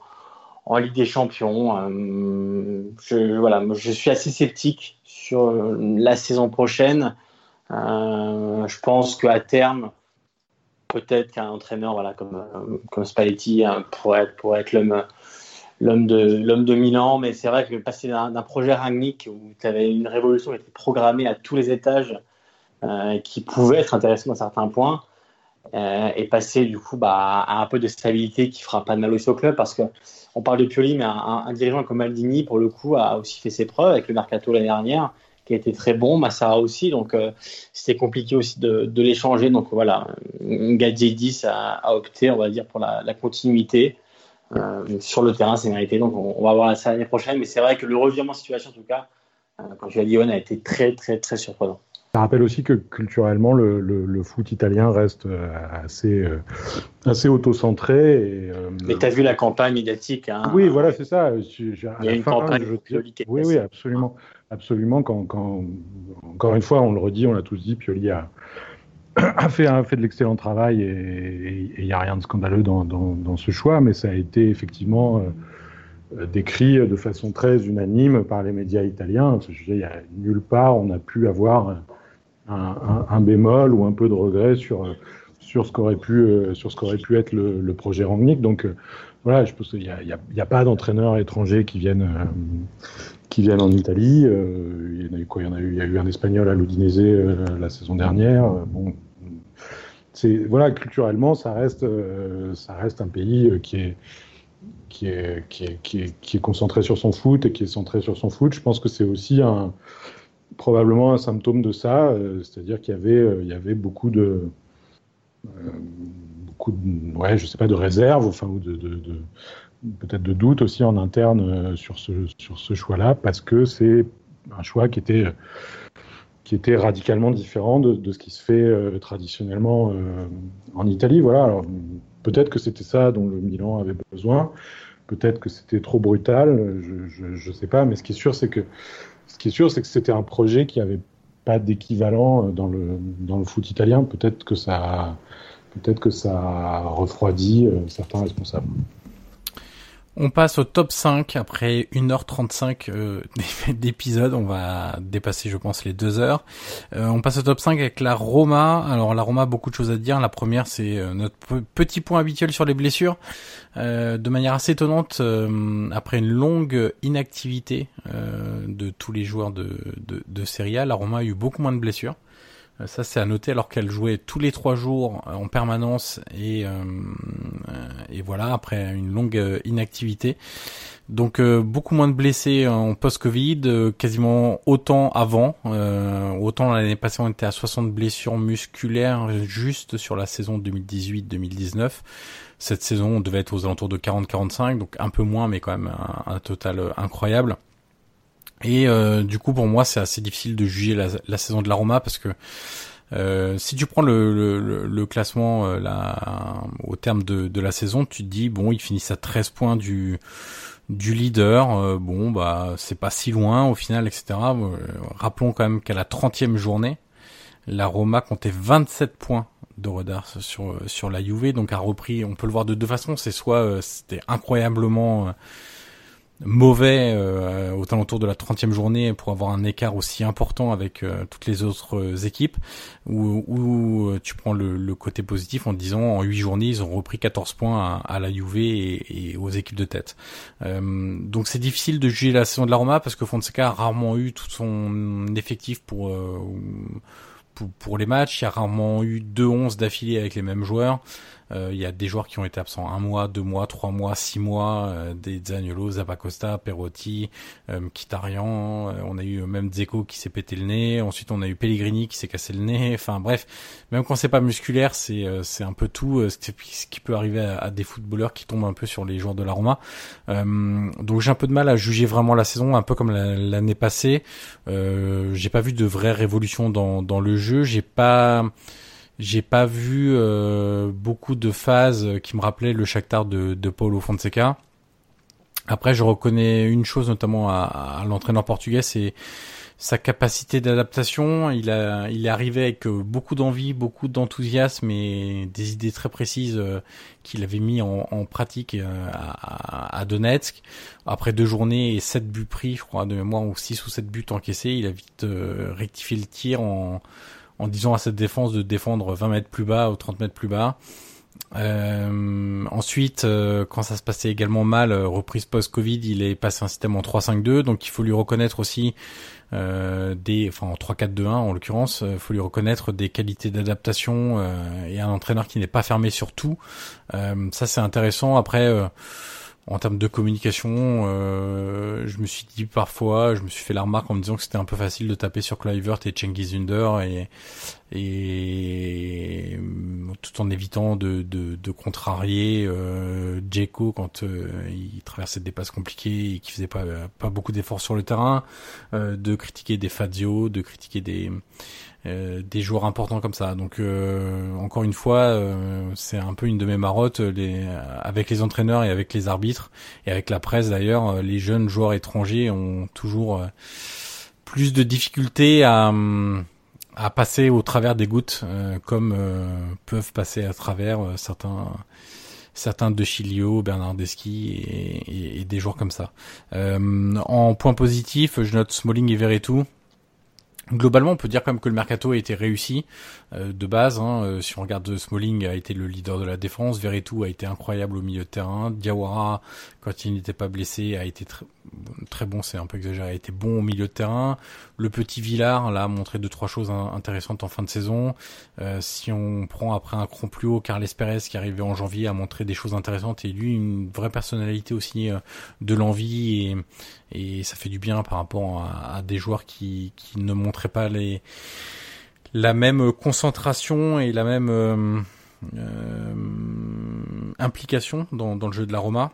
en Ligue des Champions. Euh, je, voilà, je suis assez sceptique sur la saison prochaine. Euh, je pense qu'à terme, peut-être qu'un entraîneur, voilà, comme comme Spalletti pourrait être, l'homme de l'homme de Milan. Mais c'est vrai que passer d'un projet Rangnick où tu avais une révolution qui était programmée à tous les étages euh, qui pouvait être intéressant dans certains points euh, et passer du coup bah, à un peu de stabilité qui fera pas de mal aussi au club parce que on parle de Pioli mais un, dirigeant comme Maldini pour le coup a aussi fait ses preuves avec le mercato l'année dernière qui a été très bon, Massara aussi, donc euh, c'était compliqué aussi de, de l'échanger. Donc voilà, Gadjedis a, a, opté, on va dire, pour la, continuité. Euh, sur le terrain, c'est mérité, donc on, va voir ça l'année prochaine. Mais c'est vrai que le revirement de situation, en tout cas, euh, quand tu l'as dit, on a été très, très, très surprenant. Ça rappelle aussi que culturellement, le, le, foot italien reste euh, assez, euh, assez auto-centré. Et, euh, Mais tu as vu la campagne médiatique. Hein, oui, voilà, c'est ça. Il y a une campagne je, Oui, oui, absolument. absolument quand, quand, encore une fois, on le redit, on l'a tous dit, Pioli a, a, fait, a fait de l'excellent travail et il n'y a rien de scandaleux dans, dans, dans, ce choix, mais ça a été effectivement décrit de façon très unanime par les médias italiens. Il n'y a nulle part on a pu avoir un, bémol ou un peu de regret sur, sur ce qu'aurait pu, euh, sur ce qu'aurait pu être le, projet Rangnick. Donc euh, voilà, je pense qu'il n'y a, pas d'entraîneurs étrangers qui viennent, euh, qui viennent en Italie. il y a eu quoi? Il y a eu, il y a eu un Espagnol à l'Udinese la saison dernière. bon, voilà, culturellement, ça reste, ça reste un pays qui est qui est, qui est, qui, est, qui est concentré sur son foot et qui est centré sur son foot. Je pense que c'est aussi un, probablement un symptôme de ça, euh, c'est-à-dire qu'il y avait, euh, il y avait beaucoup de, euh, beaucoup ouais, je sais pas, de réserves, enfin, ou de, peut-être de doutes aussi en interne sur ce, sur ce choix-là, parce que c'est un choix qui était, qui était radicalement différent de, de ce qui se fait traditionnellement en Italie. Voilà. Peut-être que c'était ça dont le Milan avait besoin. Peut-être que c'était trop brutal. Je ne sais pas. Mais ce qui est sûr, c'est que ce qui est sûr, c'est que c'était un projet qui n'avait pas d'équivalent euh, dans le, foot italien. Peut-être que ça, peut-être que ça a refroidi euh, certains responsables. On passe au top 5 après 1h35 euh, d'épisode. On va dépasser, je pense, les 2 heures. Euh, on passe au top 5 avec la Roma. Alors la Roma, beaucoup de choses à dire. La première, c'est euh, notre petit point habituel sur les blessures. de manière assez étonnante, après une longue inactivité de tous les joueurs de, de, de Serie A, la Roma a eu beaucoup moins de blessures. Euh, ça, c'est à noter alors qu'elle jouait tous les trois jours euh, en permanence et, euh, et voilà après une longue inactivité. Donc beaucoup moins de blessés en post-Covid, quasiment autant avant. autant l'année passée on était à 60 blessures musculaires juste sur la saison 2018-2019. Cette saison on devait être aux alentours de 40-45, donc un peu moins mais quand même un total incroyable. Et euh, du coup, pour moi, c'est assez difficile de juger la, saison de la Roma parce que euh, si tu prends le, le, le classement euh, au terme de, de, la saison, tu te dis bon, ils finissent à 13 points du du leader. Euh, bon, bah c'est pas si loin au final, etc. Euh, rappelons quand même qu'à la 30e journée, la Roma comptait 27 points de retard sur sur la Juve, donc a repris. On peut le voir de deux façons. C'est soit c'était incroyablement mauvais euh, au alentour de la 30e journée pour avoir un écart aussi important avec euh, toutes les autres euh, équipes ou euh, tu prends le, côté positif en disant en 8 journées ils ont repris 14 points à, la Juve et, aux équipes de tête donc c'est difficile de juger la saison de la Roma parce que Fonseca a rarement eu tout son effectif pour pour, les matchs, il y a rarement eu deux 11 d'affilée avec les mêmes joueurs. Euh, il y a des joueurs qui ont été absents un mois, deux mois, trois mois, six mois, euh, des Zaniolo, Zapacosta, Perotti, euh, Kitarian, euh, on a eu même Zeko qui s'est pété le nez, ensuite on a eu Pellegrini qui s'est cassé le nez, enfin bref, même quand c'est pas musculaire, c'est c'est un peu tout ce qui peut arriver à, des footballeurs qui tombent un peu sur les joueurs de la Roma. donc j'ai un peu de mal à juger vraiment la saison, un peu comme l'année passée. j'ai pas vu de vraie révolution dans dans le jeu, j'ai pas j'ai pas vu euh, beaucoup de phases qui me rappelaient le Shakhtar de, de Paulo Fonseca. Après, je reconnais une chose notamment à, l'entraîneur portugais, c'est sa capacité d'adaptation. Il il est arrivé avec beaucoup d'envie, beaucoup d'enthousiasme et des idées très précises euh, qu'il avait mis en, pratique euh, à, à, Donetsk. Après deux journées et sept buts pris, je crois de mémoire, ou six ou sept buts encaissés, il a vite rectifié le tir en en disant à cette défense de défendre 20 mètres plus bas ou 30 mètres plus bas. Euh, ensuite, euh, quand ça se passait également mal, euh, reprise post-Covid, il est passé un système en 3-5-2, donc il faut lui reconnaître aussi des, enfin en 3-4-2-1 en l'occurrence, il faut lui reconnaître des qualités d'adaptation et un entraîneur qui n'est pas fermé sur tout. ça c'est intéressant. Après en termes de communication, euh, je me suis dit parfois, je me suis fait la remarque en me disant que c'était un peu facile de taper sur Kluivert et Cengiz Under et, et tout en évitant de, de, de contrarier euh, quand euh, il traversait des passes compliquées et qui faisait pas, pas beaucoup d'efforts sur le terrain, euh, de critiquer des Fazio, de critiquer des des joueurs importants comme ça. Donc encore une fois, c'est un peu une de mes marottes les, avec les entraîneurs et avec les arbitres et avec la presse d'ailleurs. Les jeunes joueurs étrangers ont toujours plus de difficultés à à passer au travers des gouttes, comme peuvent passer à travers certains certains de Chilio, Bernardeschi et, et, des joueurs comme ça. Euh, en point positif, je note Smalling et Verretou. Globalement, on peut dire quand même que le mercato a été réussi euh, de base. Hein, euh, si on regarde Smalling a été le leader de la défense, Verretou a été incroyable au milieu de terrain, Diawara quand il n'était pas blessé a été très, très bon, c'est un peu exagéré, a été bon au milieu de terrain. Le petit Villard là a montré deux trois choses intéressantes en fin de saison. Euh, si on prend après un cran plus haut, Carles Perez qui arrivé en janvier a montré des choses intéressantes et lui une vraie personnalité aussi de l'envie et, et ça fait du bien par rapport à, à des joueurs qui, qui ne montraient pas les la même concentration et la même euh, euh, implication dans, dans, le jeu de la Roma.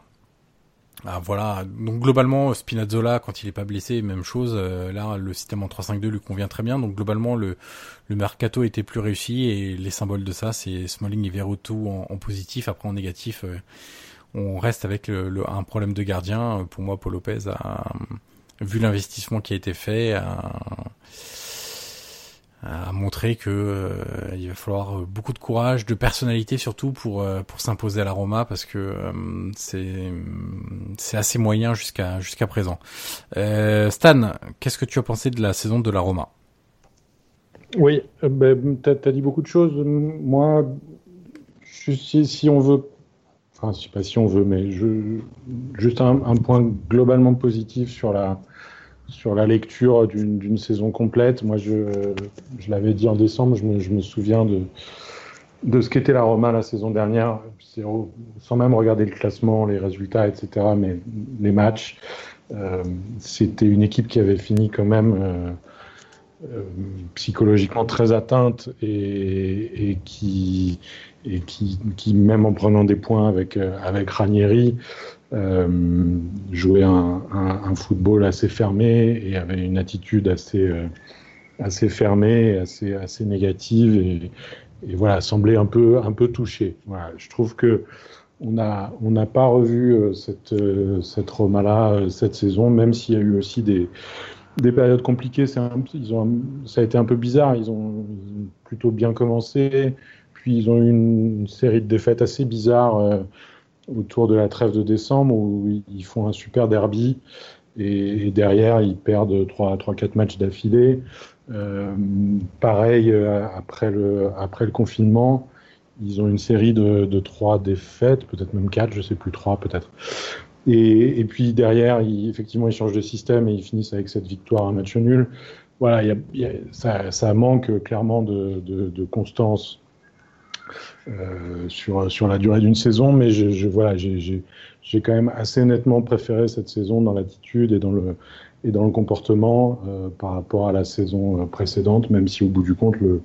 Ah, voilà, donc globalement Spinazzola quand il est pas blessé, même chose. Euh, là, le système en 3-5-2 lui convient très bien. Donc globalement, le, le mercato était plus réussi et les symboles de ça, c'est Smalling et Verotto en, en, positif. Après en négatif, on reste avec un problème de gardien. Pour moi, Paul Lopez a vu l'investissement qui a été fait. A, montré que euh, il va falloir beaucoup de courage, de personnalité surtout pour euh, pour s'imposer à la Roma parce que euh, c'est assez moyen jusqu'à jusqu'à présent. Stan, qu'est-ce que tu as pensé de la saison de la Roma? Oui, ben, dit beaucoup de choses. Moi, si on veut, enfin, je sais pas si on veut, mais juste un, un point globalement positif sur la sur la lecture d'une saison complète. Moi, je, je l'avais dit en décembre, je me, je me souviens de, de ce qu'était la Roma la saison dernière, sans même regarder le classement, les résultats, etc., mais les matchs. Euh, C'était une équipe qui avait fini quand même euh, euh, psychologiquement très atteinte et, et, qui, et qui, qui, même en prenant des points avec, euh, avec Ranieri, euh, jouait un, un, football assez fermé et avait une attitude assez, euh, assez fermée, assez, assez négative et, voilà, semblait un peu, un peu touché. Je trouve que on n'a on n'a pas revu cette, cette Roma-là cette saison, même s'il y a eu aussi des, des périodes compliquées. Ça a été un peu bizarre. Ils ont, plutôt bien commencé, puis ils ont eu une, série de défaites assez bizarres autour de la trêve de décembre où ils font un super derby et, derrière ils perdent 3-4 matchs d'affilée. Euh, pareil, euh, après le, après le confinement, ils ont une série de, de 3 défaites, peut-être même 4, je sais plus, 3 peut-être. Et, et, puis derrière, effectivement, ils changent de système et ils finissent avec cette victoire, un match nul. Voilà, ça, ça, manque clairement de, de, constance euh, sur, sur la durée d'une saison, mais je, voilà, j'ai quand même assez nettement préféré cette saison dans l'attitude et dans le et dans le comportement euh, par rapport à la saison euh, précédente, même si au bout du compte le,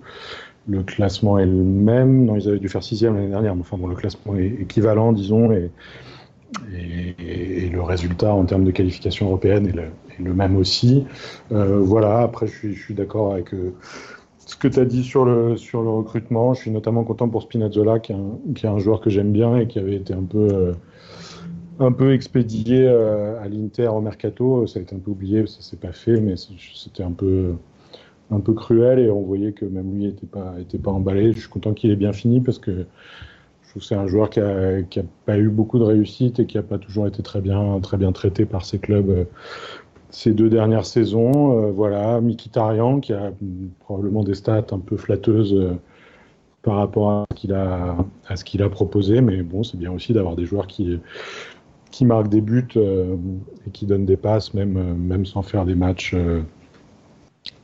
le classement est le même. Non, ils avaient dû faire sixième l'année dernière, mais enfin bon, le classement est équivalent, disons, et, et, le résultat en termes de qualification européenne est le, même aussi. Euh, voilà, après je suis, d'accord avec euh, ce que tu as dit sur le, sur le recrutement. Je suis notamment content pour Spinazzola, qui est un, joueur que j'aime bien et qui avait été un peu, euh, un peu expédié euh, à l'Inter au Mercato. Ça a été un peu oublié, ça s'est pas fait, mais c'était un peu, un peu cruel et on voyait que même lui n'était pas, pas emballé. Je suis content qu'il ait bien fini parce que je trouve que c'est un joueur qui a, qui a pas eu beaucoup de réussite et qui a pas toujours été très bien, très bien traité par ses clubs euh, ces deux dernières saisons. Euh, voilà, Mikitarian qui a probablement des stats un peu flatteuses euh, par rapport à ce qu'il a, proposé, mais bon, c'est bien aussi d'avoir des joueurs qui, qui marquent des buts euh, et qui donnent des passes, même, sans faire des matchs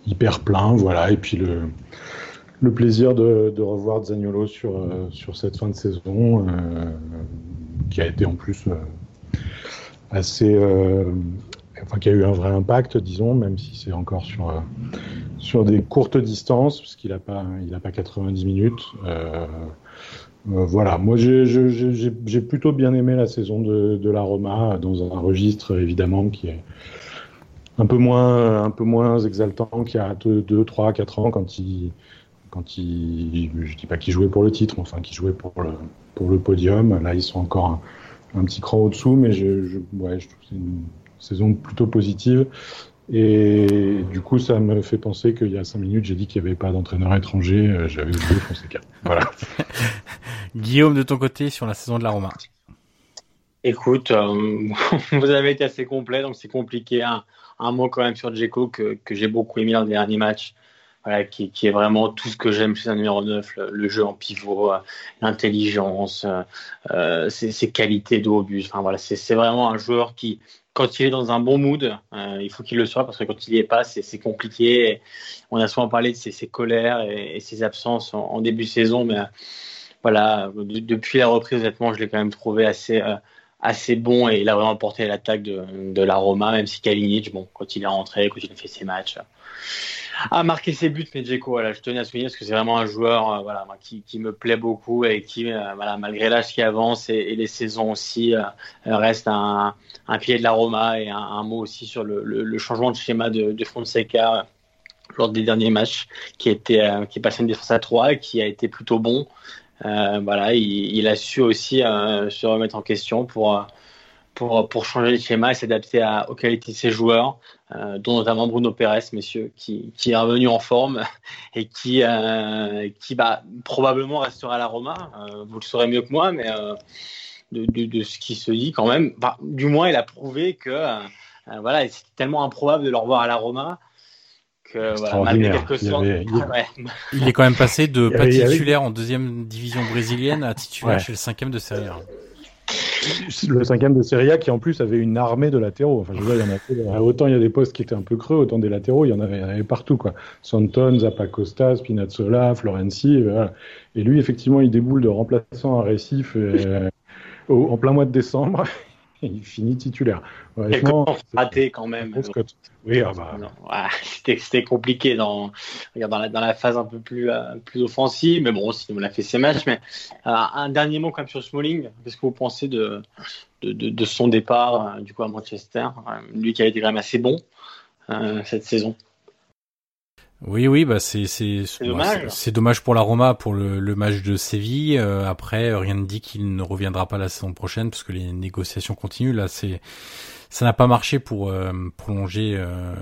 hyper pleins. Voilà, et puis le, plaisir de, revoir Zaniolo sur, sur cette fin de saison, qui a été en plus assez enfin qui a eu un vrai impact, disons, même si c'est encore sur euh, sur des courtes distances, parce qu'il n'a pas pas 90 minutes. Euh, euh, voilà, moi j'ai plutôt bien aimé la saison de, de la Roma dans un registre évidemment qui est un peu moins, un peu moins exaltant qu'il y a 2, 3, 4 ans quand il, quand il, je dis pas qu'il jouait pour le titre, enfin qu'il jouait pour le, pour le podium. Là, ils sont encore un, petit cran au-dessous, mais je, ouais, je trouve que c'est une saison plutôt positive. Et du coup, ça me fait penser qu'il y a 5 minutes, j'ai dit qu'il n'y avait pas d'entraîneur étranger. Euh, j'avais oublié Fonseca. Voilà. Guillaume, de ton côté, sur la saison de la Roma Écoute, euh, vous avez été assez complet, donc c'est compliqué. Un, un, mot quand même sur Djeko que, que j'ai beaucoup aimé dans le dernier match. Voilà, qui, qui, est vraiment tout ce que j'aime chez un numéro 9, le, jeu en pivot, euh, l'intelligence, euh, ses, ses, qualités de haut but. Enfin, voilà, c'est vraiment un joueur qui, quand il est dans un bon mood, euh, il faut qu'il le soit parce que quand il n'y est pas, c'est compliqué. On a souvent parlé de ses, colères et, ses absences en, début de saison, mais voilà, depuis la reprise, honnêtement, je l'ai quand même trouvé assez assez bon et il a vraiment porté l'attaque de, de la Roma, même si Kalinic, bon, quand il est rentré, quand il a fait ses matchs, a marqué ses buts. Mais Djeko, voilà, je tenais à souligner parce que c'est vraiment un joueur, euh, voilà, qui, qui, me plaît beaucoup et qui, euh, voilà, malgré l'âge qui avance et, et, les saisons aussi, euh, reste un, un, pied de la Roma et un, un mot aussi sur le, le, le, changement de schéma de, de Fonseca lors des derniers matchs, qui était, qui est passé une défense à 3 et qui a été plutôt bon. Euh, voilà, il, il, a su aussi euh, se remettre en question pour, pour, pour changer le schéma et s'adapter aux qualités de ses joueurs, euh, dont notamment Bruno Pérez, messieurs, qui, qui est revenu en forme et qui, euh, qui bah, probablement restera à la Roma. Euh, vous le saurez mieux que moi, mais de, de, de, ce qui se dit quand même, bah, du moins il a prouvé que voilà, c'est tellement improbable de le revoir à la Roma il, est quand même passé de pas titulaire en deuxième division brésilienne à titulaire chez le cinquième de Serie A. Le cinquième de Serie qui en plus avait une armée de latéraux. Autant il y a des postes qui étaient un peu creux, autant des latéraux, il y en avait, partout. Quoi. Santon, Zappacosta, Spinazzola, Florenzi. Et, voilà. et lui, effectivement, il déboule de remplaçant à Récif euh, en plein mois de décembre. il finit titulaire. Honnêtement, raté quand même. Oui, ah bah. c'était compliqué dans, dans, la, dans la phase un peu plus, euh, plus offensive, mais bon, sinon on a fait ses matchs. Mais euh, un dernier mot quand même sur Smalling. Qu'est-ce que vous pensez de, de, de, de son départ euh, du coup à Manchester? Lui qui a été quand même assez bon cette saison. Oui, oui, bah c'est c'est c'est dommage. pour la Roma pour le, le match de Séville. Euh, après, rien ne dit qu'il ne reviendra pas la saison prochaine parce que les négociations continuent. Là, c'est ça n'a pas marché pour euh, prolonger euh,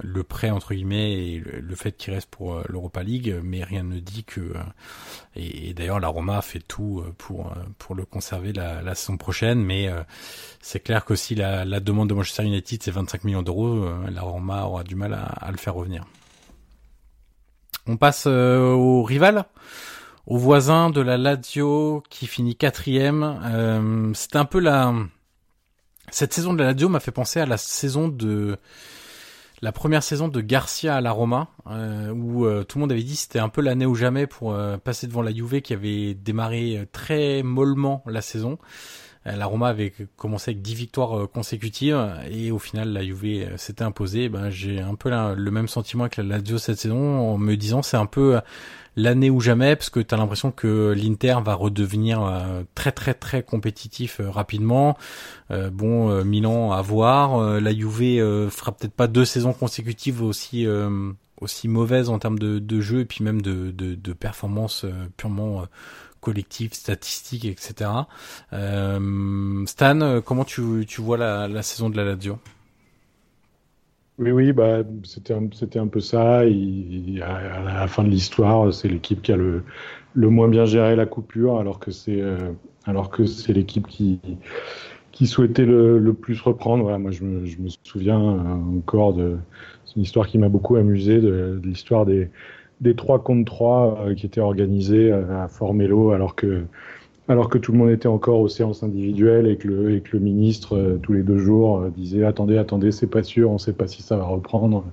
le prêt entre guillemets et le, fait qu'il reste pour l'Europa League, mais rien ne dit que et, d'ailleurs la Roma fait tout pour pour le conserver la, la saison prochaine, mais c'est clair que si la, la, demande de Manchester United c'est 25 millions d'euros, la Roma aura du mal à, à, le faire revenir. On passe au rival au voisin de la Lazio qui finit quatrième. Euh, c'est un peu la cette saison de la Lazio m'a fait penser à la saison de la première saison de Garcia à la Roma, euh, où euh, tout le monde avait dit c'était un peu l'année ou jamais pour euh, passer devant la Juve qui avait démarré très mollement la saison. La Roma avait commencé avec 10 victoires consécutives et au final la Juve s'était imposée. Ben, j'ai un peu le même sentiment avec la Lazio cette saison en me disant c'est un peu l'année ou jamais parce que tu as l'impression que l'Inter va redevenir euh, très très très compétitif euh, rapidement. Euh, bon, Milan à voir. la Juve fera peut-être pas deux saisons consécutives aussi aussi mauvaises en termes de, de, jeu et puis même de, de, de performance purement collective, statistique, etc. Stan, comment tu, tu vois la, la saison de la Lazio? Oui, oui, bah, c'était un, un peu ça. À, la fin de l'histoire, c'est l'équipe qui a le, le moins bien géré la coupure, alors que c'est, euh, alors que c'est l'équipe qui, qui souhaitait le, le plus reprendre. Voilà, moi, je me, je me souviens euh, encore de, c'est une histoire qui m'a beaucoup amusé, de l'histoire des, des 3 contre 3 euh, qui étaient organisés à Formelo, alors que alors que tout le monde était encore aux séances individuelles et que le, et que le ministre, euh, tous les deux jours, euh, disait Attendez, attendez, c'est pas sûr, on sait pas si ça va reprendre,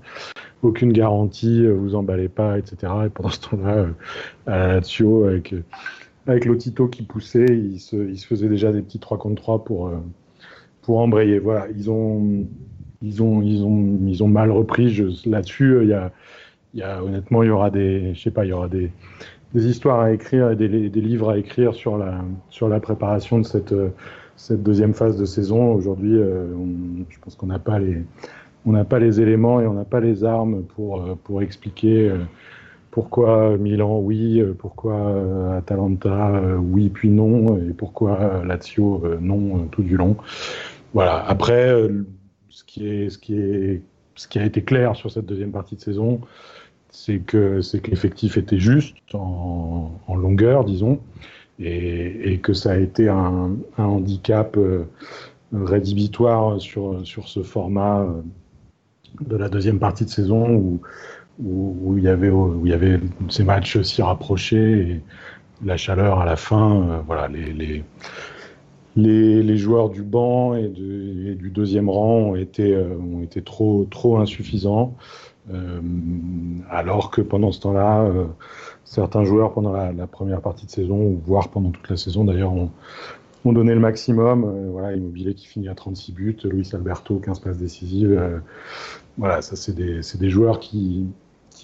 aucune garantie, euh, vous emballez pas, etc. Et pendant ce temps-là, à la Lazio, avec, avec Lotito qui poussait, il se, il se faisait déjà des petits 3 contre 3 pour, pour embrayer. Voilà, ils ont, ils ont, ils ont, ils ont mal repris. Là-dessus, il y a, honnêtement, il y aura des, je sais pas, il y aura des, histoires à écrire et des, des, livres à écrire sur la, sur la préparation de cette, cette deuxième phase de saison. Aujourd'hui, euh, je pense qu'on n'a pas les, on n'a pas les éléments et on n'a pas les armes pour, pour expliquer pourquoi Milan oui, pourquoi Atalanta oui puis non, et pourquoi Lazio non tout du long. Voilà. Après, ce qui est, ce qui est, ce qui a été clair sur cette deuxième partie de saison, c'est que c'est que l'effectif était juste en, longueur, disons, et, que ça a été un, handicap euh, rédhibitoire sur sur ce format euh, de la deuxième partie de saison où où, il y avait où il y avait ces matchs si rapprochés et la chaleur à la fin, euh, voilà les, les les, joueurs du banc et, du deuxième rang ont été, ont été trop, trop insuffisants. Euh, alors que pendant ce temps-là, euh, certains joueurs pendant la, première partie de saison, voire pendant toute la saison d'ailleurs, ont, donné le maximum. Euh, voilà, Immobilier qui finit à 36 buts, Luis Alberto 15 passes décisives. voilà, ça c'est des, joueurs qui,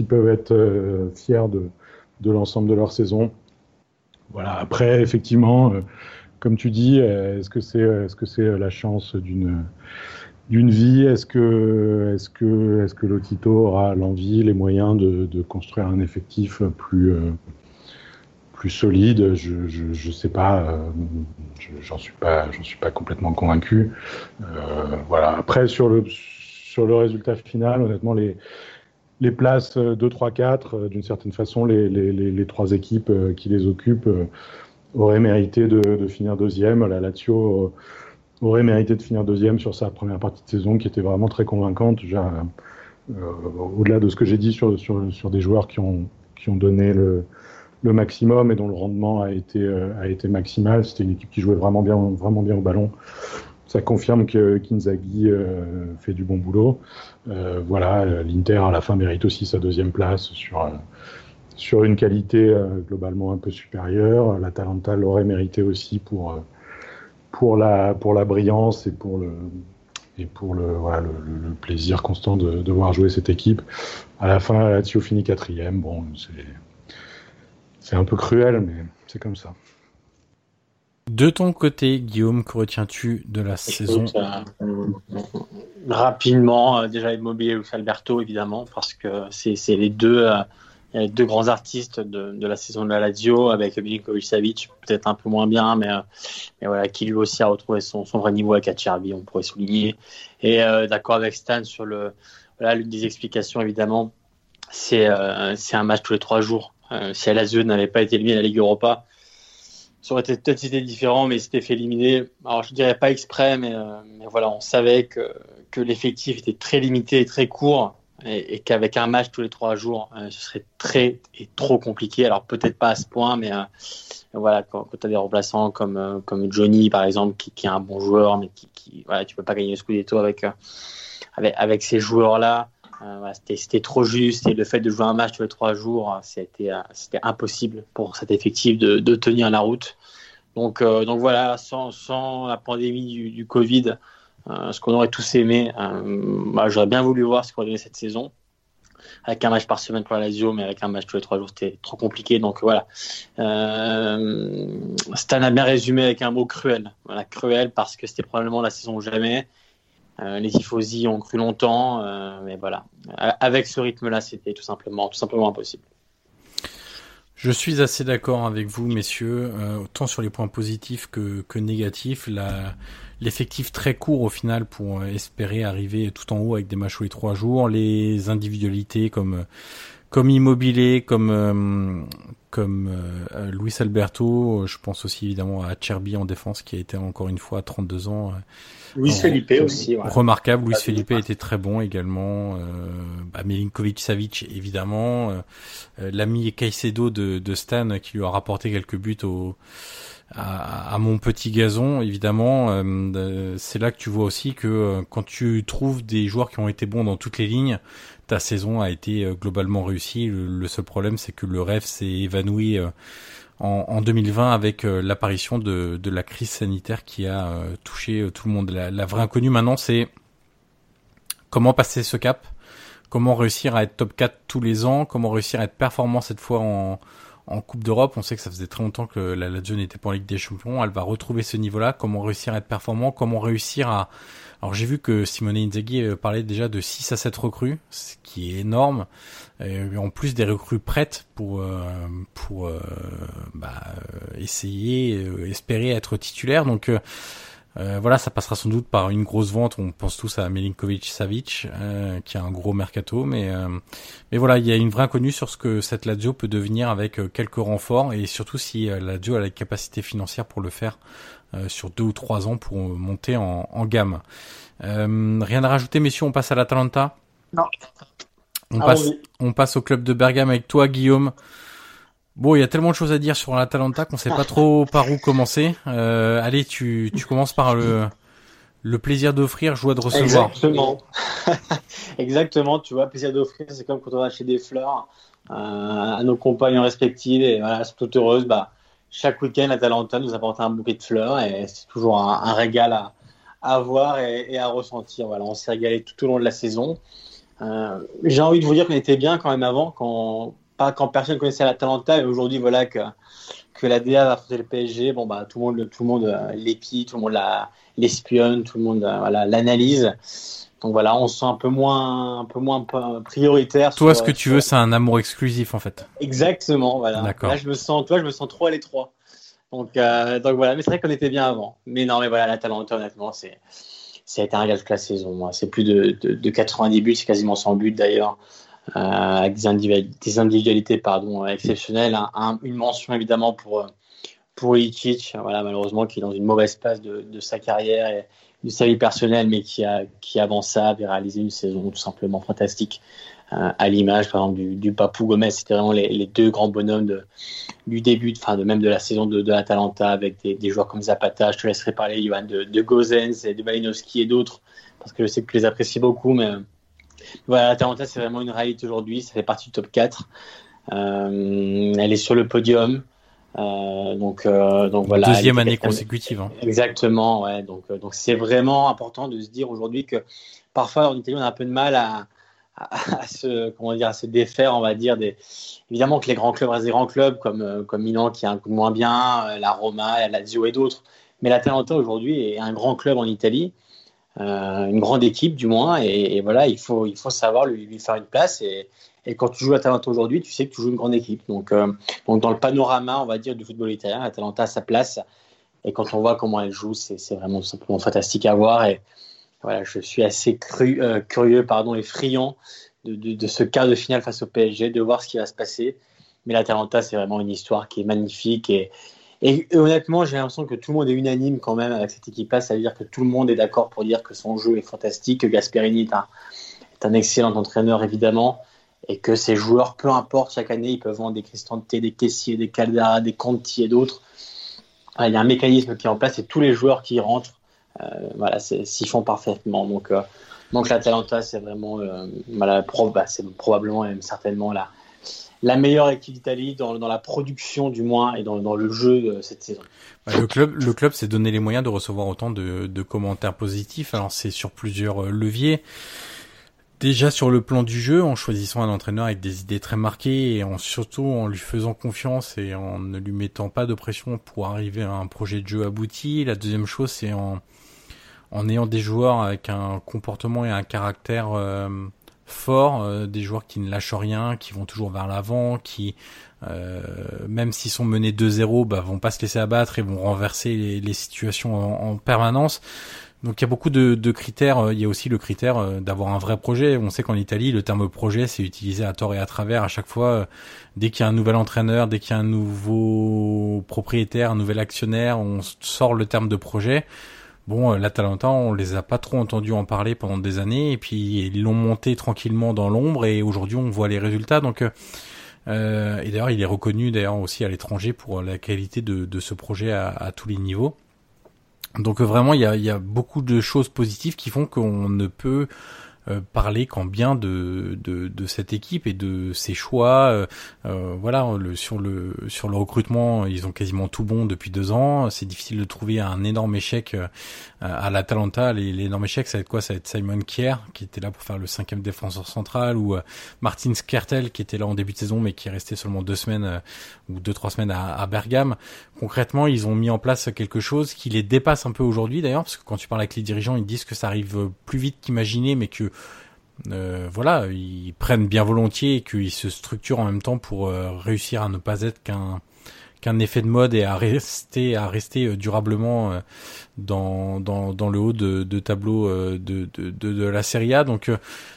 peuvent être fiers de, l'ensemble de leur saison. Voilà. Après, effectivement, comme tu dis, est-ce que c'est la chance d'une d'une vie Est-ce que, que Lotito aura l'envie, les moyens de, construire un effectif plus, euh, solide? Je, je sais pas. Euh, j'en suis pas, j'en suis pas complètement convaincu. Euh, voilà. Après, sur le, résultat final, honnêtement, les, places 2, 3, 4, d'une certaine façon, les, trois équipes qui les occupent auraient mérité de, de finir deuxième. La Lazio aurait mérité de finir deuxième sur sa première partie de saison qui était vraiment très convaincante. Euh, Au-delà de ce que j'ai dit sur, sur, sur, des joueurs qui ont, qui ont donné le, le maximum et dont le rendement a été, euh, a été maximal, c'était une équipe qui jouait vraiment bien, vraiment bien au ballon. Ça confirme que Kinzaghi euh, fait du bon boulot. Voilà, l'Inter à la fin mérite aussi sa deuxième place sur, sur une qualité globalement un peu supérieure. L'Atalanta l'aurait mérité aussi pour pour la, pour la brillance et pour le, et pour le, voilà, le, plaisir constant de, de, voir jouer cette équipe. À la fin, Lazio finit quatrième. Bon, c'est un peu cruel, mais c'est comme ça. De ton côté, Guillaume, que retiens-tu de la saison? euh, Rapidement, euh, déjà Immobilier ou Alberto, évidemment, parce que c'est les deux. Euh, il y a deux grands artistes de, la saison de la Lazio avec Milinkovic Savic, peut-être un peu moins bien, mais, euh, voilà, qui lui aussi a retrouvé son, vrai niveau avec Acerbi, on pourrait souligner. Et euh, d'accord avec Stan sur le, voilà, l'une des explications évidemment, c'est euh, un match tous les trois jours. Si la Lazio n'avait pas été éliminée à la Ligue Europa, ça aurait été peut-être été différent, mais c'était fait éliminer. Alors je dirais pas exprès, mais, mais voilà, on savait que, que l'effectif était très limité et très court et, qu'avec un match tous les trois jours, euh, ce serait très et trop compliqué. Alors peut-être pas à ce point, mais euh, voilà, quand, tu as des remplaçants comme, euh, comme Johnny, par exemple, qui, est un bon joueur, mais qui, qui voilà, tu peux pas gagner le Scudetto avec, avec, avec ces joueurs-là. Voilà, c'était trop juste et le fait de jouer un match tous les trois jours, c'était impossible pour cet effectif de, de tenir la route. Donc, donc voilà, sans, sans la pandémie du, Covid, ce qu'on aurait tous aimé. Euh, bah, j'aurais bien voulu voir ce qu'on aurait donné cette saison avec un match par semaine pour la Lazio, mais avec un match tous les trois jours, c'était trop compliqué. Donc voilà. Euh, Stan a bien résumé avec un mot cruel. Voilà, cruel parce que c'était probablement la saison jamais. Euh, les tifosi ont cru longtemps, euh, mais voilà. Avec ce rythme-là, c'était tout simplement impossible. Je suis assez d'accord avec vous, messieurs, euh, autant sur les points positifs que, que négatifs. L'effectif très court au final pour euh, espérer arriver tout en haut avec des matchs les trois jours. Les individualités comme comme Immobilier, comme euh, comme euh, Luis Alberto, je pense aussi évidemment à Cherby en défense qui a été encore une fois à 32 ans. Luis Felipe aussi. Ouais. Remarquable, Luis Felipe était très bon également. Euh, bah, Milinkovic Savic évidemment. L'ami Caicedo de, de Stan qui lui a rapporté quelques buts au à, mon petit gazon, évidemment, euh, c'est là que tu vois aussi que euh, quand tu trouves des joueurs qui ont été bons dans toutes les lignes, ta saison a été euh, globalement réussie. Le, seul problème, c'est que le rêve s'est évanoui en, en, 2020 avec l'apparition de, de, la crise sanitaire qui a touché tout le monde. La, la vraie inconnue maintenant, c'est comment passer ce cap, comment réussir à être top 4 tous les ans, comment réussir à être performant cette fois en en Coupe d'Europe. On sait que ça faisait très longtemps que la Lazio n'était pas en Ligue des Champions. Elle va retrouver ce niveau-là. Comment réussir à être performant Comment réussir à... Alors j'ai vu que Simone Inzaghi parlait déjà de 6 à 7 recrues, ce qui est énorme. Et en plus des recrues prêtes pour euh, pour euh, bah, essayer, espérer être titulaire. Donc euh, voilà, ça passera sans doute par une grosse vente. On pense tous à Milinkovic Savic, euh, qui a un gros mercato, mais euh, mais voilà, il y a une vraie inconnue sur ce que cette Lazio peut devenir avec quelques renforts et surtout si la Lazio a la capacité financière pour le faire sur deux ou trois ans pour monter en, en gamme. rien à rajouter, messieurs. On passe à l'Atalanta? Non. On passe, on passe au club de Bergame avec toi, Guillaume. Bon, il y a tellement de choses à dire sur l'Atalanta qu'on sait pas trop par où commencer. Euh, allez, tu, tu commences par le, le plaisir d'offrir, joie de recevoir. Exactement. Exactement, tu vois, plaisir d'offrir, c'est comme quand on va acheter des fleurs euh, à nos compagnes respectives et voilà, c'est toute heureuse. Bah, chaque week-end, l'Atalanta nous apporte un bouquet de fleurs et c'est toujours un, régal à, à voir et, et, à ressentir. Voilà, on s'est régalé tout au long de la saison. Euh, J'ai envie de vous dire qu'on était bien quand même avant, quand pas quand personne connaissait l'Atalanta et aujourd'hui voilà que que la DA va affronter le PSG, bon bah tout le monde tout le monde euh, l'épie, tout le monde l'espionne, tout le monde euh, voilà l'analyse. Donc voilà, on se sent un peu moins un peu moins prioritaire. Toi, ce que tu veux, c'est un amour exclusif en fait. Exactement, voilà. Là, je me sens, toi, je me sens trop à l'étroit. Donc donc voilà, mais c'est vrai qu'on était bien avant. Mais non, mais voilà, l'Atalanta honnêtement, c'est ça a été un régal toute la saison. C'est plus de, de, de 90 buts, c'est quasiment 100 buts d'ailleurs. Euh, avec des, individualités, pardon, exceptionnelles. une mention évidemment pour, pour Ilicic, voilà, malheureusement, qui est dans une mauvaise passe de, sa carrière et de sa vie personnelle, mais qui, a, qui avant ça avait réalisé une saison tout simplement fantastique. À l'image, par exemple, du, du Papou Gomez, c'était vraiment les, les, deux grands bonhommes de, du début, enfin, de même de la saison de, de l'Atalanta, avec des, des, joueurs comme Zapata. Je te laisserai parler, Johan, de, de Gozens et de Malinowski et d'autres, parce que je sais que tu les apprécies beaucoup, mais voilà, l'Atalanta, c'est vraiment une réalité aujourd'hui. Ça fait partie du top 4. Euh, elle est sur le podium. Euh, donc, euh, donc voilà. Deuxième année consécutive. Hein. Exactement, ouais. Donc, donc c'est vraiment important de se dire aujourd'hui que parfois en Italie on a un peu de mal à, à, à, se comment dire à se défaire, on va dire. Évidemment que les grands clubs restent des grands clubs comme euh, comme Milan qui a un coup moins bien, la Roma, la Lazio et d'autres. Mais l'Atalanta aujourd'hui est un grand club en Italie. Euh, une grande équipe du moins, et, voilà, il faut, il faut savoir lui, faire une place. Et, quand tu joues à Atalanta aujourd'hui, tu sais que tu joues une grande équipe. Donc, euh, donc dans le panorama, on va dire, du football italien, Atalanta a sa place. Et quand on voit comment elle joue, c'est vraiment simplement fantastique à voir. Voilà, je suis assez euh, curieux pardon, et friand de, ce quart de finale face au PSG, de voir ce qui va se passer. Mais l'Atalanta, c'est vraiment une histoire qui est magnifique et, honnêtement, j'ai l'impression que tout le monde est unanime quand même avec cette équipe-là. Ça veut dire que tout le monde est d'accord pour dire que son jeu est fantastique, que Gasperini est un, excellent entraîneur évidemment, et que ses joueurs, peu importe, chaque année, ils peuvent vendre des Cristante, des Caissier, des Caldara, des Conti et d'autres. Il y a un mécanisme qui est en place et tous les joueurs qui y rentrent, voilà, s'y font parfaitement. Donc, euh, donc l'Atalanta, c'est vraiment, euh, voilà, bah, c'est probablement et certainement la, la meilleure équipe d'Italie dans, dans, la production du moins et dans, dans le jeu de cette saison. Le club, le club s'est donné les moyens de recevoir autant de, de commentaires positifs. Alors c'est sur plusieurs euh, leviers. Déjà sur le plan du jeu, en choisissant un entraîneur avec des idées très marquées et en surtout en lui faisant confiance et en ne lui mettant pas de pression pour arriver à un projet de jeu abouti. La deuxième chose, c'est en, en ayant des joueurs avec un comportement et un caractère euh, forts, euh, des joueurs qui ne lâchent rien, qui vont toujours vers l'avant, qui euh, même s'ils sont menés 2-0, bah, vont pas se laisser abattre et vont renverser les, situations en, en, permanence. Donc il y a beaucoup de, critères. Il y a aussi le critère d'avoir un vrai projet. On sait qu'en Italie, le terme projet, c'est utilisé à tort et à travers à chaque fois. Dès qu'il y a un nouvel entraîneur, dès qu'il y a un nouveau propriétaire, un nouvel actionnaire, on sort le terme de projet. Bon, euh, l'Atalanta, on les a pas trop entendus en parler pendant des années, et puis ils l'ont monté tranquillement dans l'ombre, et aujourd'hui on voit les résultats. Donc, euh, euh et d'ailleurs, il est reconnu d'ailleurs aussi à l'étranger pour la qualité de, ce projet à, tous les niveaux. Donc vraiment, il y a beaucoup de choses positives qui font qu'on ne peut euh, parler qu'en bien de, de, de, cette équipe et de ses choix. Euh, euh, voilà, le, sur le sur le recrutement, ils ont quasiment tout bon depuis deux ans. C'est difficile de trouver un énorme échec à l'Atalanta. L'énorme échec, ça va être quoi? Ça va être Simon Kier qui était là pour faire le cinquième défenseur central ou Martin Skertel qui était là en début de saison mais qui est resté seulement deux semaines ou deux trois semaines à, à Bergame. Concrètement, ils ont mis en place quelque chose qui les dépasse un peu aujourd'hui d'ailleurs parce que quand tu parles avec les dirigeants, ils disent que ça arrive plus vite qu'imaginé mais que euh, voilà, ils prennent bien volontiers et qu'ils se structurent en même temps pour euh, réussir à ne pas être qu'un qu'un effet de mode et à rester à rester euh, durablement dans, dans, le haut de, de tableau de, de, de, la Serie A. Donc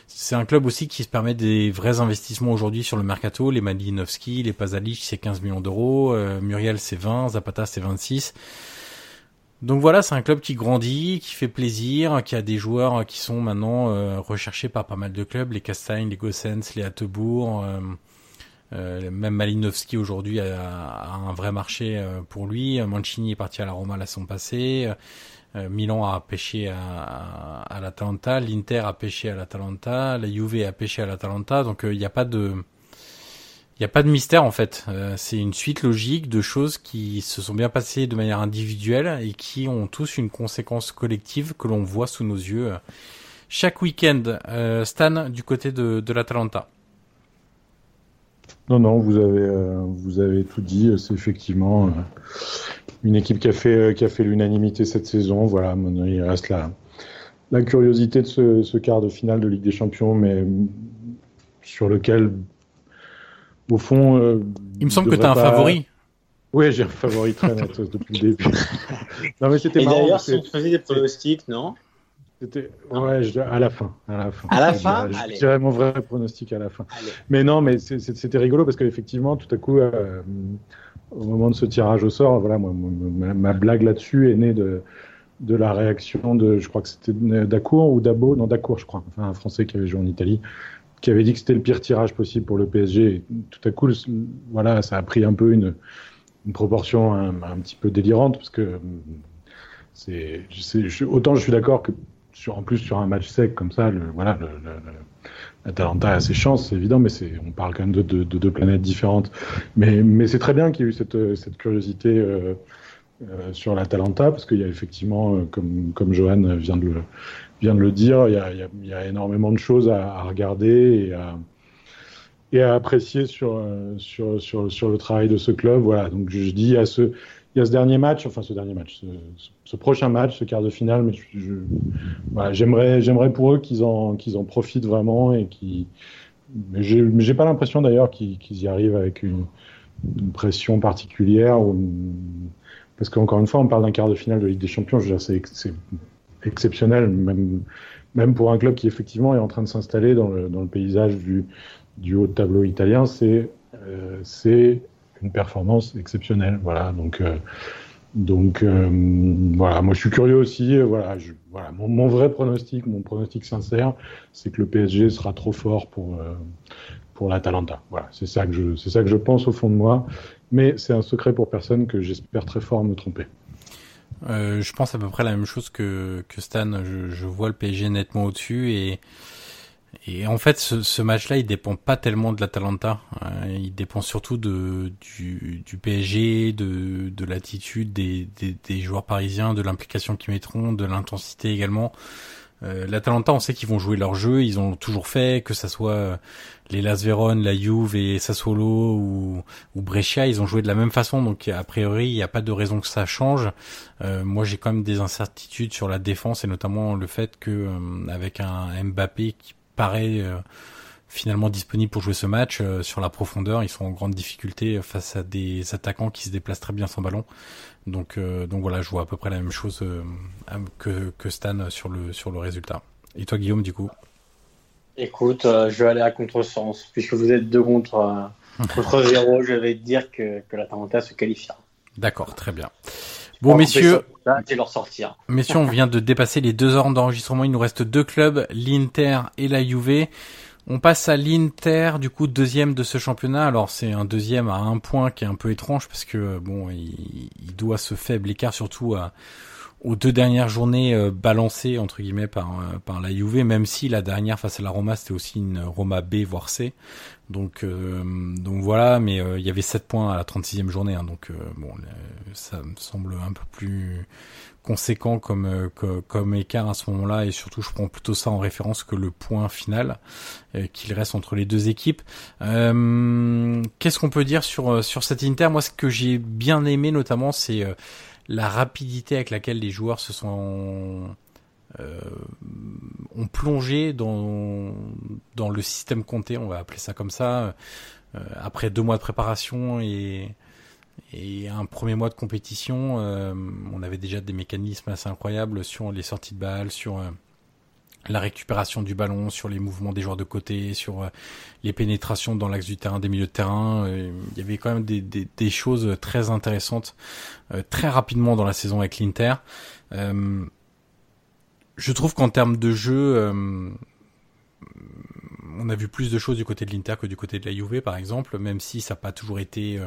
c'est un club aussi qui se permet des vrais investissements aujourd'hui sur le mercato. Les Malinovski, les Pasalic, c'est 15 millions d'euros. Muriel, c'est 20. Zapata, c'est 26. Donc voilà, c'est un club qui grandit, qui fait plaisir, qui a des joueurs qui sont maintenant euh, recherchés par pas mal de clubs, les Castagne, les Gossens, les Hattebourg, euh, euh, même Malinowski aujourd'hui a, un vrai marché pour lui. Mancini est parti à la Roma la saison passée. Milan a pêché à, à, l'Atalanta, l'Inter a pêché à l'Atalanta, la Juve a pêché à l'Atalanta. Donc il n'y a pas de il n'y a pas de mystère en fait. Euh, c'est une suite logique de choses qui se sont bien passées de manière individuelle et qui ont tous une conséquence collective que l'on voit sous nos yeux chaque week-end. Euh, Stan, du côté de, l'Atalanta. Non, non, vous avez, euh, vous avez tout dit. C'est effectivement une équipe qui a fait, qui fait l'unanimité cette saison. Voilà, il reste la, la curiosité de ce, ce quart de finale de Ligue des Champions, mais sur lequel au fond. Euh, il me semble que tu as un favori. Oui, j'ai un favori très net depuis le début. non, mais c'était Et d'ailleurs, si tu faisais des pronostics, non c'était ouais, à la fin, à la fin. À la fin, je, dirais mon vrai pronostic à la fin. Mais non, mais c'était rigolo parce qu'effectivement, tout à coup, euh, au moment de ce tirage au sort, voilà, moi, ma, blague là-dessus est née de de la réaction de, je crois que c'était Dacour ou Dabo, non Dacour, je crois, enfin un Français qui avait joué en Italie, qui avait dit que c'était le pire tirage possible pour le PSG. tout à coup, voilà, ça a pris un peu une, proportion un, petit peu délirante parce que c'est, autant je suis d'accord que en plus sur un match sec comme ça, le, voilà, le, l'Atalanta a ses chances, c'est évident, mais on parle quand même de, deux planètes différentes. Mais, c'est très bien qu'il y ait eu cette, cette curiosité euh, euh, sur l'Atalanta parce qu'il y a effectivement, euh, comme, comme Johan vient de le viens de le dire, il y a, il y a, énormément de choses à, regarder et à, et à apprécier sur, euh, sur, sur, sur, le travail de ce club. Voilà, donc je, dis à ce, il y a ce dernier match, enfin ce dernier match, ce, prochain match, ce quart de finale, mais j'aimerais, pour eux qu'ils en, en profitent vraiment et qui, mais j'ai, j'ai pas l'impression d'ailleurs qu'ils, y arrivent avec une, une pression particulière ou parce qu'encore une fois, on parle d'un quart de finale de Ligue des Champions. Je veux dire, c'est, exceptionnel, même, pour un club qui effectivement est en train de s'installer dans le, paysage du, haut tableau italien, c'est euh, c'est une performance exceptionnelle. Voilà, donc euh, euh, voilà, moi je suis curieux aussi. voilà, mon, vrai pronostic, mon pronostic sincère, c'est que le PSG sera trop fort pour pour l'Atalanta. Voilà, c'est ça que je pense au fond de moi, mais c'est un secret pour personne que j'espère très fort me tromper. Euh, je pense à peu près la même chose que, Stan. Je, vois le PSG nettement au-dessus et, en fait, ce, match-là, il dépend pas tellement de l'Atalanta. Euh, il dépend surtout du, PSG, de, de l'attitude des, joueurs parisiens, de l'implication qu'ils mettront, de l'intensité également. Euh, L'Atalanta, on sait qu'ils vont jouer leur jeu, ils ont toujours fait, que ça soit les Las Véron, la Juve et Sassuolo ou, ou Brescia, ils ont joué de la même façon, donc a priori, il n'y a pas de raison que ça change. Euh, moi, j'ai quand même des incertitudes sur la défense et notamment le fait que euh, avec un Mbappé qui paraît finalement disponible pour jouer ce match sur la profondeur, ils sont en grande difficulté face à des attaquants qui se déplacent très bien sans ballon. Donc, euh, donc voilà, je vois à peu près la même chose euh, que, que Stan sur le, sur le résultat. Et toi, Guillaume, du coup? Écoute, euh, je vais aller à contresens. Puisque vous êtes deux contre, contre zéro, je vais dire que, que l'Atalanta se qualifiera. D'accord, très bien. Bon, messieurs, leur sortir. messieurs, on vient de dépasser les deux heures d'enregistrement. Il nous reste deux clubs, l'Inter et la Juve. On passe à l'Inter, du coup deuxième de ce championnat. Alors c'est un deuxième à un point qui est un peu étrange parce que bon, il, doit ce faible écart surtout à, aux deux dernières journées euh, balancées entre guillemets par euh, par la Juve, même si la dernière face à la Roma c'était aussi une Roma B voire C. Donc euh, donc voilà, mais il y avait 7 points à la 36e journée, hein, donc bon ça me semble un peu plus conséquent comme comme écart à ce moment-là et surtout je prends plutôt ça en référence que le point final qu'il reste entre les deux équipes. Qu'est-ce qu'on peut dire sur sur cet Inter? Moi ce que j'ai bien aimé notamment c'est la rapidité avec laquelle les joueurs se sont euh, ont plongé dans dans le système compté, on va appeler ça comme ça, euh, après deux mois de préparation et et un premier mois de compétition, euh, on avait déjà des mécanismes assez incroyables sur les sorties de balles, sur la récupération du ballon, sur les mouvements des joueurs de côté, sur euh, les pénétrations dans l'axe du terrain, des milieux de terrain. Euh, il y avait quand même des, choses très intéressantes euh, très rapidement dans la saison avec l'Inter. je trouve qu'en termes de jeu, on a vu plus de choses du côté de l'Inter que du côté de la Juve, par exemple, même si ça n'a pas toujours été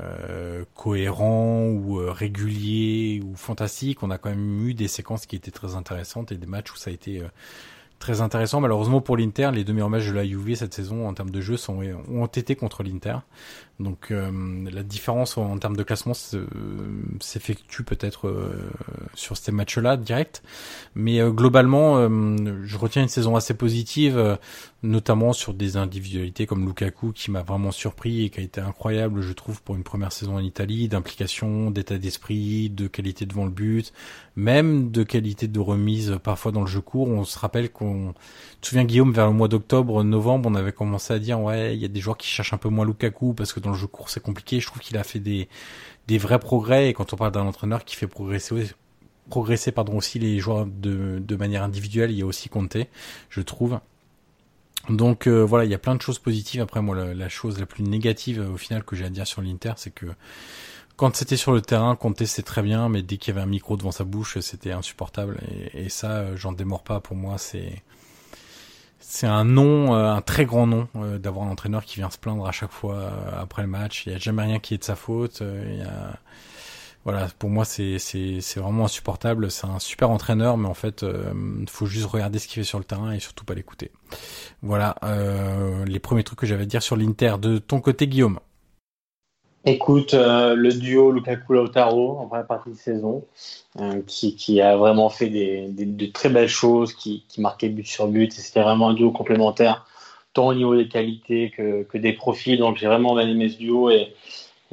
euh, cohérent ou euh, régulier ou fantastique. On a quand même eu des séquences qui étaient très intéressantes et des matchs où ça a été euh, très intéressant. Malheureusement pour l'Inter, les deux meilleurs matchs de la Juve cette saison en termes de jeu sont, ont été contre l'Inter. Donc euh, la différence en, termes de classement s'effectue peut-être euh, sur ces matchs-là direct, mais euh, globalement, je retiens une saison assez positive, notamment sur des individualités comme Lukaku qui m'a vraiment surpris et qui a été incroyable, je trouve, pour une première saison en Italie, d'implication, d'état d'esprit, de qualité devant le but, même de qualité de remise parfois dans le jeu court. On se rappelle qu'on, te souviens Guillaume, vers le mois d'octobre, novembre, on avait commencé à dire ouais, il y a des joueurs qui cherchent un peu moins Lukaku parce que dans le jeu court c'est compliqué. Je trouve qu'il a fait des, des vrais progrès et quand on parle d'un entraîneur qui fait progresser progresser pardon aussi les joueurs de, de manière individuelle, il y a aussi compté, je trouve. Donc euh, voilà, il y a plein de choses positives. Après moi, la, chose la plus négative au final que j'ai à dire sur l'Inter, c'est que quand c'était sur le terrain, compter c'est très bien, mais dès qu'il y avait un micro devant sa bouche, c'était insupportable. Et, et ça, euh, j'en démords pas. Pour moi, c'est c'est un nom, euh, un très grand nom euh, d'avoir un entraîneur qui vient se plaindre à chaque fois euh, après le match. Il n'y a jamais rien qui est de sa faute. Voilà, pour moi c'est vraiment insupportable. C'est un super entraîneur, mais en fait, il faut juste regarder ce qu'il fait sur le terrain et surtout pas l'écouter. Voilà les premiers trucs que j'avais à dire sur l'Inter. De ton côté, Guillaume. Écoute, euh, le duo Lukaku-Lautaro en première partie de saison, euh, qui, qui, a vraiment fait des, des, de très belles choses, qui, qui marquait but sur but, c'était vraiment un duo complémentaire, tant au niveau des qualités que, que des profils. Donc j'ai vraiment aimé ce duo et,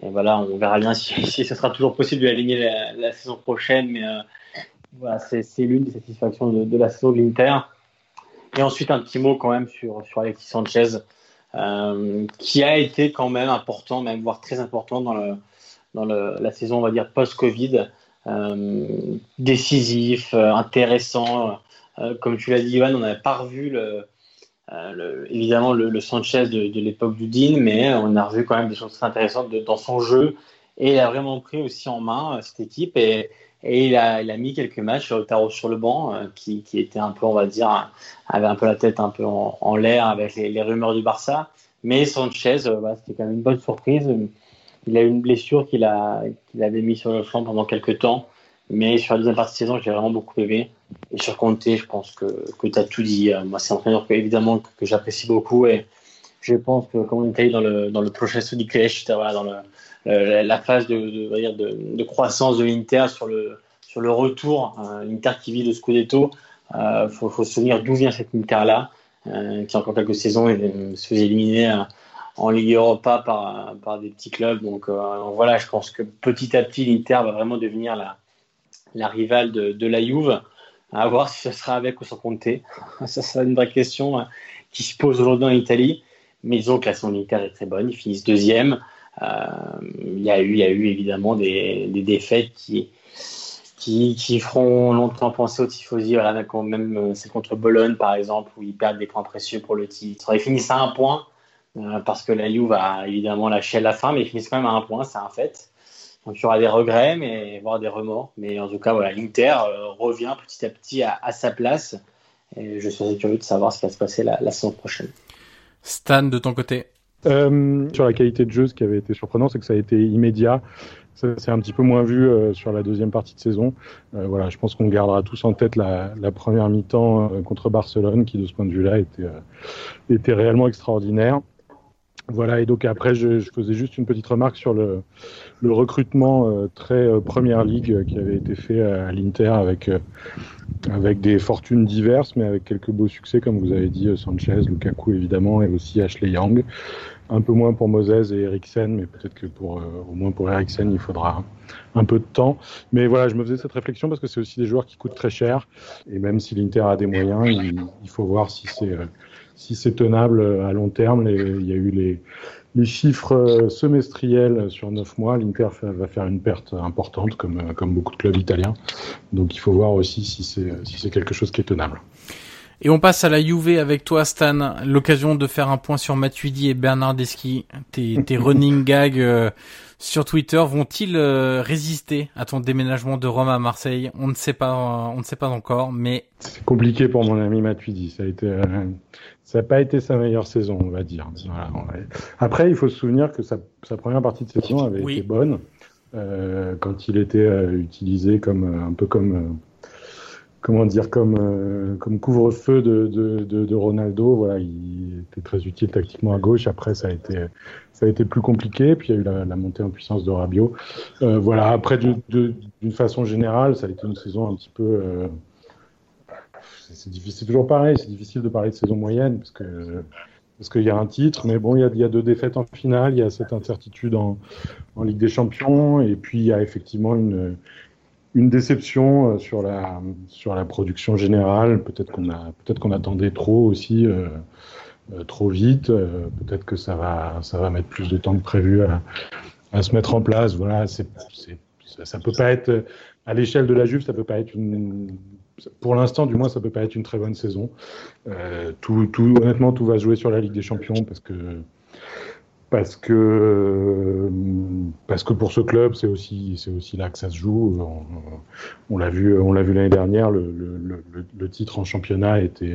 voilà, on verra bien si, si ce sera toujours possible de l'aligner la, la, saison prochaine, mais euh, voilà, c'est l'une des satisfactions de, de la saison de l'Inter. Et ensuite un petit mot quand même sur, sur Alexis Sanchez. Euh, qui a été quand même important, même voire très important dans, la saison, on va dire, post-Covid. Euh, décisif, euh, intéressant. comme tu l'as dit, Ivan, on n'avait pas revu évidemment le, Sanchez de, l'époque du Dean, mais on a revu quand même des choses très intéressantes dans son jeu. Et il a vraiment pris aussi en main cette équipe. Et, et il a, mis quelques matchs sur le tarot sur le banc, euh, qui, était un peu, on va dire, avait un peu la tête un peu en, l'air avec les, rumeurs du Barça. Mais Sanchez, euh, bah, c'était quand même une bonne surprise. Il a eu une blessure qu'il qu'il avait mis sur le flanc pendant quelques temps. Mais sur la deuxième partie de saison, j'ai vraiment beaucoup aimé. Et sur Conte, je pense que, que tu as tout dit. Euh, moi, c'est un entraîneur que, évidemment que, j'apprécie beaucoup. Et je pense que, comme on était dans le, dans le prochain du Clash, voilà, dans le, euh, la phase de, croissance de l'Inter sur le, retour, euh, l'Inter qui vit le Scudetto. Il euh, faut, se souvenir d'où vient cette Inter-là, qui encore quelques saisons se faisait éliminer en Ligue Europa par, des petits clubs. Donc voilà, je pense que petit à petit, l'Inter va vraiment devenir la, rivale de, la Juve. À voir si ce sera avec ou sans compter. Ça, c'est une vraie question qui se pose aujourd'hui en Italie. Mais que la saison l'Inter est très bonne. Ils finissent deuxième. Euh, il, y a eu, évidemment des, défaites qui, feront longtemps penser aux tifosi. Voilà, même euh, c'est contre Bologne par exemple où ils perdent des points précieux pour le titre. Ils finissent à un point euh, parce que la Juve va évidemment lâcher à la fin, mais ils finissent quand même à un point, c'est un fait. Donc il y aura des regrets, mais voire des remords. Mais en tout cas, voilà, l'Inter revient petit à petit à, sa place. Et je suis curieux de savoir ce qui va se passer la saison prochaine. Stan, de ton côté Euh, sur la qualité de jeu, ce qui avait été surprenant, c'est que ça a été immédiat. C'est un petit peu moins vu euh, sur la deuxième partie de saison. Euh, voilà, je pense qu'on gardera tous en tête la, première mi-temps contre Barcelone, qui de ce point de vue-là était, était réellement extraordinaire. Voilà, et donc après, je, faisais juste une petite remarque sur le, recrutement très euh, première ligue qui avait été fait à, l'Inter avec, avec des fortunes diverses, mais avec quelques beaux succès, comme vous avez dit, Sanchez, Lukaku évidemment, et aussi Ashley Young. Un peu moins pour Moses et Eriksen, mais peut-être que pour au moins pour Eriksen, il faudra un peu de temps. Mais voilà, je me faisais cette réflexion parce que c'est aussi des joueurs qui coûtent très cher, et même si l'Inter a des moyens, il, faut voir si c'est si c'est tenable à long terme. Il y a eu les, les chiffres semestriels sur neuf mois. L'Inter va faire une perte importante, comme, comme beaucoup de clubs italiens. Donc il faut voir aussi si c'est si c'est quelque chose qui est tenable. Et on passe à la Juve avec toi, Stan. L'occasion de faire un point sur Matuidi et Bernardeschi. Tes, tes running gags euh, sur Twitter vont-ils euh, résister à ton déménagement de Rome à Marseille? On ne sait pas, euh, on ne sait pas encore, mais c'est compliqué pour mon ami Matuidi. Ça a été, euh, ça n'a pas été sa meilleure saison, on va dire. Voilà. Après, il faut se souvenir que sa, sa première partie de saison avait oui. été bonne quand il était utilisé comme un peu comme comment dire, comme, euh, comme couvre-feu de, de, Ronaldo. Voilà, il était très utile tactiquement à gauche. Après, ça a été, ça a été plus compliqué. Puis il y a eu la, montée en puissance de Rabiot. Euh, voilà, après, d'une façon générale, ça a été une saison un petit peu. Euh, c'est difficile, toujours pareil. C'est difficile de parler de saison moyenne parce que parce qu'il y a un titre, mais bon, il y, a, y, a, deux défaites en finale, il y a cette incertitude en, en Ligue des Champions, et puis il y a effectivement une, une déception euh, sur la sur la production générale. Peut-être qu'on a peut-être qu'on attendait trop aussi, euh, euh, trop vite. Peut-être que ça va ça va mettre plus de temps que prévu à, se mettre en place. Voilà, c'est ça, ça peut pas être à l'échelle de la Juve, ça peut pas être une pour l'instant, du moins, ça peut pas être une très bonne saison. Tout, tout, honnêtement, tout va jouer sur la Ligue des Champions parce que parce que parce que pour ce club c'est aussi c'est aussi là que ça se joue. On, on l'a vu on l'a vu l'année dernière le, le, titre en championnat était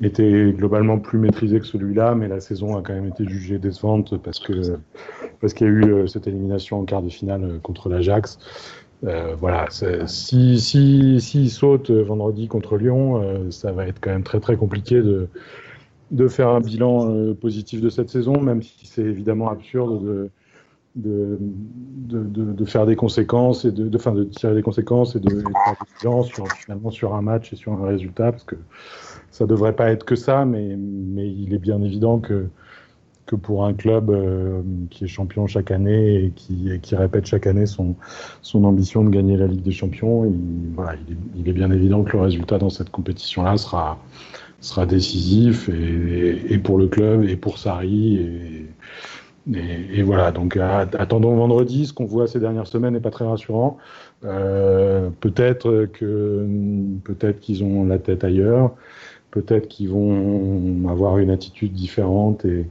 était globalement plus maîtrisé que celui-là mais la saison a quand même été jugée décevante parce que parce qu'il y a eu cette élimination en quart de finale contre l'Ajax. Euh, voilà si si s'il saute vendredi contre Lyon euh, ça va être quand même très très compliqué de de faire un bilan euh, positif de cette saison, même si c'est évidemment absurde de, de, de, faire des conséquences et de, de, tirer des conséquences et de, faire des bilans sur, finalement sur un match et sur un résultat, parce que ça devrait pas être que ça, mais, mais il est bien évident que, que pour un club euh, qui est champion chaque année et qui, qui répète chaque année son, son ambition de gagner la Ligue des Champions, il, voilà, il est bien évident que le résultat dans cette compétition-là sera sera décisif et, pour le club et pour Sarri et, voilà. Donc attendons vendredi ce qu'on voit ces dernières semaines n'est pas très rassurant. Euh, peut-être que peut-être qu'ils ont la tête ailleurs. Peut-être qu'ils vont avoir une attitude différente et,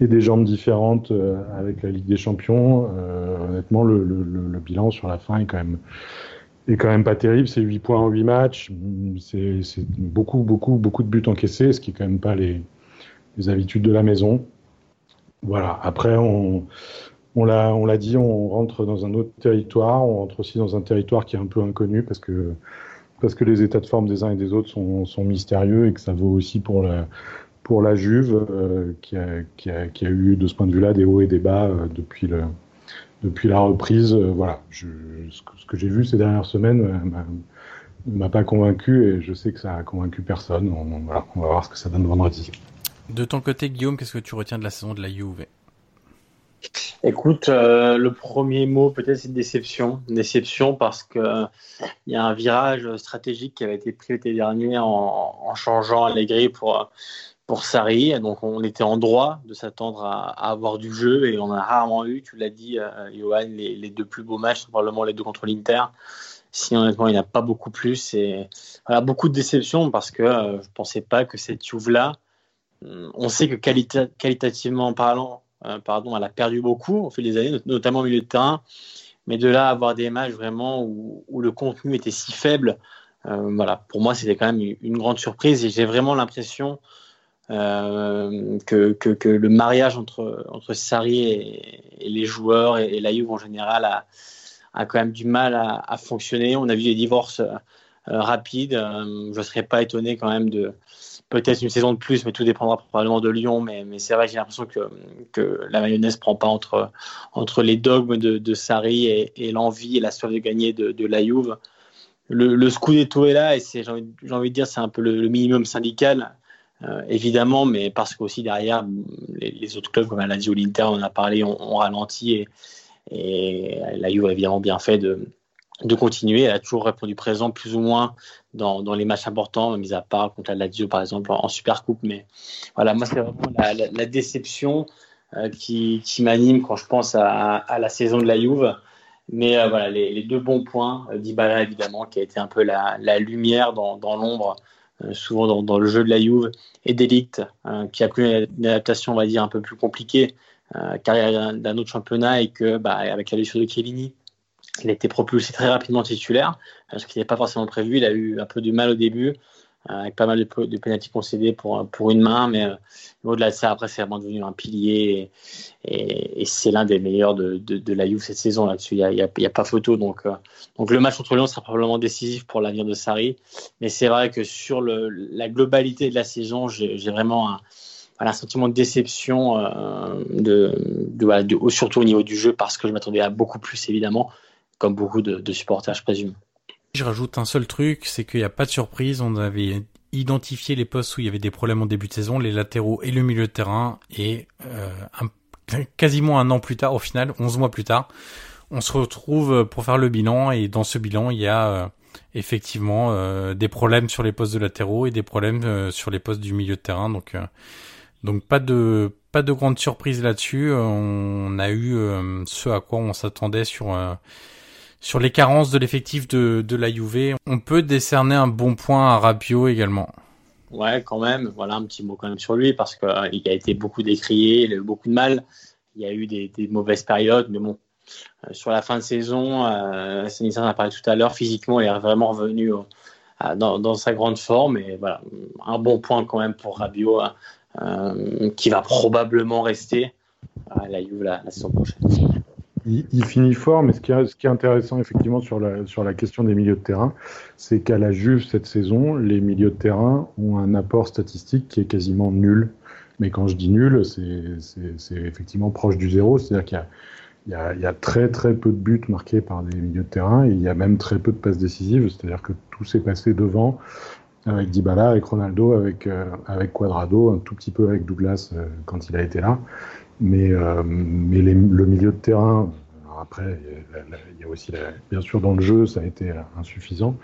des jambes différentes euh, avec la Ligue des Champions. Euh, honnêtement le, bilan sur la fin est quand même est quand même pas terrible. C'est 8 points en 8 matchs. C'est beaucoup, beaucoup, beaucoup de buts encaissés, ce qui est quand même pas les, habitudes de la maison. Voilà. Après, on, on l'a dit, on rentre dans un autre territoire. On rentre aussi dans un territoire qui est un peu inconnu parce que, parce que les états de forme des uns et des autres sont, sont mystérieux et que ça vaut aussi pour la, pour la Juve, euh, qui, a, qui, a, qui, a, eu de ce point de vue-là des hauts et des bas euh, depuis le, depuis la reprise, euh, voilà, je, ce que, que j'ai vu ces dernières semaines euh, ne m'a pas convaincu et je sais que ça a convaincu personne. On, voilà, on va voir ce que ça donne vendredi. De ton côté, Guillaume, qu'est-ce que tu retiens de la saison de la Juve? Écoute, euh, le premier mot peut-être c'est déception. Déception parce que il y a un virage stratégique qui avait été pris l'été dernier en, en changeant Allegri pour pour Sarri. Donc on était en droit de s'attendre à, à, avoir du jeu et on a rarement eu, tu l'as dit, euh, Johan, les, deux plus beaux matchs, probablement les deux contre l'Inter. Si honnêtement il n'y a pas beaucoup plus, et voilà, beaucoup de déception parce que euh, je ne pensais pas que cette Juve-là, on sait que qualita qualitativement parlant, euh, pardon, elle a perdu beaucoup au fil des années, notamment au milieu de terrain. Mais de là avoir des matchs vraiment où, où le contenu était si faible, voilà, pour moi c'était quand même une grande surprise et j'ai vraiment l'impression euh, que, que, que, le mariage entre, entre Sarri et, les joueurs et, la Juve en général a, a quand même du mal à, fonctionner. On a vu des divorces rapides. je ne serais pas étonné quand même de, peut-être une saison de plus, mais tout dépendra probablement de Lyon. Mais, c'est vrai, j'ai l'impression que, que la mayonnaise prend pas entre, entre les dogmes de, Sarri et, l'envie et la soif de gagner de, la Juve. Le, le Scudetto est là et j'ai envie de dire, c'est un peu le, minimum syndical, euh, évidemment, mais parce qu'aussi derrière, les, autres clubs comme la Lazio l'Inter, on a parlé, ont ralenti et, la Juve a évidemment bien fait de, de continuer. Elle a toujours répondu présent plus ou moins dans, dans les matchs importants, mis à part contre la Lazio par exemple en, Super Coupe. Mais voilà, moi c'est vraiment la, déception euh, qui, qui m'anime quand je pense à, à, la saison de la Juve. Mais euh, voilà, les, les, deux bons points, Dybala évidemment, qui a été un peu la, la lumière dans, dans l'ombre, souvent dans, le jeu de la Juve, et Delict, euh, qui a pris une adaptation, on va dire, un peu plus compliquée, car il y a d'un autre championnat et que, bah, avec la blessure de Chiellini, il a été propulsé très rapidement titulaire, parce qu'il n'est pas forcément prévu. Il a eu un peu du mal au début, euh, avec pas mal de, de pénalty concédés pour, pour une main, mais euh, au-delà de ça, après, c'est vraiment devenu un pilier et, c'est l'un des meilleurs de, de, la Juve cette saison là-dessus. Il n'y a, a, pas photo. Donc, euh, donc le match contre Lyon sera probablement décisif pour l'avenir de Sarri. Mais c'est vrai que sur la globalité de la saison, j'ai vraiment un, un sentiment de déception, euh, de, surtout au niveau du jeu, parce que je m'attendais à beaucoup plus évidemment comme beaucoup de, supporters, je présume. Je rajoute un seul truc, c'est qu'il n'y a pas de surprise. On avait identifié les postes où il y avait des problèmes en début de saison, les latéraux et le milieu de terrain. Et euh, quasiment un an plus tard, au final, 11 mois plus tard, on se retrouve pour faire le bilan. Et dans ce bilan, il y a euh, effectivement euh, des problèmes sur les postes de latéraux et des problèmes euh, sur les postes du milieu de terrain. Donc, euh, donc pas de pas de grande surprise là-dessus. On a eu ce à quoi on s'attendait sur sur les carences de l'effectif de, de la Juve, on peut décerner un bon point à Rabiot également. Ouais, quand même. Voilà un petit mot quand même sur lui parce qu'il euh, a été beaucoup décrié, il a eu beaucoup de mal. Il y a eu des, mauvaises périodes, mais bon, euh, sur la fin de saison, euh, en a parlé tout à l'heure, physiquement, il est vraiment revenu euh, dans, sa grande forme. Et voilà, un bon point quand même pour Rabiot, euh, qui va probablement rester à la Juve la saison prochaine il, finit fort, mais ce qui, est, intéressant effectivement sur la, question des milieux de terrain, c'est qu'à la Juve cette saison, les milieux de terrain ont un apport statistique qui est quasiment nul. Mais quand je dis nul, c'est effectivement proche du zéro, c'est-à-dire qu'il y, a, très très peu de buts marqués par des milieux de terrain et il y a même très peu de passes décisives, c'est-à-dire que tout s'est passé devant avec Dybala, avec Ronaldo, avec, euh, Quadrado, un tout petit peu avec Douglas euh, quand il a été là. Mais, euh, mais les, le milieu de terrain, après, il y a aussi, la, bien sûr, dans le jeu, ça a été insuffisant,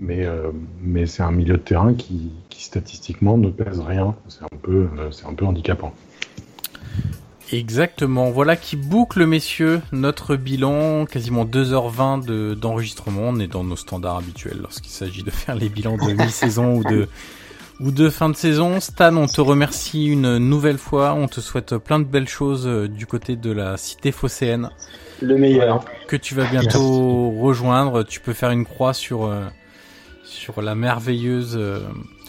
mais, euh, mais c'est un milieu de terrain qui, qui statistiquement ne pèse rien. C'est un peu, c'est un peu handicapant. Exactement. Voilà qui boucle, messieurs, notre bilan. Quasiment 2h20 de, d'enregistrement. On est dans nos standards habituels lorsqu'il s'agit de faire les bilans de mi-saison ou de, ou de fin de saison. Stan, on te remercie une nouvelle fois. On te souhaite plein de belles choses euh, du côté de la cité phocéenne. Le meilleur. Que tu vas bientôt rejoindre. Tu peux faire une croix sur, euh, sur la merveilleuse euh,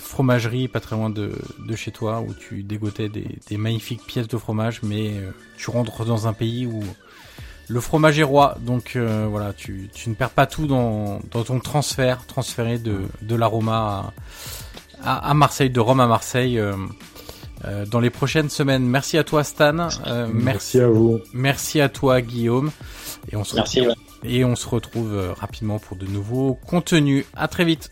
fromagerie pas très loin de, de chez toi où tu dégotais des, des magnifiques pièces de fromage, mais tu rentres dans un pays où le fromage est roi. Donc voilà, tu, tu ne perds pas tout dans, dans ton transfert, transféré de, de l'aroma à, à, Marseille, de Rome à Marseille. Euh, euh, dans les prochaines semaines. Merci à toi Stan. Euh, merci, merci, à vous. Merci à toi Guillaume. Et on se merci, retrouve, ouais. et on se retrouve euh, rapidement pour de nouveaux contenus. À très vite.